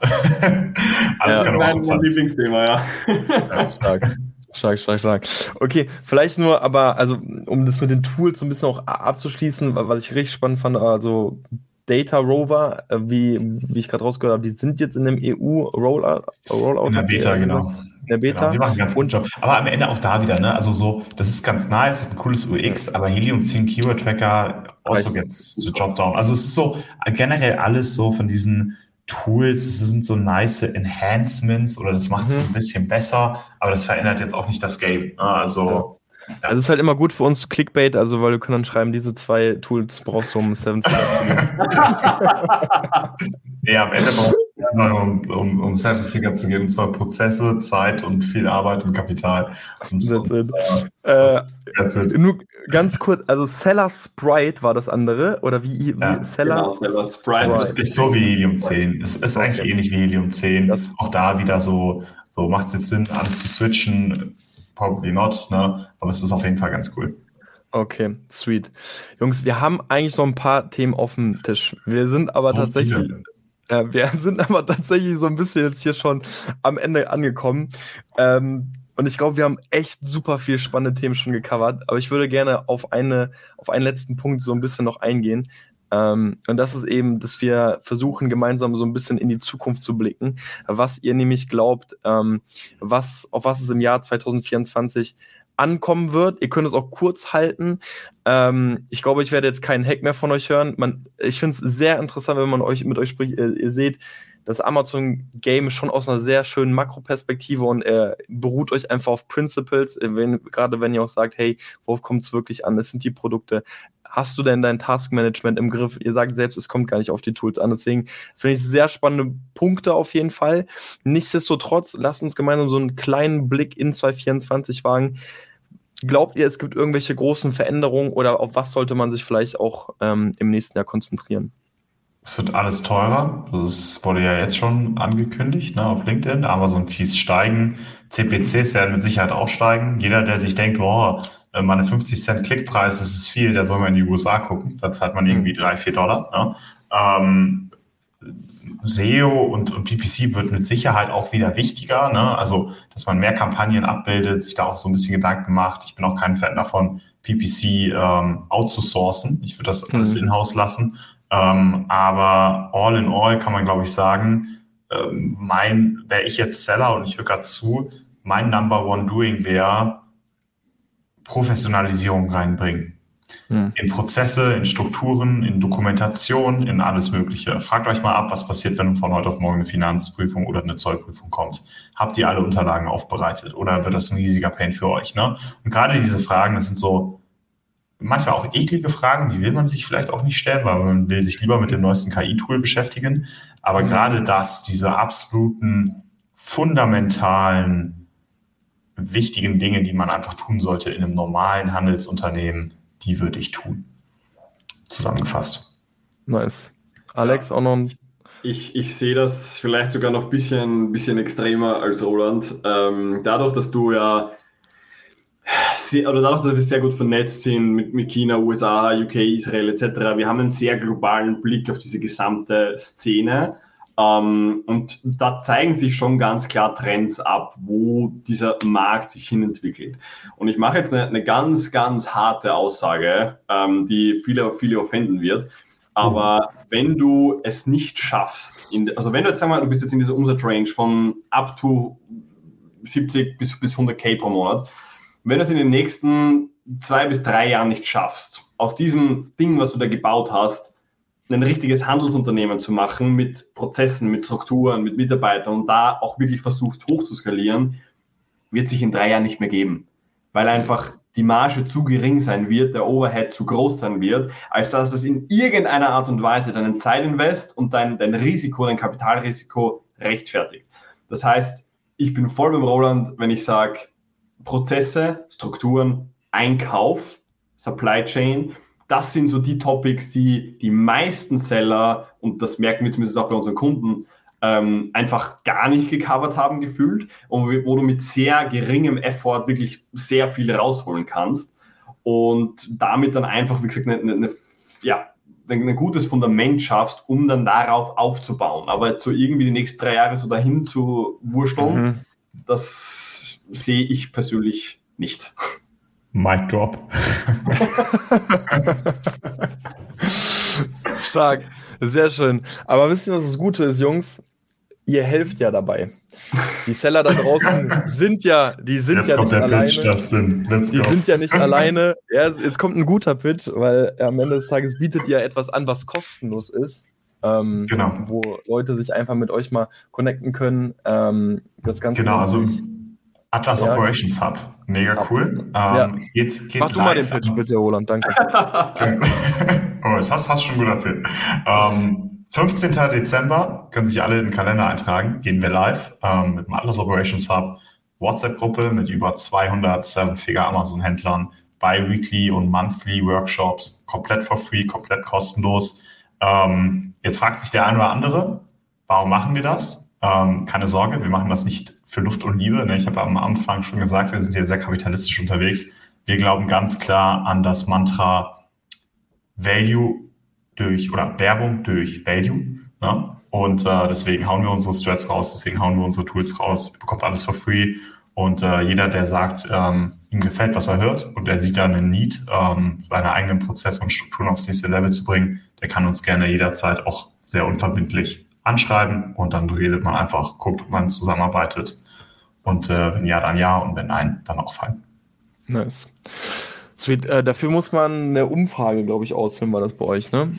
alles ja, kann mein, Lieblingsthema, ja. ja. Stark. Stark, stark, stark. Okay, vielleicht nur, aber also um das mit den Tools so ein bisschen auch abzuschließen, was ich richtig spannend fand, also Data Rover, äh, wie, wie ich gerade rausgehört habe, die sind jetzt in dem EU-Rollout. Rollout in der Beta, genau. Der Beta. Genau, die machen einen ganz guten Job. Aber am Ende auch da wieder, ne? Also so, das ist ganz nice, hat ein cooles UX, aber Helium 10 Keyword Tracker also gets the job down. Also es ist so generell alles so von diesen Tools, es sind so nice Enhancements oder das macht es mhm. ein bisschen besser, aber das verändert jetzt auch nicht das Game. Ne? Also ja. Also es ist halt immer gut für uns Clickbait, also weil wir können dann schreiben, diese zwei Tools brauchst du, um Seven Figure zu gehen. nee, am Ende brauchst du um, um, um Seven Figure zu gehen, und zwar Prozesse, Zeit und viel Arbeit und Kapital. Und so, äh, that's it. Nur ganz kurz, also Seller Sprite war das andere, oder wie, wie ja, Seller, genau, Seller Sprite. Sprite. Ist so wie Helium 10. Es ist okay. eigentlich ähnlich wie Helium 10. Das Auch da wieder so, so macht es jetzt Sinn, alles zu switchen probably not, ne? aber es ist auf jeden Fall ganz cool. Okay, sweet. Jungs, wir haben eigentlich noch ein paar Themen auf dem Tisch. Wir sind aber oh, tatsächlich, äh, wir sind aber tatsächlich so ein bisschen jetzt hier schon am Ende angekommen. Ähm, und ich glaube, wir haben echt super viel spannende Themen schon gecovert. Aber ich würde gerne auf eine, auf einen letzten Punkt so ein bisschen noch eingehen. Ähm, und das ist eben, dass wir versuchen, gemeinsam so ein bisschen in die Zukunft zu blicken, was ihr nämlich glaubt, ähm, was, auf was es im Jahr 2024 ankommen wird. Ihr könnt es auch kurz halten. Ähm, ich glaube, ich werde jetzt keinen Hack mehr von euch hören. Man, ich finde es sehr interessant, wenn man euch mit euch spricht. Ihr, ihr seht, das Amazon-Game schon aus einer sehr schönen Makroperspektive und er beruht euch einfach auf Principles, wenn, gerade wenn ihr auch sagt, hey, worauf kommt es wirklich an? Es sind die Produkte hast du denn dein Taskmanagement im Griff? Ihr sagt selbst, es kommt gar nicht auf die Tools an. Deswegen finde ich sehr spannende Punkte auf jeden Fall. Nichtsdestotrotz, lasst uns gemeinsam so einen kleinen Blick in 2024 wagen. Glaubt ihr, es gibt irgendwelche großen Veränderungen oder auf was sollte man sich vielleicht auch ähm, im nächsten Jahr konzentrieren? Es wird alles teurer. Das wurde ja jetzt schon angekündigt ne, auf LinkedIn. Amazon-Fees steigen. CPCs werden mit Sicherheit auch steigen. Jeder, der sich denkt, boah, äh, mal eine 50 Cent Klickpreis, das ist viel, der soll mal in die USA gucken. Da zahlt man irgendwie drei, vier Dollar. Ne? Ähm, SEO und, und PPC wird mit Sicherheit auch wieder wichtiger. Ne? Also, dass man mehr Kampagnen abbildet, sich da auch so ein bisschen Gedanken macht. Ich bin auch kein Fan davon, PPC ähm, outzusourcen. Ich würde das alles mhm. in-house lassen. Ähm, aber all in all kann man, glaube ich, sagen, ähm, mein, wäre ich jetzt Seller und ich höre gerade zu, mein Number One Doing wäre, Professionalisierung reinbringen. Hm. In Prozesse, in Strukturen, in Dokumentation, in alles Mögliche. Fragt euch mal ab, was passiert, wenn von heute auf morgen eine Finanzprüfung oder eine Zollprüfung kommt. Habt ihr alle Unterlagen aufbereitet oder wird das ein riesiger Pain für euch? Ne? Und gerade diese Fragen, das sind so manchmal auch eklige Fragen, die will man sich vielleicht auch nicht stellen, weil man will sich lieber mit dem neuesten KI-Tool beschäftigen. Aber mhm. gerade das, diese absoluten fundamentalen, wichtigen Dinge, die man einfach tun sollte in einem normalen Handelsunternehmen, die würde ich tun. Zusammengefasst. Nice. Alex, auch noch ein ich, ich sehe das vielleicht sogar noch ein bisschen, bisschen extremer als Roland. Ähm, dadurch, dass du ja sehr, oder dadurch, dass wir sehr gut vernetzt sind mit, mit China, USA, UK, Israel etc., wir haben einen sehr globalen Blick auf diese gesamte Szene. Ähm, und da zeigen sich schon ganz klar Trends ab, wo dieser Markt sich hinentwickelt. Und ich mache jetzt eine, eine ganz, ganz harte Aussage, ähm, die viele, viele offenden wird. Aber wenn du es nicht schaffst, in, also wenn du jetzt sagen wir, du bist jetzt in dieser Umsatzrange von up to 70 bis, bis 100k pro Monat, wenn du es in den nächsten zwei bis drei Jahren nicht schaffst, aus diesem Ding, was du da gebaut hast, ein richtiges Handelsunternehmen zu machen mit Prozessen, mit Strukturen, mit Mitarbeitern und da auch wirklich versuchst hoch zu skalieren, wird sich in drei Jahren nicht mehr geben, weil einfach die Marge zu gering sein wird, der Overhead zu groß sein wird, als dass das in irgendeiner Art und Weise deinen Zeitinvest und dein, dein Risiko, dein Kapitalrisiko rechtfertigt. Das heißt, ich bin voll beim Roland, wenn ich sage, Prozesse, Strukturen, Einkauf, Supply Chain. Das sind so die Topics, die die meisten Seller, und das merken wir zumindest auch bei unseren Kunden, ähm, einfach gar nicht gecovert haben gefühlt und wo du mit sehr geringem Effort wirklich sehr viel rausholen kannst und damit dann einfach, wie gesagt, eine, eine, ja, ein gutes Fundament schaffst, um dann darauf aufzubauen. Aber jetzt so irgendwie die nächsten drei Jahre so dahin zu wursteln, mhm. das sehe ich persönlich nicht. Mic Drop. Stark, sehr schön. Aber wisst ihr, was das Gute ist, Jungs? Ihr helft ja dabei. Die Seller da draußen sind ja, die sind jetzt ja nicht alleine. Pitch, die sind ja nicht alleine. Ja, jetzt kommt ein guter Pitch, weil am Ende des Tages bietet ihr etwas an, was kostenlos ist. Ähm, genau. Wo Leute sich einfach mit euch mal connecten können. Ähm, das Ganze genau, also Atlas ja. Operations Hub. Mega cool. Ähm, ja. geht, geht Mach du mal den Pitch bitte, Roland, danke. oh, das hast, du schon gut erzählt. Ähm, 15. Dezember können sich alle in den Kalender eintragen. Gehen wir live ähm, mit dem Atlas Operations Hub. WhatsApp-Gruppe mit über 200 Seven-Figure Amazon-Händlern, Bi-Weekly und Monthly Workshops, komplett for free, komplett kostenlos. Ähm, jetzt fragt sich der eine oder andere, warum machen wir das? Ähm, keine Sorge, wir machen das nicht für Luft und Liebe. Ne? Ich habe am Anfang schon gesagt, wir sind hier sehr kapitalistisch unterwegs. Wir glauben ganz klar an das Mantra Value durch oder Werbung durch Value. Ne? Und äh, deswegen hauen wir unsere Strats raus, deswegen hauen wir unsere Tools raus. Ihr bekommt alles for free. Und äh, jeder, der sagt, ähm, ihm gefällt, was er hört und er sieht da einen Need, ähm, seine eigenen Prozesse und Strukturen aufs nächste Level zu bringen, der kann uns gerne jederzeit auch sehr unverbindlich anschreiben und dann redet man einfach, guckt, ob man zusammenarbeitet. Und äh, wenn ja, dann ja und wenn nein, dann auch fein. Nice. Sweet. Äh, dafür muss man eine Umfrage, glaube ich, ausfüllen, war das bei euch, ne?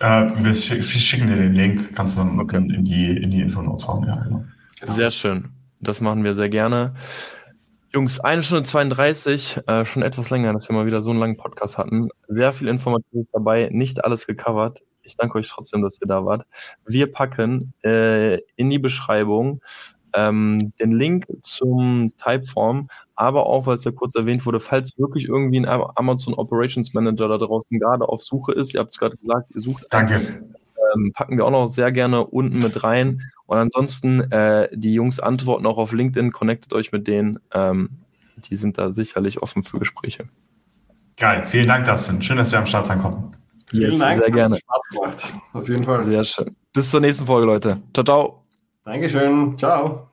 Äh, wir schicken dir den Link, kannst du dann okay. in, die, in die Infonotes hauen, ja. Genau. Sehr schön. Das machen wir sehr gerne. Jungs, eine Stunde 32, äh, schon etwas länger, dass wir mal wieder so einen langen Podcast hatten. Sehr viel Informatives dabei, nicht alles gecovert. Ich danke euch trotzdem, dass ihr da wart. Wir packen äh, in die Beschreibung ähm, den Link zum Typeform, aber auch, weil es ja kurz erwähnt wurde, falls wirklich irgendwie ein Amazon Operations Manager da draußen gerade auf Suche ist, ihr habt es gerade gesagt, ihr sucht Danke. Einen, ähm, packen wir auch noch sehr gerne unten mit rein. Und ansonsten, äh, die Jungs antworten auch auf LinkedIn, connectet euch mit denen. Ähm, die sind da sicherlich offen für Gespräche. Geil, vielen Dank, Dustin. Schön, dass wir am Start sein konnten. Vielen Dank. Sehr gerne. Spaß gemacht. Auf jeden Fall. Sehr schön. Bis zur nächsten Folge, Leute. Ciao, ciao. Dankeschön. Ciao.